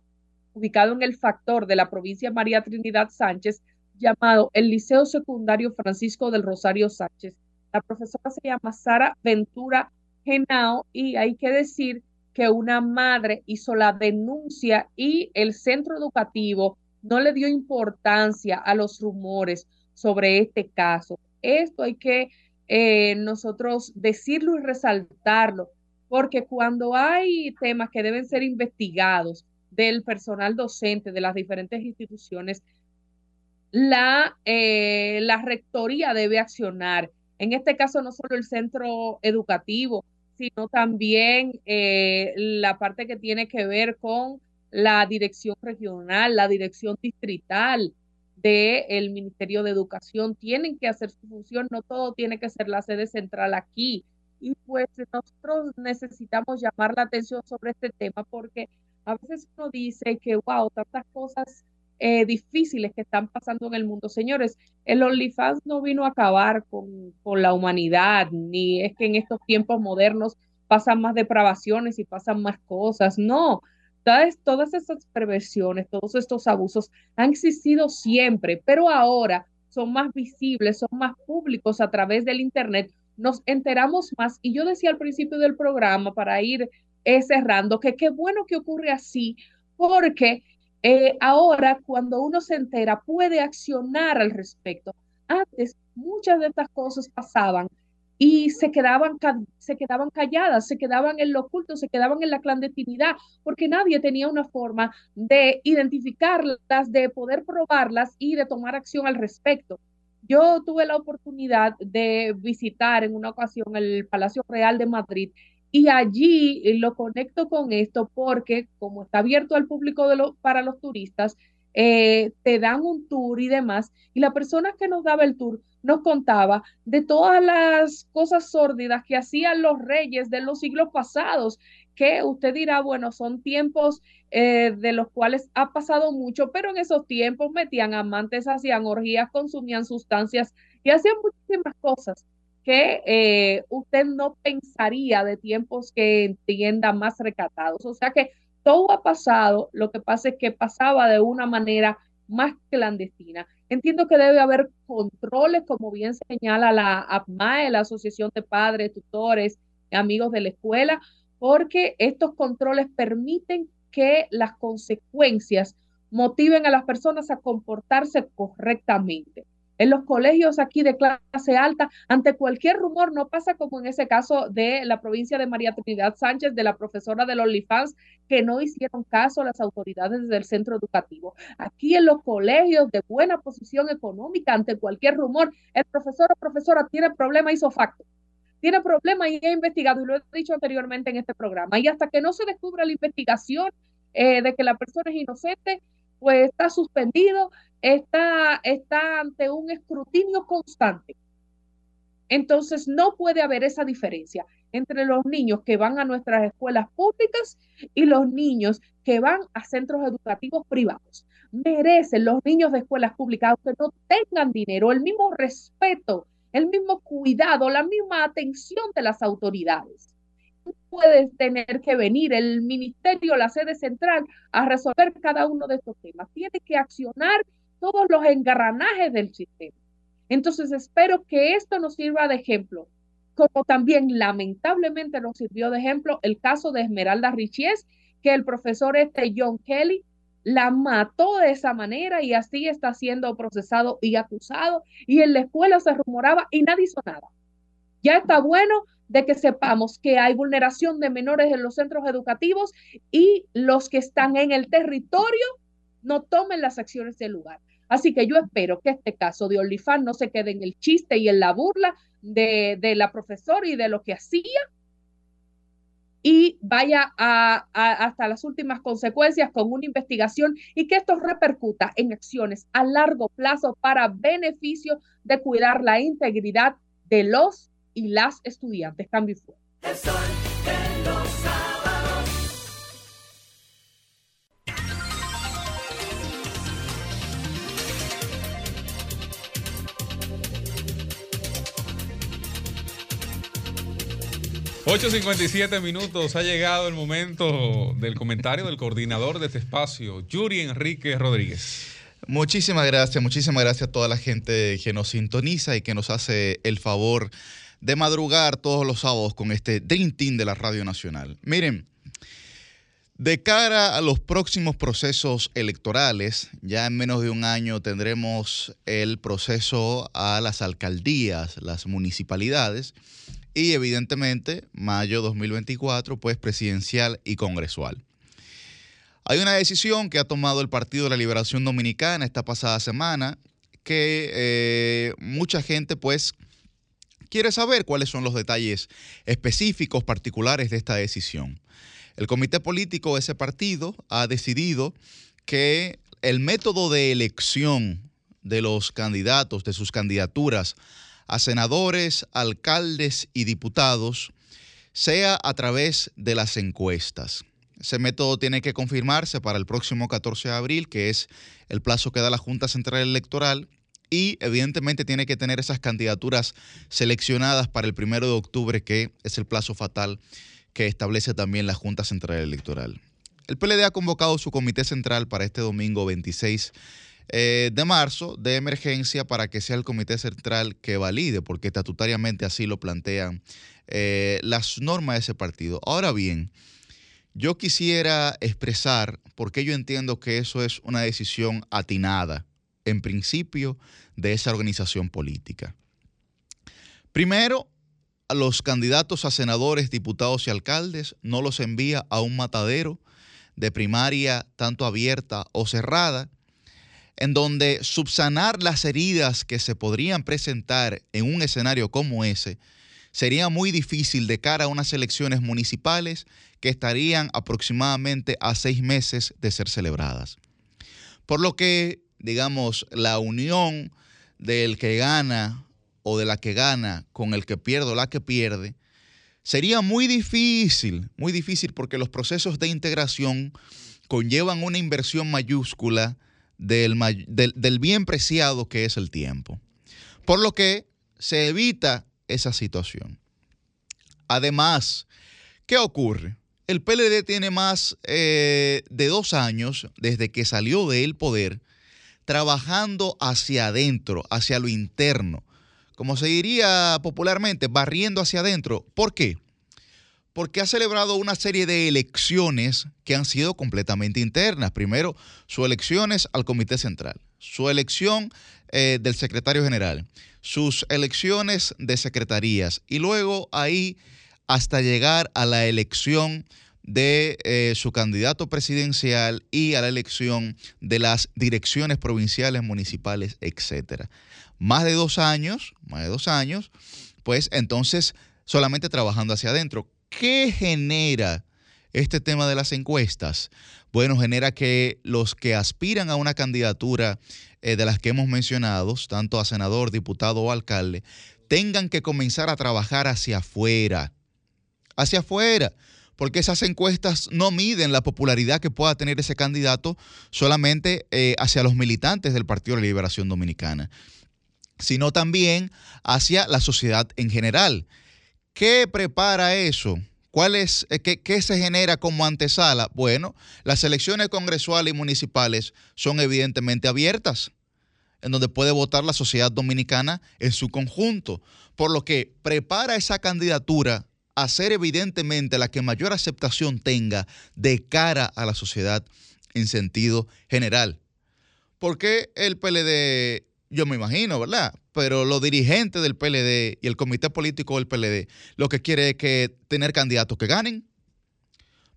S3: ubicado en el factor de la provincia María Trinidad Sánchez, llamado el Liceo Secundario Francisco del Rosario Sánchez. La profesora se llama Sara Ventura Genao y hay que decir que una madre hizo la denuncia y el centro educativo no le dio importancia a los rumores sobre este caso. Esto hay que eh, nosotros decirlo y resaltarlo, porque cuando hay temas que deben ser investigados del personal docente de las diferentes instituciones, la, eh, la rectoría debe accionar. En este caso, no solo el centro educativo, sino también eh, la parte que tiene que ver con la dirección regional, la dirección distrital del Ministerio de Educación. Tienen que hacer su función, no todo tiene que ser la sede central aquí. Y pues nosotros necesitamos llamar la atención sobre este tema porque a veces uno dice que, wow, tantas cosas eh, difíciles que están pasando en el mundo. Señores, el OnlyFans no vino a acabar con, con la humanidad, ni es que en estos tiempos modernos pasan más depravaciones y pasan más cosas. No, Todas, todas estas perversiones, todos estos abusos han existido siempre, pero ahora son más visibles, son más públicos a través del Internet. Nos enteramos más. Y yo decía al principio del programa, para ir eh, cerrando, que qué bueno que ocurre así, porque eh, ahora cuando uno se entera puede accionar al respecto. Antes muchas de estas cosas pasaban y se quedaban, se quedaban calladas, se quedaban en lo oculto, se quedaban en la clandestinidad, porque nadie tenía una forma de identificarlas, de poder probarlas y de tomar acción al respecto. Yo tuve la oportunidad de visitar en una ocasión el Palacio Real de Madrid y allí lo conecto con esto porque como está abierto al público para los turistas, eh, te dan un tour y demás, y la persona que nos daba el tour nos contaba de todas las cosas sórdidas que hacían los reyes de los siglos pasados, que usted dirá, bueno, son tiempos eh, de los cuales ha pasado mucho, pero en esos tiempos metían amantes, hacían orgías, consumían sustancias y hacían muchísimas cosas que eh, usted no pensaría de tiempos que entienda más recatados. O sea que todo ha pasado, lo que pasa es que pasaba de una manera más clandestina. Entiendo que debe haber controles, como bien señala la APMAE, la Asociación de Padres, Tutores, Amigos de la Escuela, porque estos controles permiten que las consecuencias motiven a las personas a comportarse correctamente en los colegios aquí de clase alta, ante cualquier rumor, no pasa como en ese caso de la provincia de María Trinidad Sánchez, de la profesora de los OnlyFans, que no hicieron caso a las autoridades del centro educativo. Aquí en los colegios de buena posición económica, ante cualquier rumor, el profesor o profesora tiene problema hizo facto. Tiene problema y ha investigado, y lo he dicho anteriormente en este programa. Y hasta que no se descubra la investigación eh, de que la persona es inocente, pues está suspendido, está, está ante un escrutinio constante. Entonces no puede haber esa diferencia entre los niños que van a nuestras escuelas públicas y los niños que van a centros educativos privados. Merecen los niños de escuelas públicas, aunque no tengan dinero, el mismo respeto, el mismo cuidado, la misma atención de las autoridades. No puede tener que venir el ministerio, la sede central, a resolver cada uno de estos temas. Tiene que accionar todos los engranajes del sistema. Entonces espero que esto nos sirva de ejemplo, como también lamentablemente nos sirvió de ejemplo el caso de Esmeralda Richies, que el profesor este John Kelly la mató de esa manera y así está siendo procesado y acusado y en la escuela se rumoraba y nadie hizo nada. Ya está bueno de que sepamos que hay vulneración de menores en los centros educativos y los que están en el territorio no tomen las acciones del lugar. Así que yo espero que este caso de Olifán no se quede en el chiste y en la burla de, de la profesora y de lo que hacía y vaya a, hasta las últimas consecuencias con una investigación y que esto repercuta en acciones a largo plazo para beneficio de cuidar la integridad de los y las estudiantes. Cambio fuera.
S5: 8.57 minutos, ha llegado el momento del comentario del coordinador de este espacio, Yuri Enrique Rodríguez.
S1: Muchísimas gracias, muchísimas gracias a toda la gente que nos sintoniza y que nos hace el favor de madrugar todos los sábados con este Dream Team de la Radio Nacional. Miren, de cara a los próximos procesos electorales, ya en menos de un año tendremos el proceso a las alcaldías, las municipalidades y evidentemente mayo 2024, pues presidencial y congresual. Hay una decisión que ha tomado el Partido de la Liberación Dominicana esta pasada semana que eh, mucha gente pues quiere saber cuáles son los detalles específicos particulares de esta decisión. El comité político de ese partido ha decidido que el método de elección de los candidatos, de sus candidaturas a senadores, alcaldes y diputados sea a través de las encuestas. Ese método tiene que confirmarse para el próximo 14 de abril, que es el plazo que da la Junta Central Electoral, y evidentemente tiene que tener esas candidaturas seleccionadas para el 1 de octubre, que es el plazo fatal que establece también la Junta Central Electoral. El PLD ha convocado su comité central para este domingo 26 eh, de marzo de emergencia para que sea el comité central que valide, porque estatutariamente así lo plantean eh, las normas de ese partido. Ahora bien, yo quisiera expresar por qué yo entiendo que eso es una decisión atinada, en principio, de esa organización política. Primero, a los candidatos a senadores, diputados y alcaldes no los envía a un matadero de primaria tanto abierta o cerrada, en donde subsanar las heridas que se podrían presentar en un escenario como ese sería muy difícil de cara a unas elecciones municipales que estarían aproximadamente a seis meses de ser celebradas. Por lo que, digamos, la unión del que gana o de la que gana con el que pierde o la que pierde, sería muy difícil, muy difícil porque los procesos de integración conllevan una inversión mayúscula del, bien preciado que es el tiempo. Por lo que se evita esa situación. Además, ¿qué ocurre? El PLD tiene más eh, de dos años desde que salió del poder trabajando hacia adentro, hacia lo interno, como se diría popularmente, barriendo hacia adentro. ¿Por qué? Porque ha celebrado una serie de elecciones que han sido completamente internas. Primero, sus elecciones al Comité Central, su elección eh, del secretario general, sus elecciones de secretarías y luego ahí hasta llegar a la elección de eh, su candidato presidencial y a la elección de las direcciones provinciales, municipales, etcétera. Más de dos años, más de dos años, pues entonces solamente trabajando hacia adentro. ¿Qué genera este tema de las encuestas? Bueno, genera que los que aspiran a una candidatura eh, de las que hemos mencionado, tanto a senador, diputado o alcalde, tengan que comenzar a trabajar hacia afuera. hacia afuera, porque esas encuestas no miden la popularidad que pueda tener ese candidato solamente eh, hacia los militantes del Partido de la Liberación Dominicana, sino también hacia la sociedad en general. ¿Qué prepara eso? ¿Cuál es, eh, qué, qué, se genera como antesala? Bueno, las elecciones congresuales y municipales son evidentemente abiertas, en donde puede votar la sociedad dominicana en su conjunto, por lo que prepara esa candidatura a ser evidentemente la que mayor aceptación tenga de cara a la sociedad en sentido general. Porque el PLD, yo me imagino, ¿verdad? Pero los dirigentes del PLD y el comité político del PLD lo que quiere es que tener candidatos que ganen.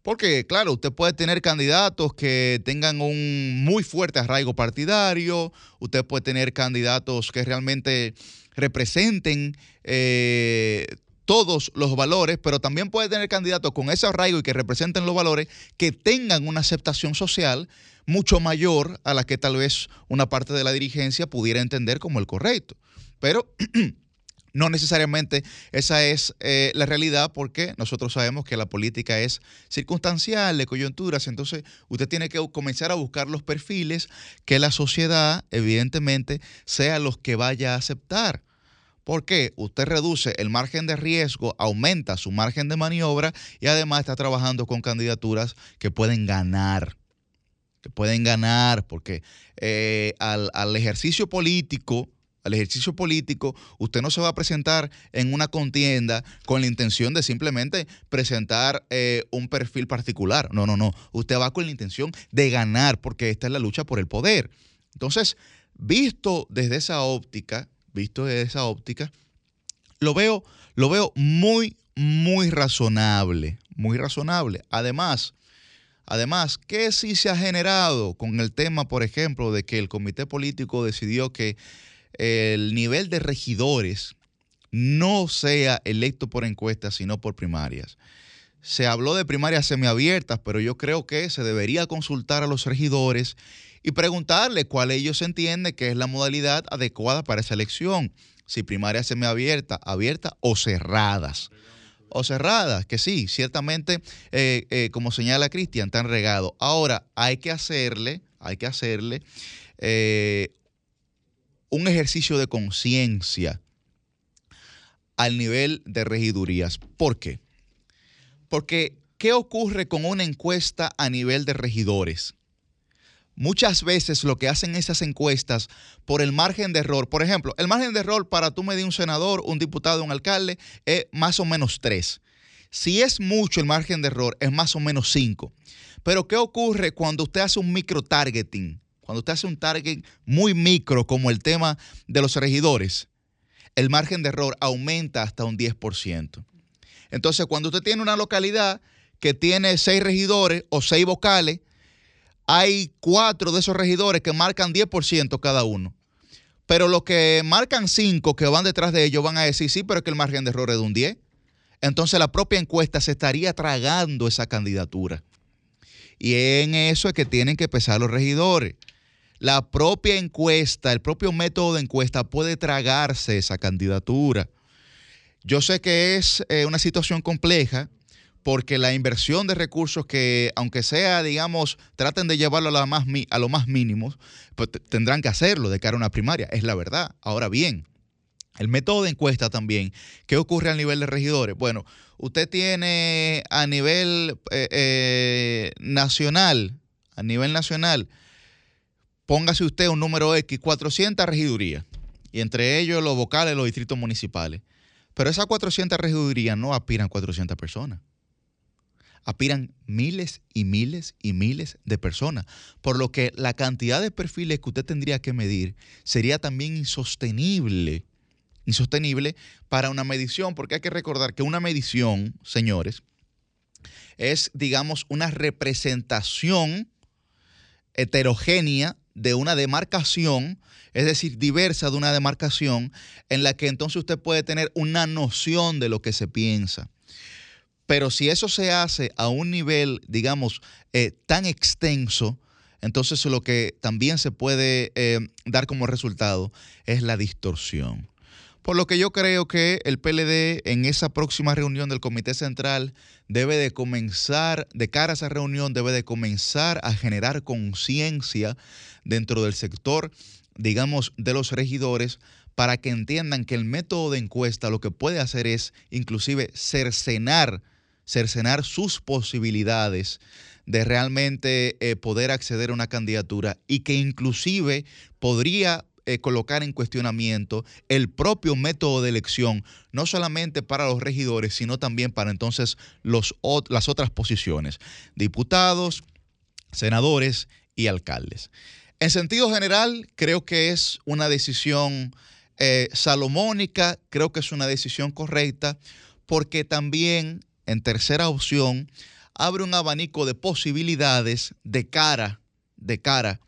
S1: Porque, claro, usted puede tener candidatos que tengan un muy fuerte arraigo partidario, usted puede tener candidatos que realmente representen eh, todos los valores, pero también puede tener candidatos con ese arraigo y que representen los valores que tengan una aceptación social mucho mayor a la que tal vez una parte de la dirigencia pudiera entender como el correcto. Pero no necesariamente esa es eh, la realidad porque nosotros sabemos que la política es circunstancial, de coyunturas, entonces usted tiene que comenzar a buscar los perfiles que la sociedad evidentemente sea los que vaya a aceptar. Porque usted reduce el margen de riesgo, aumenta su margen de maniobra y además está trabajando con candidaturas que pueden ganar. Que pueden ganar, porque eh, al, al ejercicio político, al ejercicio político, usted no se va a presentar en una contienda con la intención de simplemente presentar eh, un perfil particular. No, no, no. Usted va con la intención de ganar, porque esta es la lucha por el poder. Entonces, visto desde esa óptica, visto desde esa óptica, lo veo, lo veo muy, muy razonable, muy razonable. Además, además, ¿qué sí se ha generado con el tema, por ejemplo, de que el comité político decidió que el nivel de regidores no sea electo por encuestas, sino por primarias? Se habló de primarias semiabiertas, pero yo creo que se debería consultar a los regidores y preguntarle cuál ellos entienden que es la modalidad adecuada para esa elección. Si primarias semiabiertas, abiertas o cerradas. O cerradas, que sí, ciertamente, eh, eh, como señala Cristian, están regados. Ahora, hay que hacerle, hay que hacerle eh, un ejercicio de conciencia al nivel de regidurías. ¿Por qué? Porque, ¿qué ocurre con una encuesta a nivel de regidores? Muchas veces lo que hacen esas encuestas por el margen de error, por ejemplo, el margen de error para tú medir un senador, un diputado, un alcalde, es más o menos tres. Si es mucho el margen de error, es más o menos cinco. Pero ¿qué ocurre cuando usted hace un micro targeting? Cuando usted hace un target muy micro, como el tema de los regidores, el margen de error aumenta hasta un 10%. Entonces, cuando usted tiene una localidad que tiene seis regidores o seis vocales, hay cuatro de esos regidores que marcan 10% cada uno. Pero los que marcan cinco que van detrás de ellos van a decir, sí, pero es que el margen de error es de un 10. Entonces la propia encuesta se estaría tragando esa candidatura. Y en eso es que tienen que pesar los regidores. La propia encuesta, el propio método de encuesta puede tragarse esa candidatura. Yo sé que es eh, una situación compleja, porque la inversión de recursos que, aunque sea, digamos, traten de llevarlo a, lo más, a lo más mínimo, pues tendrán que hacerlo de cara a una primaria, es la verdad. Ahora bien, el método de encuesta también, ¿qué ocurre a nivel de regidores? Bueno, usted tiene a nivel eh, eh, nacional, a nivel nacional, póngase usted un número X, 400 regidurías, y entre ellos los vocales, los distritos municipales. Pero esas 400 regidurías no aspiran 400 personas aspiran miles y miles y miles de personas, por lo que la cantidad de perfiles que usted tendría que medir sería también insostenible, insostenible para una medición, porque hay que recordar que una medición, señores, es, digamos, una representación heterogénea de una demarcación, es decir, diversa de una demarcación, en la que entonces usted puede tener una noción de lo que se piensa. Pero si eso se hace a un nivel, digamos, eh, tan extenso, entonces lo que también se puede eh, dar como resultado es la distorsión. Por lo que yo creo que el PLD en esa próxima reunión del Comité Central debe de comenzar, de cara a esa reunión, debe de comenzar a generar conciencia dentro del sector, digamos, de los regidores para que entiendan que el método de encuesta lo que puede hacer es inclusive cercenar, cercenar sus posibilidades de realmente eh, poder acceder a una candidatura y que inclusive podría eh, colocar en cuestionamiento el propio método de elección, no solamente para los regidores, sino también para entonces los, las otras posiciones, diputados, senadores y alcaldes. En sentido general, creo que es una decisión eh, salomónica, creo que es una decisión correcta, porque también, en tercera opción, abre un abanico de posibilidades de cara, de cara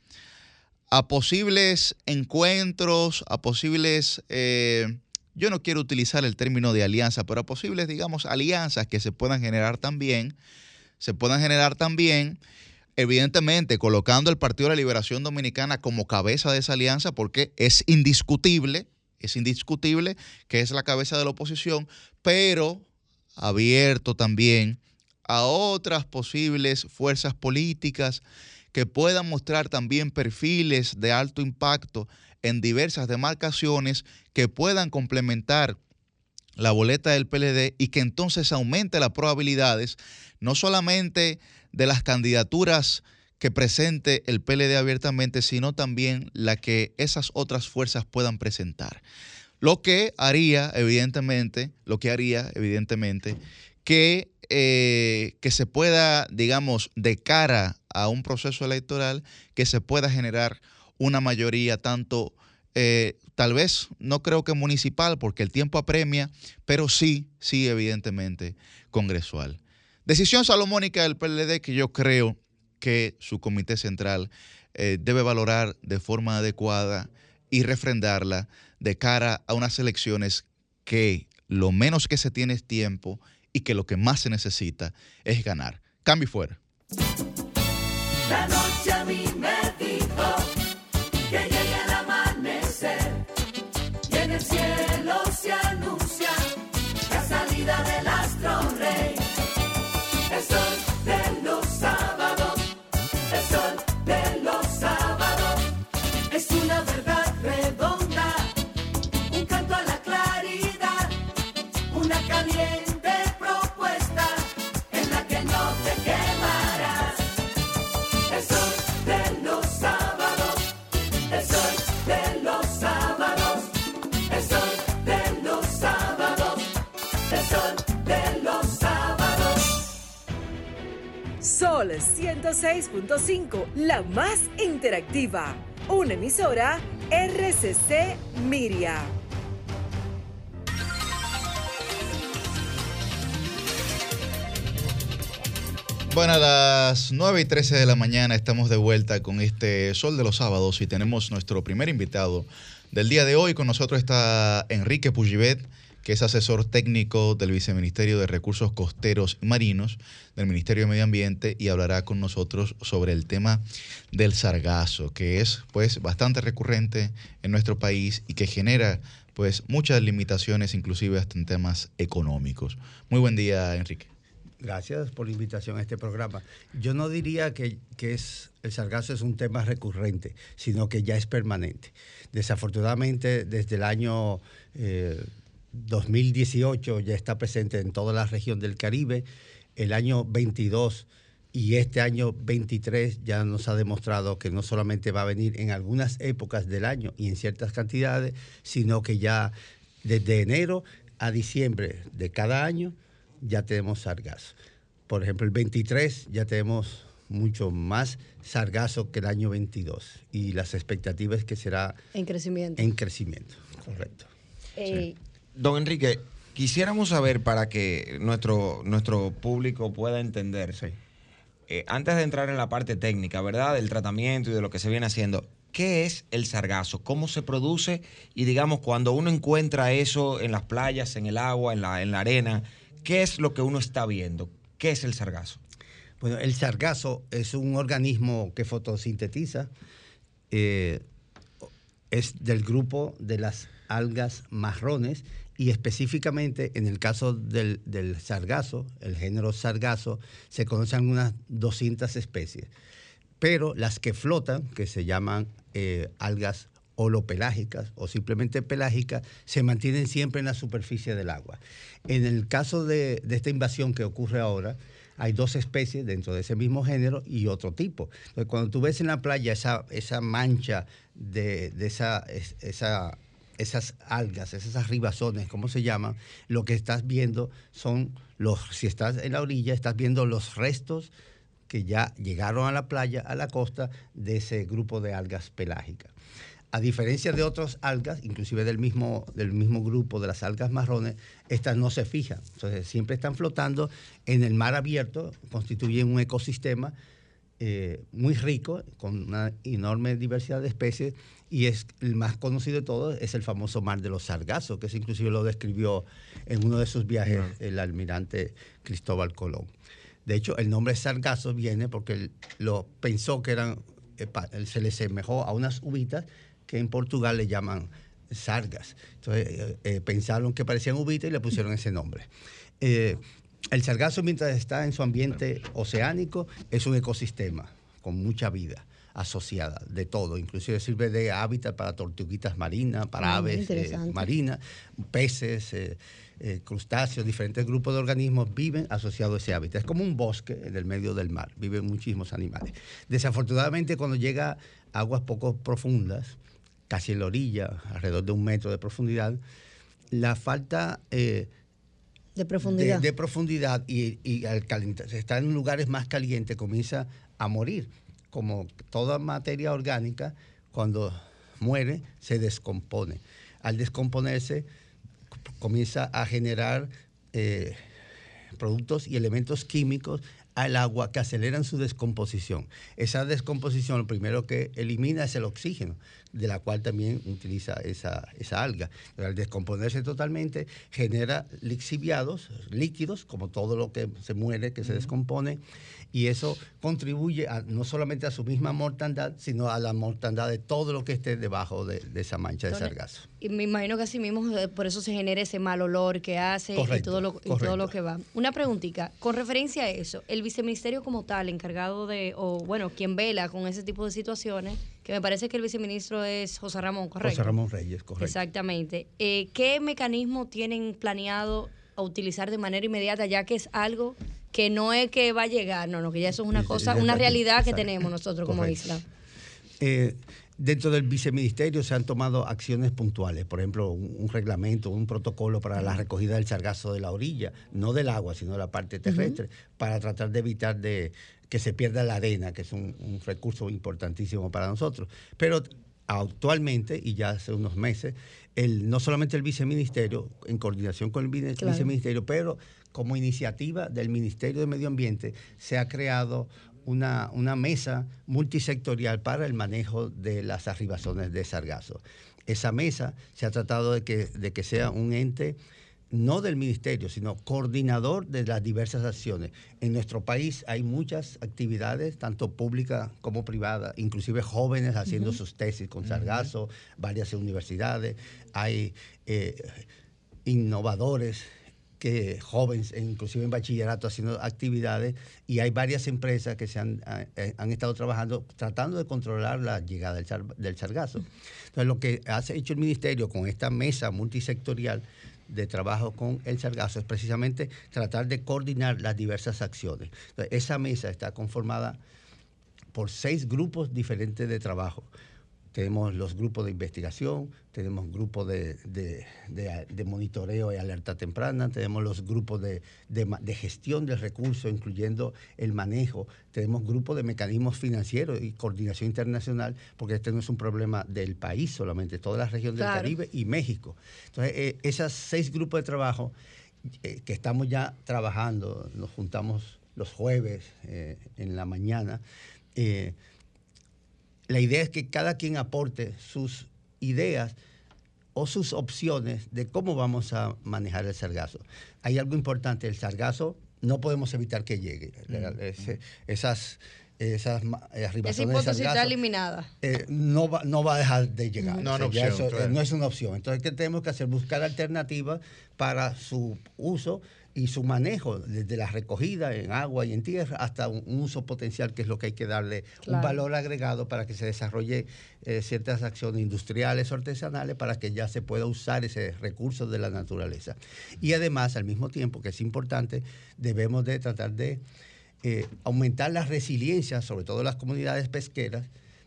S1: a posibles encuentros, a posibles, eh, yo no quiero utilizar el término de alianza, pero a posibles, digamos, alianzas que se puedan generar también, se puedan generar también, evidentemente colocando el Partido de la Liberación Dominicana como cabeza de esa alianza, porque es indiscutible, es indiscutible que es la cabeza de la oposición, pero abierto también a otras posibles fuerzas políticas que puedan mostrar también perfiles de alto impacto en diversas demarcaciones que puedan complementar la boleta del PLD y que entonces aumente las probabilidades no solamente de las candidaturas que presente el PLD abiertamente, sino también la que esas otras fuerzas puedan presentar. Lo que haría, evidentemente, lo que haría, evidentemente, que, eh, que se pueda, digamos, de cara a un proceso electoral, que se pueda generar una mayoría tanto, eh, tal vez, no creo que municipal, porque el tiempo apremia, pero sí, sí, evidentemente, congresual. Decisión salomónica del PLD que yo creo que su comité central eh, debe valorar de forma adecuada y refrendarla de cara a unas elecciones que lo menos que se tiene es tiempo y que lo que más se necesita es ganar. Cambio fuera.
S17: La noche a mí me dijo que llegue el amanecer y en el cielo se anuncia la salida del astro el sol de los sábados. Sol
S7: 106.5, la más interactiva. Una emisora RCC Miria.
S1: Bueno, a las 9 y 13 de la mañana estamos de vuelta con este Sol de los Sábados y tenemos nuestro primer invitado del día de hoy. Con nosotros está Enrique Pujibet, que es asesor técnico del Viceministerio de Recursos Costeros y Marinos del Ministerio de Medio Ambiente y hablará con nosotros sobre el tema del sargazo, que es pues bastante recurrente en nuestro país y que genera pues muchas limitaciones, inclusive hasta en temas económicos. Muy buen día, Enrique.
S18: Gracias por la invitación a este programa. Yo no diría que, que es, el sargazo es un tema recurrente, sino que ya es permanente. Desafortunadamente, desde el año eh, 2018 ya está presente en toda la región del Caribe. El año 22 y este año 23 ya nos ha demostrado que no solamente va a venir en algunas épocas del año y en ciertas cantidades, sino que ya desde enero a diciembre de cada año ya tenemos sargazo. Por ejemplo, el 23 ya tenemos mucho más sargazo que el año 22 y las expectativas es que será
S2: En crecimiento.
S18: en crecimiento, correcto.
S2: Eh,
S4: Don Enrique, quisiéramos saber para que nuestro, nuestro público pueda entender, eh, antes de entrar en la parte técnica, ¿verdad? Del tratamiento y de lo que se viene haciendo, ¿qué es el sargazo? ¿Cómo se produce? Y digamos, cuando uno encuentra eso en las playas, en el agua, en la, en la arena, ¿qué es lo que uno está viendo? ¿Qué es el sargazo?
S18: Bueno, el sargazo es un organismo que fotosintetiza, eh, es del grupo de las algas marrones y específicamente en el caso del, del sargazo, el género sargazo, se conocen unas 200 especies. Pero las que flotan, que se llaman eh, algas holopelágicas o simplemente pelágicas, se mantienen siempre en la superficie del agua. En el caso de, de esta invasión que ocurre ahora, hay dos especies dentro de ese mismo género y otro tipo. Entonces, cuando tú ves en la playa esa, esa mancha de, de esa, es- esa, esas algas, esas ribazones, ¿cómo se llaman? Lo que estás viendo son los, si estás en la orilla, estás viendo los restos que ya llegaron a la playa, a la costa, de ese grupo de algas pelágicas. A diferencia de otras algas, inclusive del mismo, del mismo grupo de las algas marrones, estas no se fijan. Entonces siempre están flotando en el mar abierto, constituyen un ecosistema eh, muy rico, con una enorme diversidad de especies, y es el más conocido de todos, es el famoso mar de los sargazos, que eso inclusive lo describió en uno de sus viajes el almirante Cristóbal Colón. De hecho, el nombre sargazo viene porque él lo pensó que eran, eh, se le semejó a unas uvitas que en Portugal le llaman sargas. Entonces eh, eh, pensaron que parecían uvitas y le pusieron ese nombre. Eh, el sargazo, mientras está en su ambiente oceánico, es un ecosistema con mucha vida asociada de todo, inclusive sirve de hábitat para tortuguitas marinas, para
S2: Ah,
S18: aves eh, marinas, peces, eh, eh, crustáceos, diferentes grupos de organismos viven asociados a ese hábitat. Es como un bosque en el medio del mar, viven muchísimos animales. Desafortunadamente, cuando llega a aguas poco profundas, casi en la orilla, alrededor de un metro de profundidad, la falta
S2: De profundidad.
S18: de, de profundidad y, y al calentar, estar en lugares más calientes comienza a morir. Como toda materia orgánica, cuando muere, se descompone. Al descomponerse, comienza a generar eh, productos y elementos químicos al agua que aceleran su descomposición. Esa descomposición lo primero que elimina es el oxígeno, de la cual también utiliza esa, esa alga. Pero al descomponerse totalmente genera lixiviados, líquidos, como todo lo que se muere, que se descompone, y eso contribuye a- no solamente a su misma mortandad, sino a la mortandad de todo lo que esté debajo de, de esa mancha de sargazo.
S2: Y me imagino que así mismo eh, por eso se genera ese mal olor que hace y todo, lo, y todo lo que va. Una preguntita, con referencia a eso, el viceministerio como tal, encargado de, o bueno, quien vela con ese tipo de situaciones, que me parece que el viceministro es José Ramón, ¿correcto?
S18: José Ramón Reyes, correcto.
S2: Exactamente. Eh, ¿Qué mecanismo tienen planeado a utilizar de manera inmediata, ya que es algo que no es que va a llegar, no, no, que ya eso es una cosa, una realidad que tenemos nosotros como
S18: Correcto.
S2: isla?
S18: Eh, dentro del viceministerio se han tomado acciones puntuales, por ejemplo, un, un reglamento, un protocolo para la recogida del sargazo de la orilla, no del agua, sino de la parte terrestre, para tratar de evitar de que se pierda la arena, que es un, un recurso importantísimo para nosotros. Pero actualmente, y ya hace unos meses, el, no solamente el viceministerio, en coordinación con el
S2: Claro.
S18: viceministerio, pero como iniciativa del Ministerio de Medio Ambiente, se ha creado una, una mesa multisectorial para el manejo de las arribazones de sargazo. Esa mesa se ha tratado de que, de que sea un ente no del ministerio, sino coordinador de las diversas acciones. En nuestro país hay muchas actividades, tanto públicas como privadas, inclusive jóvenes haciendo sus tesis con sargazo, varias universidades, hay eh, innovadores que jóvenes, e inclusive en bachillerato, haciendo actividades, y hay varias empresas que se han, eh, han estado trabajando tratando de controlar la llegada del, sar- del sargazo. Entonces, lo que ha hecho el ministerio con esta mesa multisectorial de trabajo con el sargazo es precisamente tratar de coordinar las diversas acciones. Entonces, esa mesa está conformada por seis grupos diferentes de trabajo. Tenemos los grupos de investigación, tenemos grupos de, de- de- de monitoreo y alerta temprana, tenemos los grupos de, de ma- de gestión del recurso, incluyendo el manejo, tenemos grupos de mecanismos financieros y coordinación internacional, porque este no es un problema del país solamente, toda la región del
S2: Claro.
S18: Caribe y México. Entonces, eh, esos seis grupos de trabajo eh, que estamos ya trabajando, nos juntamos los jueves eh, en la mañana, eh, la idea es que cada quien aporte sus ideas o sus opciones de cómo vamos a manejar el sargazo. Hay algo importante, el sargazo no podemos evitar que llegue. Ese- esas esas eh,
S2: Esa
S18: arribaciones de
S2: hipótesis está eliminada.
S18: eh, no, va, no va a dejar de llegar.
S1: No,
S18: O sea,
S1: no
S18: ya
S1: opción,
S18: eso, eh,
S1: claro.
S18: no es una opción. Entonces, ¿qué tenemos que hacer? Buscar alternativas para su uso y su manejo, desde la recogida en agua y en tierra hasta un, uso potencial, que es lo que hay que darle un valor agregado para que se desarrolle eh, ciertas acciones industriales o artesanales para que ya se pueda usar ese recurso de la naturaleza. Y además, al mismo tiempo, que es importante, debemos de tratar de eh, aumentar la resiliencia, sobre todo las comunidades pesqueras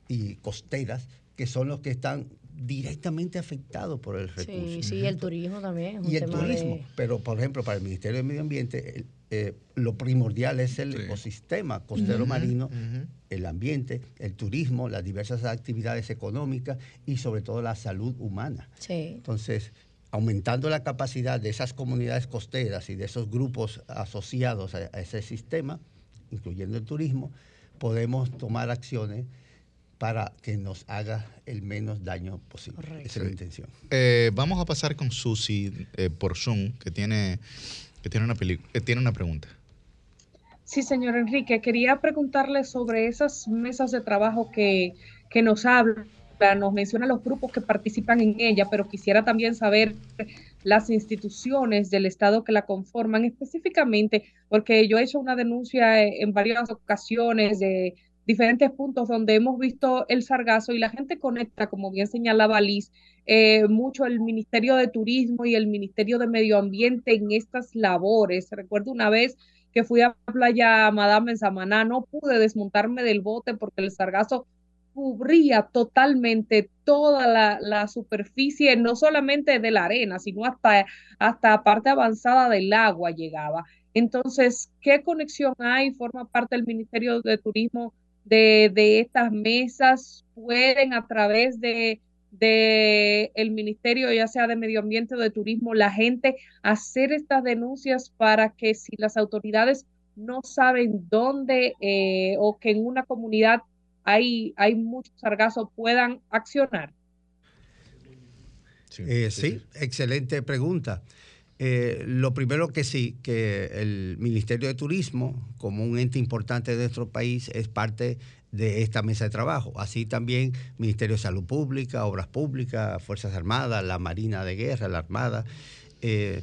S18: y costeras, que son los que están directamente afectados por el recurso.
S2: Sí, sí, el turismo también. es un
S18: Y el
S2: tema
S18: turismo,
S2: de-
S18: pero por ejemplo, para el Ministerio de Medio Ambiente, el- eh, lo primordial es el ecosistema costero marino, el ambiente, el turismo, las diversas actividades económicas y sobre todo la salud humana.
S2: Sí.
S18: Entonces, aumentando la capacidad de esas comunidades costeras y de esos grupos asociados a, a ese sistema, incluyendo el turismo, podemos tomar acciones para que nos haga el menos daño posible. Esa es la intención.
S1: Eh, vamos a pasar con Susi eh, por Zoom, que tiene, que tiene una, eh, tiene una pregunta.
S3: Sí, señor Enrique, quería preguntarle sobre esas mesas de trabajo que, que nos habla, nos menciona los grupos que participan en ella, pero quisiera también saber las instituciones del Estado que la conforman específicamente, porque yo he hecho una denuncia eh, en varias ocasiones de diferentes puntos donde hemos visto el sargazo y la gente conecta, como bien señalaba Liz, eh, mucho el Ministerio de Turismo y el Ministerio de Medio Ambiente en estas labores. Recuerdo una vez que fui a Playa Madame en Samaná, no pude desmontarme del bote porque el sargazo cubría totalmente toda la, la superficie, no solamente de la arena, sino hasta, hasta parte avanzada del agua llegaba. Entonces, ¿qué conexión hay? ¿Forma parte del Ministerio de Turismo de, de estas mesas? ¿Pueden a través de, de el Ministerio, ya sea de Medio Ambiente o de Turismo, la gente hacer estas denuncias para que si las autoridades no saben dónde eh, o que en una comunidad hay, hay mucho sargazo puedan accionar?
S18: Eh, sí, excelente pregunta. Eh, lo primero que sí, que el Ministerio de Turismo, como un ente importante de nuestro país, es parte de esta mesa de trabajo. Así también Ministerio de Salud Pública, Obras Públicas, Fuerzas Armadas, la Marina de Guerra, la Armada. eh,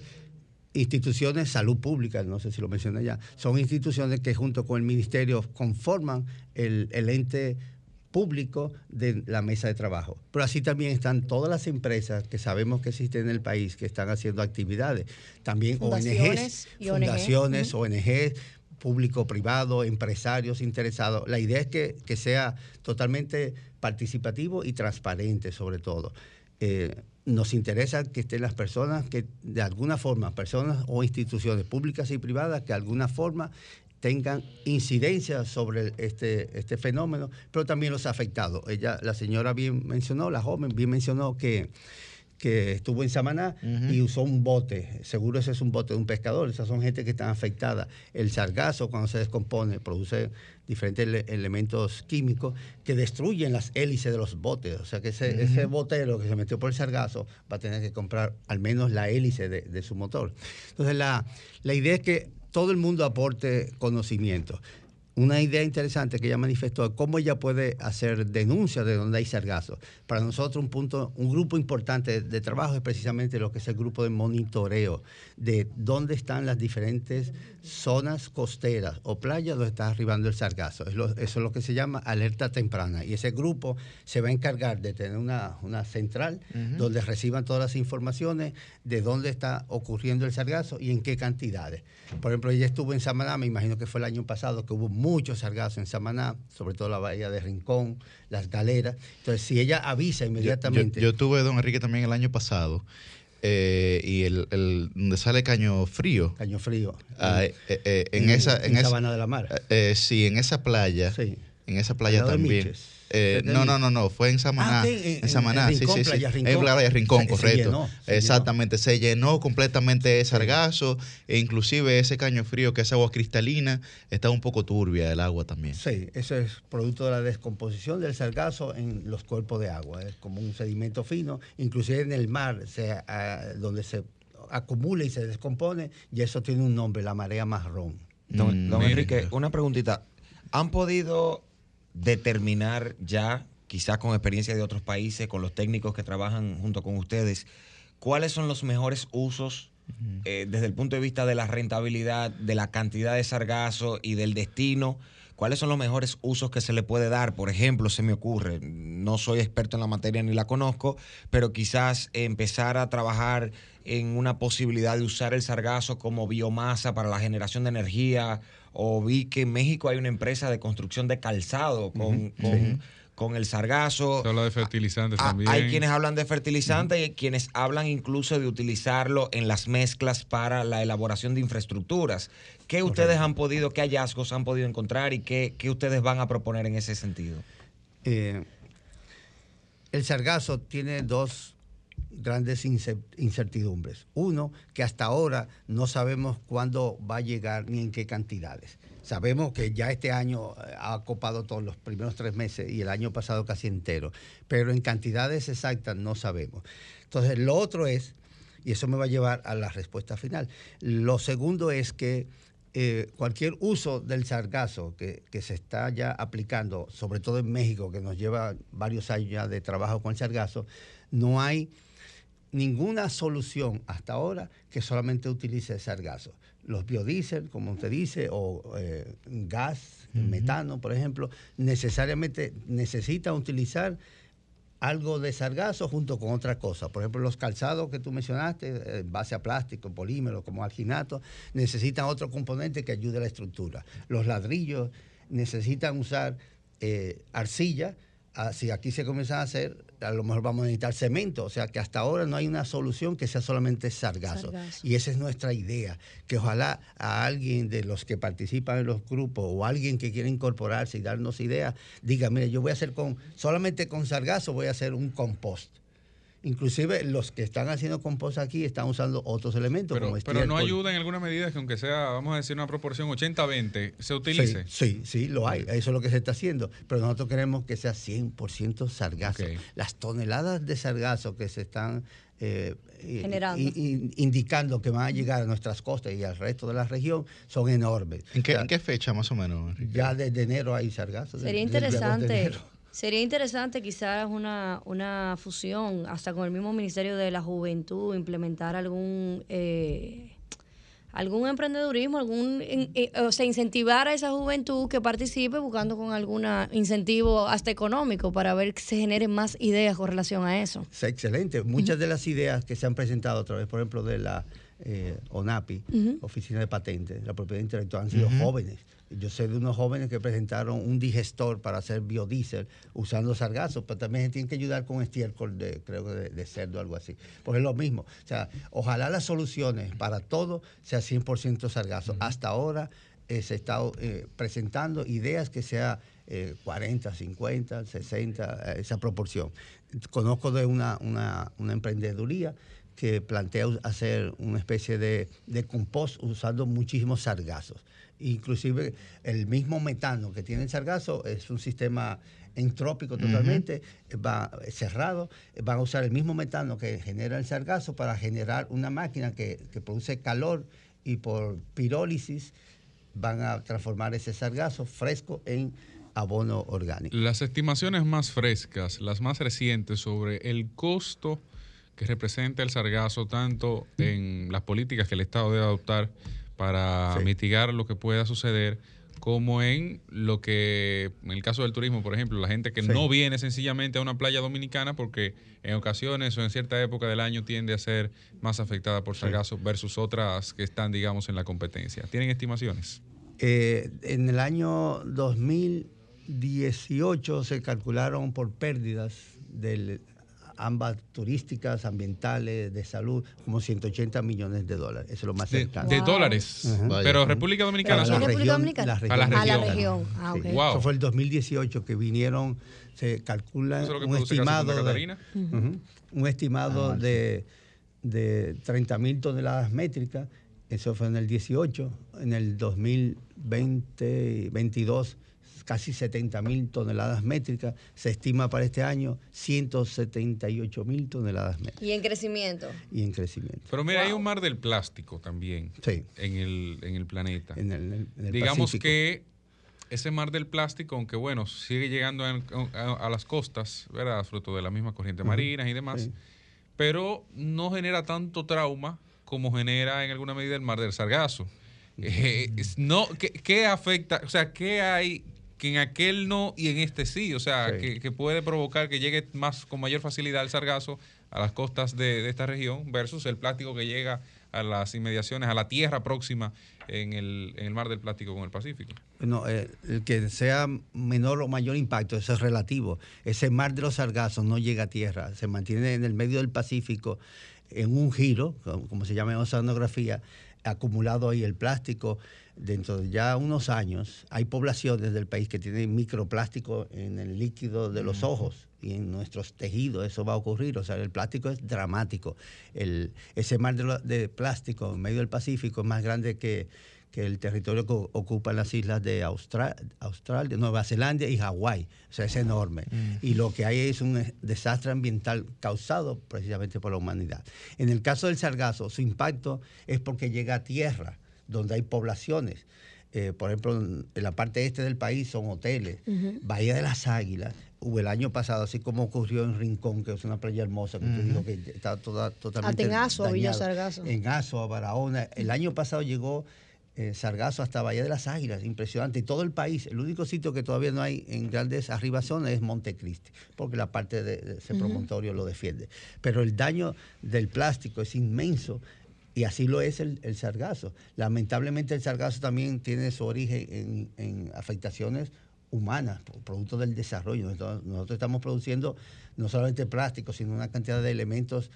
S18: instituciones, salud pública, no sé si lo mencioné ya, son instituciones que junto con el ministerio conforman el, el ente público de la mesa de trabajo. Pero así también están todas las empresas que sabemos que existen en el país que están haciendo actividades. También
S2: Fundaciones
S18: ONGs,
S2: y ONG.
S18: fundaciones, ONGs, público, privado, empresarios interesados. La idea es que, que sea totalmente participativo y transparente sobre todo. Eh, nos interesa que estén las personas que de alguna forma, personas o instituciones públicas y privadas que de alguna forma tengan incidencia sobre este, este fenómeno, pero también los afectados. Ella, la señora bien mencionó, la joven bien mencionó que, que estuvo en Samaná y usó un bote. Seguro ese es un bote de un pescador. Esas son gente que están afectadas. El sargazo, cuando se descompone, produce diferentes ele- elementos químicos que destruyen las hélices de los botes. O sea que ese,
S1: Ujú.
S18: ese botero que se metió por el sargazo va a tener que comprar al menos la hélice de, de su motor. Entonces la, la idea es que todo el mundo aporte conocimiento. Una idea interesante que ella manifestó es cómo ella puede hacer denuncia de donde hay sargazo. Para nosotros un punto, un grupo importante de, trabajo es precisamente lo que es el grupo de monitoreo de dónde están las diferentes zonas costeras o playas donde está arribando el sargazo. Eso es lo que se llama alerta temprana. Y ese grupo se va a encargar de tener una, una central donde reciban todas las informaciones de dónde está ocurriendo el sargazo y en qué cantidades. Por ejemplo, ella estuvo en Samaná, me imagino que fue el año pasado, que hubo mucho sargazo en Samaná, sobre todo la bahía de Rincón, las galeras. Entonces, si ella avisa
S1: Yo,
S18: inmediatamente...
S1: yo tuve don Enrique también el año pasado eh, y el, el- donde sale Caño Frío.
S18: Caño Frío.
S1: Ah, eh, eh, eh, en,
S18: En-
S1: esa,
S18: en
S1: en esa-
S18: Sabana de la Mar.
S1: sí, en esa playa. En esa playa también.
S18: Miches.
S1: Eh, no, no, no, no, fue en Samaná.
S18: Ah,
S1: en, Samaná,
S18: en
S1: sí,
S18: Rincón,
S1: sí, sí.
S18: Playa
S1: En. Playa Rincón,
S18: Se- se
S1: correcto.
S18: llenó, se
S1: Exactamente, se llenó completamente ese sargazo e inclusive ese caño frío que es agua cristalina, está un poco turbia el agua también.
S18: Sí, eso es producto de la descomposición del sargazo en los cuerpos de agua. Es como un sedimento fino, inclusive en el mar, se, ah, donde se acumula y se descompone, y eso tiene un nombre, la marea marrón.
S4: Don,
S1: Mm,
S4: don Enrique, una preguntita. ¿Han podido determinar ya, quizás con experiencia de otros países, con los técnicos que trabajan junto con ustedes, cuáles son los mejores usos eh, desde el punto de vista de la rentabilidad, de la cantidad de sargazo y del destino? ¿Cuáles son los mejores usos que se le puede dar? Por ejemplo, se me ocurre, no soy experto en la materia ni la conozco, pero quizás empezar a trabajar en una posibilidad de usar el sargazo como biomasa para la generación de energía. O vi que en México hay una empresa de construcción de calzado con, con-
S5: Sí.
S4: con el sargazo.
S5: Se habla de fertilizantes
S4: Ah,
S5: también.
S4: Hay quienes hablan de fertilizante y quienes hablan incluso de utilizarlo en las mezclas para la elaboración de infraestructuras. ¿Qué ustedes han podido, qué hallazgos han podido encontrar y qué, qué ustedes van a proponer en ese sentido?
S18: Eh, el sargazo tiene dos grandes ince- incertidumbres. Uno, que hasta ahora no sabemos cuándo va a llegar ni en qué cantidades. Sabemos que ya este año eh, ha copado todos los primeros tres meses y el año pasado casi entero, pero en cantidades exactas no sabemos. Entonces, lo otro es, y eso me va a llevar a la respuesta final, lo segundo es que eh, cualquier uso del sargazo que, que se está ya aplicando, sobre todo en México, que nos lleva varios años ya de trabajo con el sargazo, no hay ninguna solución hasta ahora que solamente utilice sargazo. Los biodiesel, como usted dice, o eh, gas, metano, por ejemplo, necesariamente necesitan utilizar algo de sargazo junto con otra cosa. Por ejemplo, los calzados que tú mencionaste, eh, en base a plástico, polímero, como alginato, necesitan otro componente que ayude a la estructura. Los ladrillos necesitan usar eh, arcilla. Ah, si aquí se comienza a hacer, a lo mejor vamos a necesitar cemento. O sea que hasta ahora no hay una solución que sea solamente sargazo.
S2: Sargazo.
S18: Y esa es nuestra idea, que ojalá a alguien de los que participan en los grupos o alguien que quiera incorporarse y darnos ideas, diga, mire, yo voy a hacer con, solamente con sargazo voy a hacer un compost. Inclusive los que están haciendo compost aquí están usando otros elementos
S5: Pero,
S18: como
S5: pero no ayuda en alguna medida que aunque sea, vamos a decir, una proporción 80-20, se utilice.
S18: Sí, sí, sí, lo hay. Eso es lo que se está haciendo. Pero nosotros queremos que sea 100% sargazo. Las toneladas de sargazo que se están eh,
S2: Generando.
S18: indicando que van a llegar a nuestras costas y al resto de la región son enormes.
S1: ¿En qué,
S18: O sea,
S1: en qué fecha más o menos? Enrique?
S18: Ya desde enero hay sargazo.
S2: Sería
S18: desde el 2 de
S2: interesante,
S18: enero.
S2: Sería interesante quizás una, una fusión, hasta con el mismo Ministerio de la Juventud, implementar algún eh, algún emprendedurismo, algún eh, o sea, incentivar a esa juventud que participe buscando con algún incentivo hasta económico para ver que se generen más ideas con relación a eso.
S18: Excelente. Muchas de las ideas que se han presentado a través, por ejemplo, de la eh, ONAPI. Oficina de Patentes, la propiedad intelectual, han sido jóvenes. Yo sé de unos jóvenes que presentaron un digestor para hacer biodiesel usando sargazo, pero también se tienen que ayudar con estiércol de, creo de, de cerdo o algo así. Porque es lo mismo. O sea, ojalá las soluciones para todo sea 100% sargazo. Hasta ahora eh, se está eh, presentando ideas que sea eh, 40, 50, 60, eh, esa proporción. Conozco de una, una, una emprendeduría que plantea hacer una especie de, de compost usando muchísimos sargazos. Inclusive el mismo metano que tiene el sargazo es un sistema entrópico totalmente, va cerrado, van a usar el mismo metano que genera el sargazo para generar una máquina que, que produce calor y por pirólisis van a transformar ese sargazo fresco en abono orgánico.
S5: Las estimaciones más frescas, las más recientes sobre el costo que representa el sargazo, tanto en las políticas que el Estado debe adoptar para
S18: Sí.
S5: mitigar lo que pueda suceder, como en lo que, en el caso del turismo, por ejemplo, la gente que
S18: Sí.
S5: no viene sencillamente a una playa dominicana porque en ocasiones o en cierta época del año tiende a ser más afectada por sargazo versus otras que están, digamos, en la competencia. ¿Tienen estimaciones?
S18: Eh, en el año 2018 se calcularon por pérdidas de ambas turísticas, ambientales, de salud, como 180 millones de dólares. Eso es lo más
S5: De,
S18: cercano.
S5: de dólares. Pero República Dominicana
S18: A
S5: son-
S18: la
S2: República
S18: región,
S2: Dominicana?
S18: la
S5: A
S18: región.
S5: la
S2: A la
S5: región.
S2: Ah, ok.
S18: Sí.
S5: Wow.
S18: Eso fue el 2018 que vinieron, se calcula
S5: ¿Eso es lo que
S18: un estimado,
S5: Santa
S18: de, un estimado
S1: Ah, sí.
S18: de, de 30 mil toneladas métricas. Eso fue en el 18. En el 2020, 22, casi 70 mil toneladas métricas. Se estima para este año 178 mil toneladas métricas
S2: Y en crecimiento.
S18: y en crecimiento.
S5: Pero mira, hay un mar del plástico también
S18: Sí.
S5: en, el, en el planeta.
S18: En el, en el
S5: Digamos
S18: Pacífico.
S5: que ese mar del plástico, aunque bueno, sigue llegando a, a- a las costas, ¿verdad? Fruto de las mismas corrientes
S18: Ujú.
S5: marinas y demás,
S18: Sí.
S5: pero no genera tanto trauma como genera en alguna medida el mar del Sargazo. Eh, no, ¿qué, qué afecta? O sea, ¿qué hay que en aquel no y en este sí? O sea,
S18: Sí.
S5: que, que puede provocar que llegue más con mayor facilidad el Sargazo a las costas de, de esta región versus el plástico que llega a las inmediaciones, a la tierra próxima en el, en el mar del plástico con el Pacífico.
S18: No, eh, el que sea menor o mayor impacto, eso es relativo. Ese mar de los sargazos no llega a tierra, se mantiene en el medio del Pacífico en un giro, como, como se llama en oceanografía, acumulado ahí el plástico. Dentro de ya unos años hay poblaciones del país que tienen microplástico en el líquido de los ojos y en nuestros tejidos. Eso va a ocurrir. O sea, el plástico es dramático. El, ese mar de, lo- de plástico en medio del Pacífico es más grande que, que el territorio que ocupan las islas de Austra- Australia, Nueva Zelanda y Hawái. O sea, es enorme. Y lo que hay es un desastre ambiental causado precisamente por la humanidad. En el caso del sargazo, su impacto es porque llega a tierra, donde hay poblaciones. Eh, por ejemplo, en la parte este del país son hoteles. Bahía de las Águilas, hubo el año pasado, así como ocurrió en Rincón, que es una playa hermosa, que te
S2: Ujú.
S18: digo que está toda, totalmente
S2: Hasta en Azua, Villa. Sargazo.
S18: En Azua, Barahona. El año pasado llegó eh, Sargazo hasta Bahía de las Águilas, impresionante. Y todo el país, el único sitio que todavía no hay en grandes arribaciones es Montecristi, porque la parte de, de ese promontorio lo defiende. Pero el daño del plástico es inmenso. Y así lo es el, el sargazo. Lamentablemente el sargazo también tiene su origen en, en afectaciones humanas, pro- producto del desarrollo. Nosotros, nosotros estamos produciendo no solamente plástico, sino una cantidad de elementos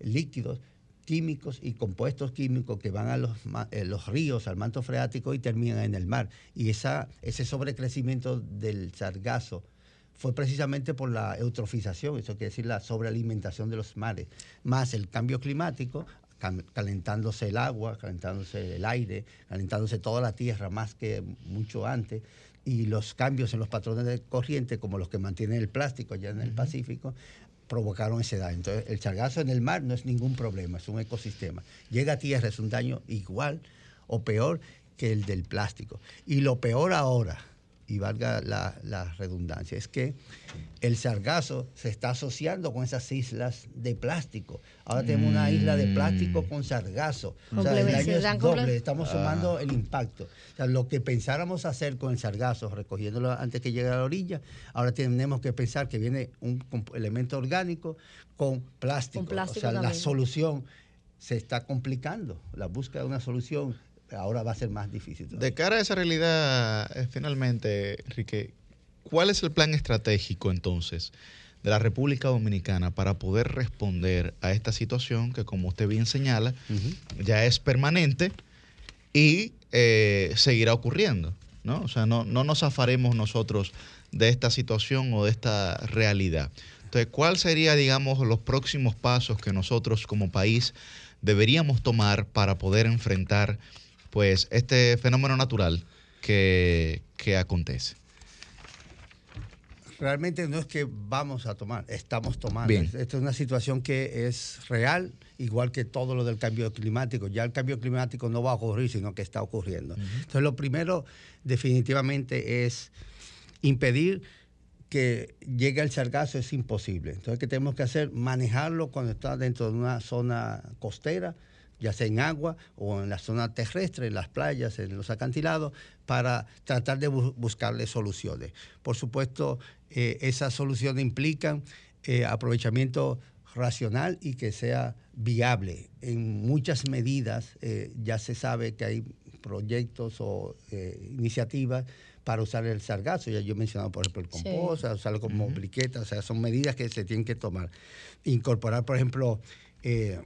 S18: líquidos, químicos y compuestos químicos que van a los, eh, los ríos, al manto freático y terminan en el mar. Y esa, ese sobrecrecimiento del sargazo fue precisamente por la eutrofización, eso quiere decir la sobrealimentación de los mares, más el cambio climático, calentándose el agua, calentándose el aire, calentándose toda la tierra más que mucho antes, y los cambios en los patrones de corriente, como los que mantienen el plástico allá en el Pacífico, provocaron ese daño. Entonces, el sargazo en el mar no es ningún problema, es un ecosistema. Llega a tierra, es un daño igual o peor que el del plástico. Y lo peor ahora, y valga la, la redundancia, es que el sargazo se está asociando con esas islas de plástico. Ahora tenemos una isla de plástico con sargazo. O sea, el es doble, estamos
S2: Ah.
S18: sumando el impacto. O sea, lo que pensáramos hacer con el sargazo, recogiéndolo antes que llegue a la orilla, ahora tenemos que pensar que viene un elemento orgánico con plástico.
S2: Con plástico
S18: o sea, la solución se está complicando. La búsqueda de una solución ahora va a ser más difícil. todavía.
S1: De cara a esa realidad, eh, finalmente, Enrique, ¿cuál es el plan estratégico entonces de la República Dominicana para poder responder a esta situación que, como usted bien señala, ya es permanente y eh, seguirá ocurriendo? ¿no? O sea, no, no nos zafaremos nosotros de esta situación o de esta realidad. Entonces, ¿cuál sería, digamos, los próximos pasos que nosotros como país deberíamos tomar para poder enfrentar pues este fenómeno natural que, que acontece?
S18: Realmente no es que vamos a tomar, estamos tomando.
S1: Bien.
S18: Esta es una situación que es real, igual que todo lo del cambio climático. Ya el cambio climático no va a ocurrir, sino que está ocurriendo. Entonces, lo primero definitivamente es impedir que llegue el sargazo, es imposible. Entonces, ¿qué tenemos que hacer? Manejarlo cuando está dentro de una zona costera, ya sea en agua o en la zona terrestre, en las playas, en los acantilados, para tratar de bu- buscarle soluciones. Por supuesto, eh, esas soluciones implican eh, aprovechamiento racional y que sea viable. En muchas medidas eh, ya se sabe que hay proyectos o eh, iniciativas para usar el sargazo. Ya yo he mencionado, por ejemplo, el
S2: Sí.
S18: compost, usarlo como briqueta, o sea, son medidas que se tienen que tomar. Incorporar, por ejemplo, eh,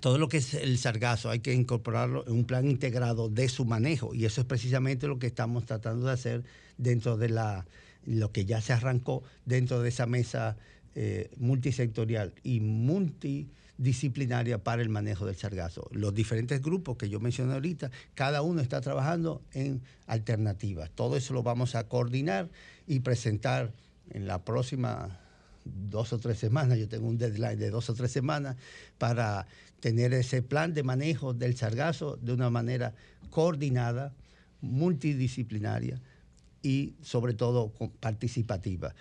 S18: todo lo que es el sargazo hay que incorporarlo en un plan integrado de su manejo y eso es precisamente lo que estamos tratando de hacer dentro de la lo que ya se arrancó dentro de esa mesa eh, multisectorial y multidisciplinaria para el manejo del sargazo. Los diferentes grupos que yo mencioné ahorita, cada uno está trabajando en alternativas. Todo eso lo vamos a coordinar y presentar en la próxima dos o tres semanas, yo tengo un deadline de dos o tres semanas para tener ese plan de manejo del sargazo de una manera coordinada, multidisciplinaria, y sobre todo participativa.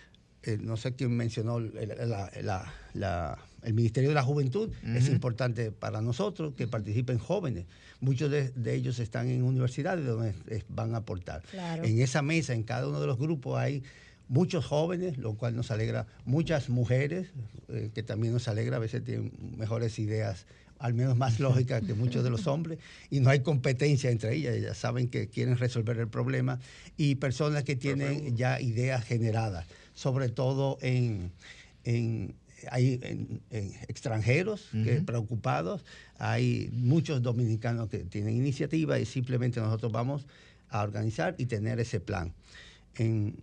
S18: Eh, no sé quién mencionó el, la- la- la- el Ministerio de la Juventud. Es importante para nosotros que participen jóvenes. Muchos de, de ellos están en universidades donde van a aportar.
S19: Claro.
S18: En esa mesa, en cada uno de los grupos, hay muchos jóvenes, lo cual nos alegra, muchas mujeres, eh, que también nos alegra, a veces tienen mejores ideas, al menos más lógicas que muchos de los hombres, y no hay competencia entre ellas, ellas saben que quieren resolver el problema, y personas que tienen ya ideas generadas, sobre todo en, en- hay en- en extranjeros que preocupados, hay muchos dominicanos que tienen iniciativa y simplemente nosotros vamos a organizar y tener ese plan. En,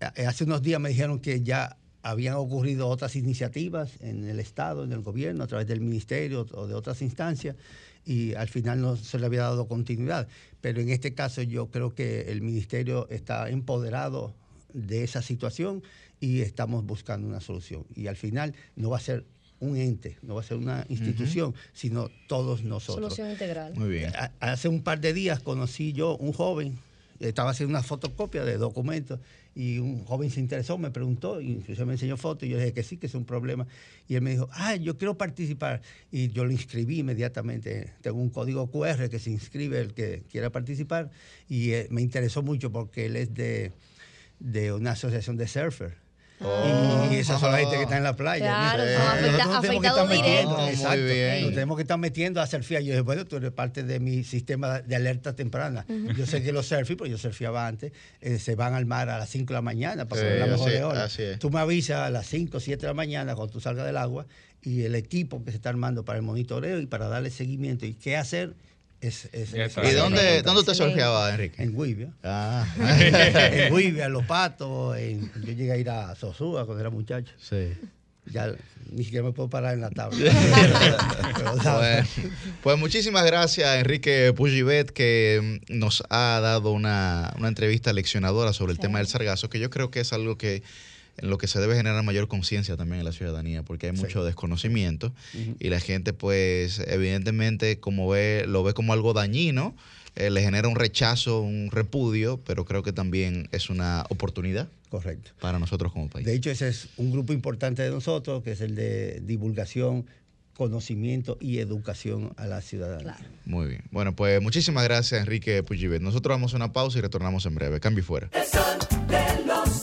S18: a- hace unos días me dijeron que ya habían ocurrido otras iniciativas en el Estado, en el gobierno, a través del ministerio o de otras instancias, y al final no se le había dado continuidad. Pero en este caso yo creo que el ministerio está empoderado de esa situación y estamos buscando una solución. Y al final no va a ser un ente, no va a ser una institución, sino todos nosotros.
S2: Solución integral.
S1: Muy bien.
S18: Hace un par de días conocí yo un joven, estaba haciendo una fotocopia de documentos y un joven se interesó, me preguntó, incluso me enseñó fotos y yo le dije que sí, que es un problema. Y él me dijo, ah, yo quiero participar. Y yo lo inscribí inmediatamente. Tengo un código QR que se inscribe el que quiera participar y eh, me interesó mucho porque él es de, de una asociación de surfers.
S1: Oh.
S18: y esas son la gente que está en la playa.
S2: Claro, son
S18: Nosotros nos tenemos que
S2: afectados
S18: estar metiendo, exacto. Nos tenemos que estar metiendo a surfear. Yo dije, bueno, tú eres parte de mi sistema de alerta temprana. Yo sé que los surfis, porque yo surfeaba antes, eh, se van al mar a las 5 de la mañana para
S1: Sí,
S18: la mejor de
S1: es.
S18: Tú me avisas a las 5 o 7 de la mañana cuando tú salgas del agua y el equipo que se está armando para el monitoreo y para darle seguimiento y qué hacer es... es-
S1: Ya
S18: es-
S1: está. ¿Y dónde- dónde usted surfeaba, Enrique?
S18: En Guivia.
S1: Ah.
S18: en Guivia, en Los Patos. en- yo llegué a ir a Sosúa cuando era muchacho.
S1: Sí.
S18: Ya ni siquiera me puedo parar en la tabla. Pero,
S1: Bueno, pues muchísimas gracias, Enrique Pujibet, que mm, nos ha dado una, una entrevista leccionadora sobre el tema del sargazo, que yo creo que es algo que en lo que se debe generar mayor conciencia también en la ciudadanía, porque hay mucho desconocimiento y la gente, pues, evidentemente, como ve, lo ve como algo dañino, eh, le genera un rechazo, un repudio, pero creo que también es una oportunidad
S18: Correcto.
S1: para nosotros como país.
S18: De hecho, ese es un grupo importante de nosotros, que es el de divulgación, conocimiento y educación a la ciudadanía.
S1: Muy bien. Bueno, pues muchísimas gracias, Enrique Pujibet. Nosotros vamos a una pausa y retornamos en breve. Cambio y fuera.
S7: de los.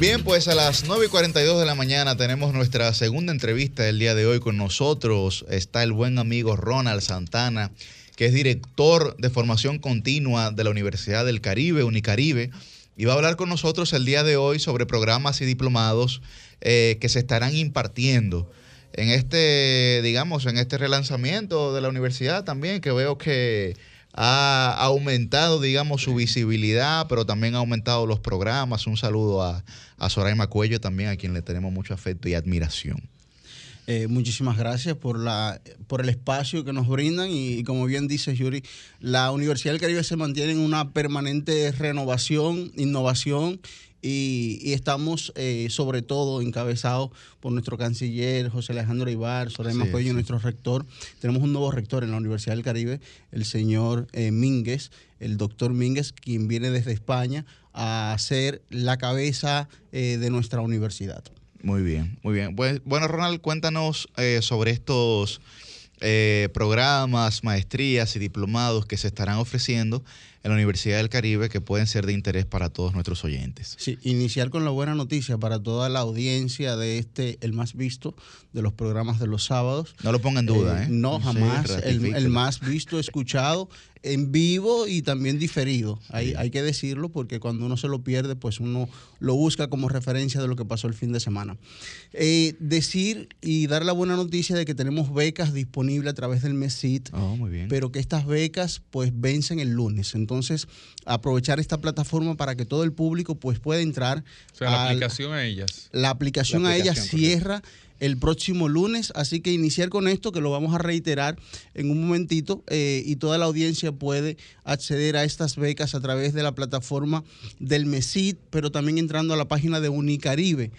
S1: Bien, pues a las 9 y 42 de la mañana tenemos nuestra segunda entrevista del día de hoy. Con nosotros está el buen amigo Ronald Santana, que es director de formación continua de la Universidad del Caribe, Unicaribe, y va a hablar con nosotros el día de hoy sobre programas y diplomados eh, que se estarán impartiendo en este, digamos, en este relanzamiento de la universidad también, que veo que ha aumentado, digamos, su visibilidad, pero también ha aumentado los programas. Un saludo a, a Soraima Cuello también, a quien le tenemos mucho afecto y admiración.
S19: Eh, muchísimas gracias por, la, por el espacio que nos brindan y, y como bien dice Yuri, la Universidad del Caribe se mantiene en una permanente renovación, innovación y, y estamos eh, sobre todo encabezados por nuestro canciller José Alejandro Ibar, Soraya
S1: Sí,
S19: Cuello,
S1: sí.
S19: nuestro rector. Tenemos un nuevo rector en la Universidad del Caribe, el señor eh, Mínguez, el doctor Mínguez, quien viene desde España a ser la cabeza eh, de nuestra universidad.
S1: Muy bien, muy bien. Pues, bueno, Ronald, cuéntanos eh, sobre estos eh, programas, maestrías y diplomados que se estarán ofreciendo en la Universidad del Caribe que pueden ser de interés para todos nuestros oyentes.
S19: Sí, iniciar con la buena noticia para toda la audiencia de este, el más visto de los programas de los sábados.
S1: No lo ponga en duda, ¿eh?
S19: No,
S1: Sí,
S19: jamás. el, el más visto, escuchado en vivo y también diferido. Hay, hay que decirlo porque cuando uno se lo pierde, pues uno lo busca como referencia de lo que pasó el fin de semana. Eh, decir y dar la buena noticia de que tenemos becas disponibles a través del MESIT,
S1: Oh,
S19: pero que estas becas pues vencen el lunes. Entonces, Entonces, aprovechar esta plataforma para que todo el público pues pueda entrar.
S5: O sea, la
S19: al-
S5: aplicación a ellas.
S19: la aplicación
S5: La
S19: a ella
S5: aplicación,
S19: cierra el próximo lunes, así que iniciar con esto, que lo vamos a reiterar en un momentito, eh, y toda la audiencia puede acceder a estas becas a través de la plataforma del MESID, pero también entrando a la página de Unicaribe.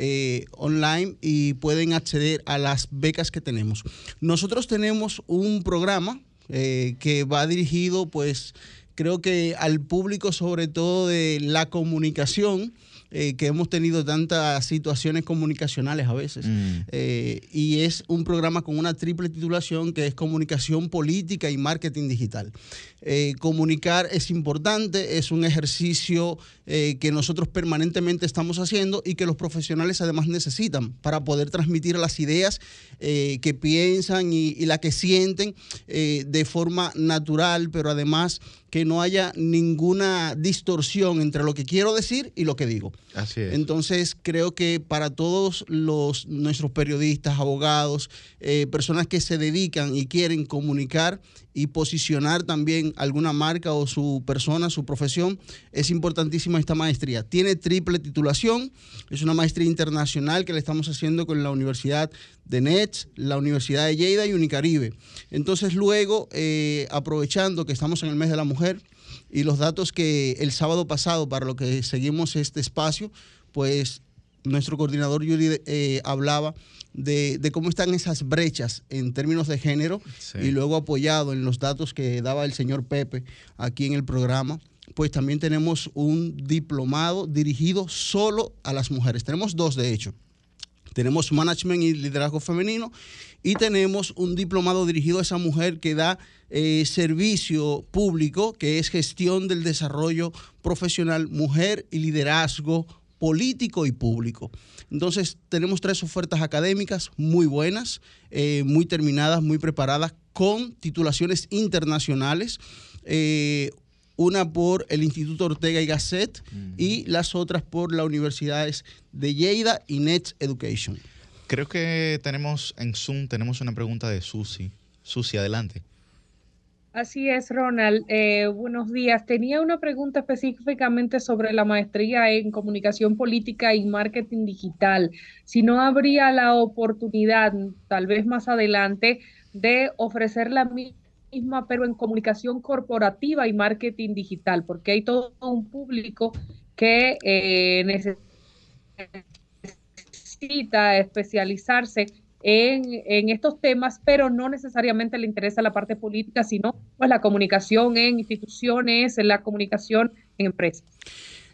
S19: eh, online y pueden acceder a las becas que tenemos. Nosotros tenemos un programa eh, que va dirigido, pues, creo que al público, sobre todo de la comunicación, eh, que hemos tenido tantas situaciones comunicacionales a veces. Eh, y es un programa con una triple titulación que es comunicación política y marketing digital. Eh, comunicar es importante, es un ejercicio que nosotros permanentemente estamos haciendo y que los profesionales además necesitan para poder transmitir las ideas que piensan y, y las que sienten de forma natural, pero además que no haya ninguna distorsión entre lo que quiero decir y lo que digo.
S1: Así es.
S19: Entonces, creo que para todos los nuestros periodistas, abogados, eh, personas que se dedican y quieren comunicar y posicionar también alguna marca o su persona, su profesión, es importantísima esta maestría. Tiene triple titulación, es una maestría internacional que le estamos haciendo con la Universidad de Nets, la Universidad de Lleida y Unicaribe. Entonces, luego, eh, aprovechando que estamos en el mes de la mujer, y los datos que el sábado pasado, para lo que seguimos este espacio, pues nuestro coordinador Yuri eh, hablaba de, de cómo están esas brechas en términos de género y luego apoyado en los datos que daba el señor Pepe aquí en el programa, pues también tenemos un diplomado dirigido solo a las mujeres. Tenemos dos, de hecho. Tenemos management y liderazgo femenino y tenemos un diplomado dirigido a esa mujer que da eh, servicio público, que es gestión del desarrollo profesional, mujer y liderazgo político y público. Entonces tenemos tres ofertas académicas muy buenas, eh, muy terminadas, muy preparadas, con titulaciones internacionales. eh, una por el Instituto Ortega y Gasset y las otras por las universidades de Lleida y Net Education.
S1: Creo que tenemos en Zoom, tenemos una pregunta de Susi. Susi, adelante.
S3: Así es, Ronald. Eh, buenos días. Tenía una pregunta específicamente sobre la maestría en comunicación política y marketing digital. Si no habría la oportunidad, tal vez más adelante, de ofrecer la misma, pero en comunicación corporativa y marketing digital, porque hay todo un público que eh, necesita especializarse en, en, estos temas, pero no necesariamente le interesa la parte política, sino pues la comunicación en instituciones, en la comunicación en empresas.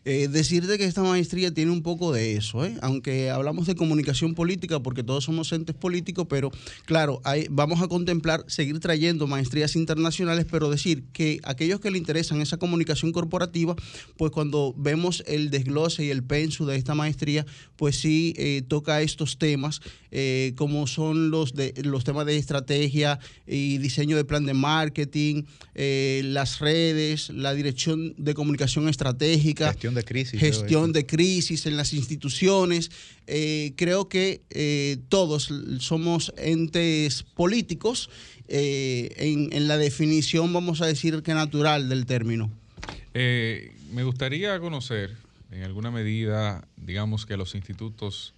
S19: Eh, decirte que esta maestría tiene un poco de eso, ¿eh? aunque hablamos de comunicación política porque todos somos entes políticos, pero claro, hay, vamos a contemplar seguir trayendo maestrías internacionales, pero decir que aquellos que le interesan esa comunicación corporativa, pues cuando vemos el desglose y el pensu de esta maestría, pues sí eh, toca estos temas, eh, como son los, de, los temas de estrategia y diseño de plan de marketing, eh, las redes, la dirección de comunicación estratégica.
S1: De crisis.
S19: Gestión de crisis en las instituciones. Eh, creo que eh, todos somos entes políticos eh, en, en, la definición, vamos a decir que natural del término.
S5: Eh, me gustaría conocer, en alguna medida, digamos que los institutos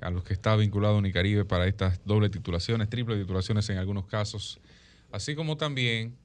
S5: a los que está vinculado Unicaribe para estas doble titulaciones, triple titulaciones en algunos casos, así como también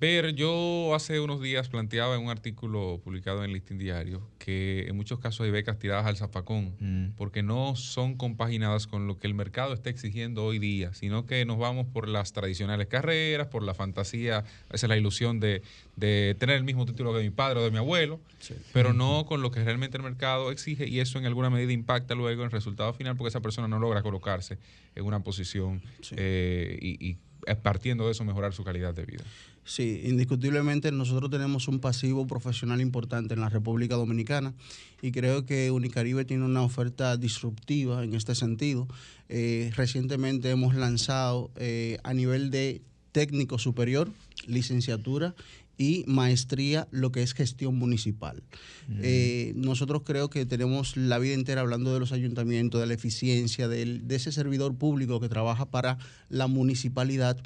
S5: ver, yo hace unos días planteaba en un artículo publicado en el Listín Diario que en muchos casos hay becas tiradas al zafacón mm. porque no son compaginadas con lo que el mercado está exigiendo hoy día, sino que nos vamos por las tradicionales carreras, por la fantasía, a veces la ilusión de, de tener el mismo título que mi padre o de mi abuelo, sí. pero no con lo que realmente el mercado exige y eso en alguna medida impacta luego en el resultado final porque esa persona no logra colocarse en una posición sí. eh, y, y partiendo de eso mejorar su calidad de vida.
S19: Sí, indiscutiblemente nosotros tenemos un pasivo profesional importante en la República Dominicana y creo que Unicaribe tiene una oferta disruptiva en este sentido. Eh, recientemente hemos lanzado eh, a nivel de técnico superior, licenciatura y maestría lo que es gestión municipal. Mm. Eh, nosotros creo que tenemos la vida entera hablando de los ayuntamientos, de la eficiencia, del, de ese servidor público que trabaja para la municipalidad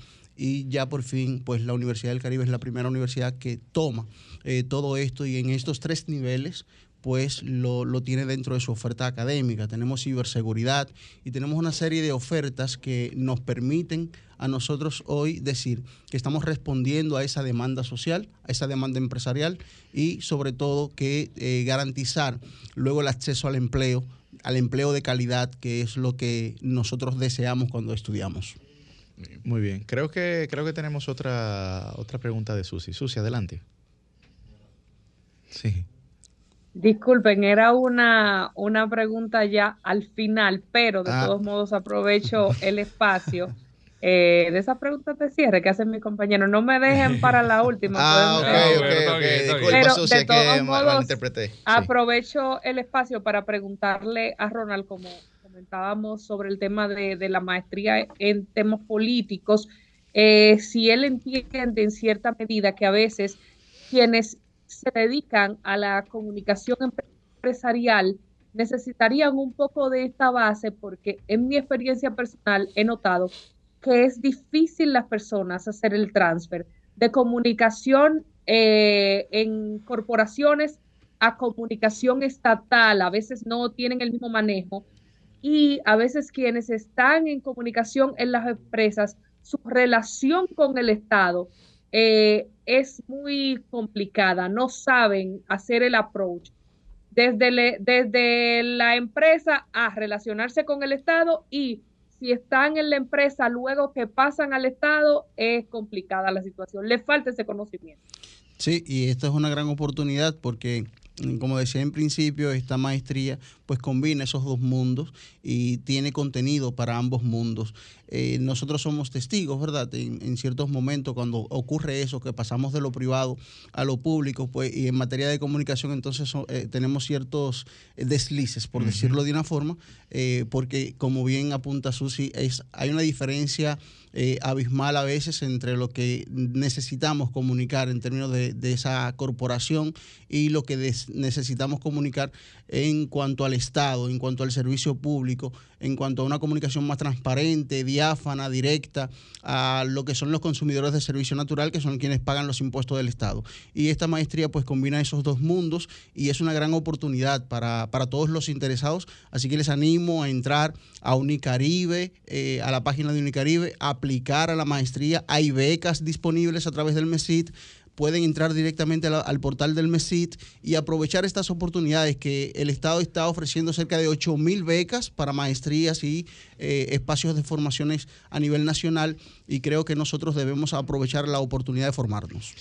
S19: y ya por fin pues la Universidad del Caribe es la primera universidad que toma eh, todo esto y en estos tres niveles pues lo, tiene dentro de su oferta académica. Tenemos ciberseguridad y tenemos una serie de ofertas que nos permiten a nosotros hoy decir que estamos respondiendo a esa demanda social, a esa demanda empresarial y sobre todo que eh, garantizar luego el acceso al empleo, al empleo de calidad, que es lo que nosotros deseamos cuando estudiamos.
S1: Muy bien, creo que, creo que tenemos otra, otra pregunta de Susi. Susi, adelante. Sí.
S3: Disculpen, era una, una pregunta ya al final, pero de
S1: Ah.
S3: todos modos aprovecho el espacio eh, de esa pregunta de cierre que hacen mis compañeros. No me dejen para la última.
S1: Ah, ok,
S3: pueden-
S1: ok,
S5: está
S1: ok.
S5: bien, está bien.
S1: Disculpa,
S3: Pero
S1: Susi,
S3: de
S1: que
S3: todos modos. Aprovecho el espacio para preguntarle a Ronald, como comentábamos sobre el tema de, de la maestría en temas políticos, eh, si él entiende en cierta medida que a veces quienes se dedican a la comunicación empresarial necesitarían un poco de esta base, porque en mi experiencia personal he notado que es difícil las personas hacer el transfer de comunicación eh, en corporaciones a comunicación estatal. A veces no tienen el mismo manejo y a veces quienes están en comunicación en las empresas, su relación con el Estado eh, es muy complicada. No saben hacer el approach desde, desde la empresa a relacionarse con el Estado y si están en la empresa luego que pasan al Estado, es complicada la situación. Le falta ese conocimiento.
S19: Sí, y esta es una gran oportunidad porque, mm, como decía en principio, esta maestría pues combina esos dos mundos y tiene contenido para ambos mundos. Eh, nosotros somos testigos, ¿verdad? En, en ciertos momentos cuando ocurre eso, que pasamos de lo privado a lo público, pues, y en materia de comunicación entonces eh, tenemos ciertos eh, deslices, por decirlo de una forma, eh, porque como bien apunta Susi, es, hay una diferencia eh, abismal a veces entre lo que necesitamos comunicar en términos de, de esa corporación y lo que necesitamos comunicar en cuanto al Estado, en cuanto al servicio público, en cuanto a una comunicación más transparente, diáfana, directa, a lo que son los consumidores de servicio natural, que son quienes pagan los impuestos del Estado. Y esta maestría pues combina esos dos mundos y es una gran oportunidad para, para todos los interesados. Así que les animo a entrar a Unicaribe, eh, a la página de Unicaribe, a aplicar a la maestría. Hay becas disponibles a través del MESIT. Pueden entrar directamente al portal del MESIT y aprovechar estas oportunidades que el Estado está ofreciendo cerca de 8 mil becas para maestrías y eh, espacios de formaciones a nivel nacional y creo que nosotros debemos aprovechar la oportunidad de formarnos.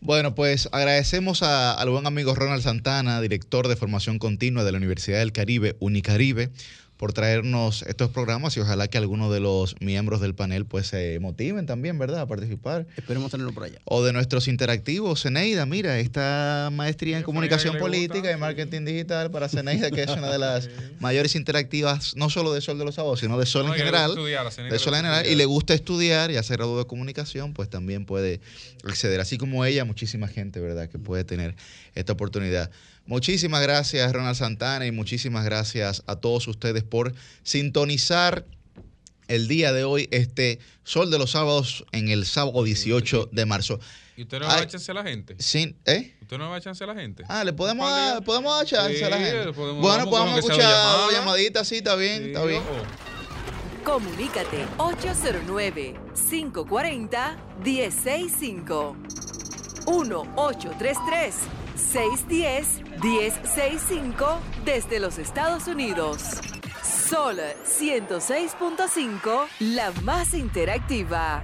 S1: Bueno, pues agradecemos al buen amigo Ronald Santana, director de formación continua de la Universidad del Caribe, Unicaribe, por traernos estos programas y ojalá que algunos de los miembros del panel pues se motiven también, ¿verdad?, a participar.
S19: Esperemos tenerlo por allá.
S1: O de nuestros interactivos, Ceneida, mira, esta maestría en comunicación política y marketing digital para Ceneida, que es una de las mayores interactivas, no solo de Sol de los Sábados, sino de Sol
S5: No,
S1: en
S5: y le gusta
S1: general.
S5: estudiar, a Ceneida
S1: De Sol en general, y le gusta estudiar y hacer grado de comunicación, pues también puede acceder. Así como ella, muchísima gente, ¿verdad?, que puede tener esta oportunidad. Muchísimas gracias, Ronald Santana, y muchísimas gracias a todos ustedes por sintonizar el día de hoy, este Sol de los Sábados, en el sábado 18 de marzo.
S5: ¿Y usted no va a chance a la gente?
S1: Sin, ¿eh?
S5: ¿Usted no va a chance a la gente?
S1: Ah, le podemos dar, podemos dar chance a la
S5: Sí,
S1: gente.
S5: podemos-
S1: bueno,
S5: vamos
S1: podemos escuchar
S5: llamada.
S1: dos llamaditas, sí, está bien, está bien.
S7: Comunícate 809-540-1065. 1-833-610-1065 desde los Estados Unidos. Sol 106.5, la más interactiva.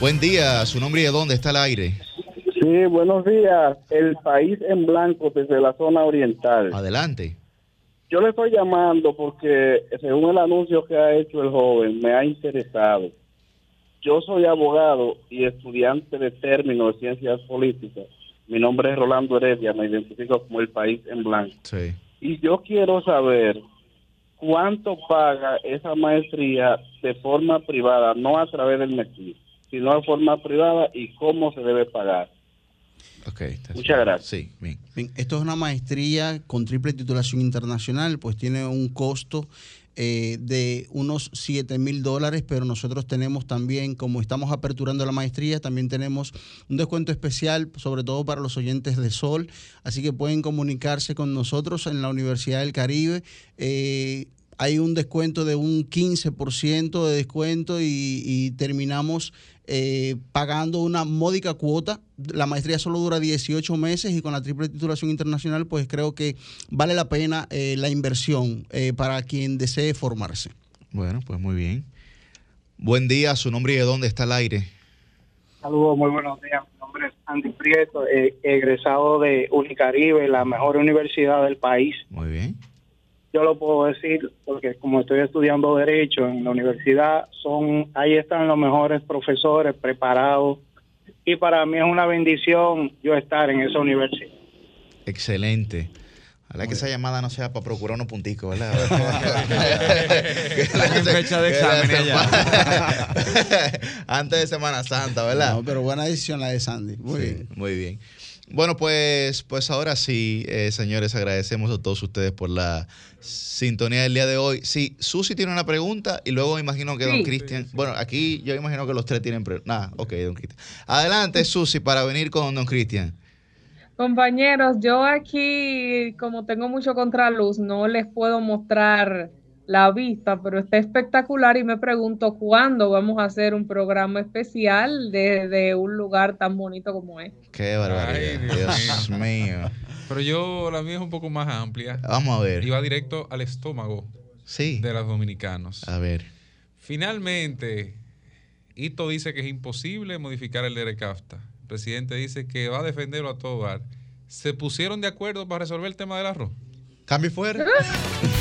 S1: Buen día, su nombre y de dónde está el aire.
S20: Sí, buenos días. El país en blanco desde la zona oriental.
S1: Adelante.
S20: Yo le estoy llamando porque, según el anuncio que ha hecho el joven, me ha interesado. Yo soy abogado y estudiante de término de ciencias políticas. Mi nombre es Rolando Heredia, me identifico como el país en blanco.
S1: Sí.
S20: Y yo quiero saber cuánto paga esa maestría de forma privada, no a través del MESI, sino de forma privada y cómo se debe pagar.
S1: Ok. está
S12: Muchas gracias.
S1: Sí, bien.
S19: Bien, esto es una maestría con triple titulación internacional, pues tiene un costo eh, de unos 7 mil dólares, pero nosotros tenemos también, como estamos aperturando la maestría, también tenemos un descuento especial, sobre todo para los oyentes de Sol, así que pueden comunicarse con nosotros en la Universidad del Caribe. Eh, hay un descuento de un 15% de descuento y, y terminamos eh, pagando una módica cuota. La maestría solo dura 18 meses y con la triple titulación internacional, pues creo que vale la pena eh, la inversión eh, para quien desee formarse.
S1: Bueno, pues muy bien. Buen día, su nombre y de dónde está el aire.
S21: Saludos, muy buenos días. Mi nombre es Andy Prieto, eh, egresado de Unicaribe, la mejor universidad del país.
S1: Muy bien.
S21: Yo lo puedo decir porque como estoy estudiando Derecho en la universidad, son ahí están los mejores profesores preparados y para mí es una bendición yo estar en esa universidad.
S1: Excelente. Ojalá que esa llamada no sea para procurar unos punticos, ¿verdad?
S4: En fecha de exámenes
S1: ya. Antes de Semana Santa, ¿verdad?
S19: No, pero buena decisión la de Sandy. Muy
S1: Sí,
S19: bien.
S1: Muy bien. Bueno, pues, pues ahora sí, eh, señores, agradecemos a todos ustedes por la sintonía del día de hoy. Sí, Susi tiene una pregunta y luego imagino que Don
S3: Sí.
S1: Cristian. Bueno, aquí yo imagino que los tres tienen preguntas. Nada, ok, Don Cristian. Adelante, Susi, para venir con Don Cristian.
S3: Compañeros, yo aquí, como tengo mucho contraluz, no les puedo mostrar la vista, pero está espectacular y me pregunto cuándo vamos a hacer un programa especial desde un lugar tan bonito como este.
S1: Qué barbaridad.
S5: Ay, Dios
S1: Dios mío.
S5: Pero yo, la mía es un poco más amplia.
S1: Vamos a ver.
S5: Y va directo al estómago
S1: Sí.
S5: de los dominicanos.
S1: A ver.
S5: Finalmente, Ito dice que es imposible modificar el DERECAFTA. El presidente dice que va a defenderlo a todo dar. ¿Se pusieron de acuerdo para resolver el tema del arroz?
S1: Cambio fuera.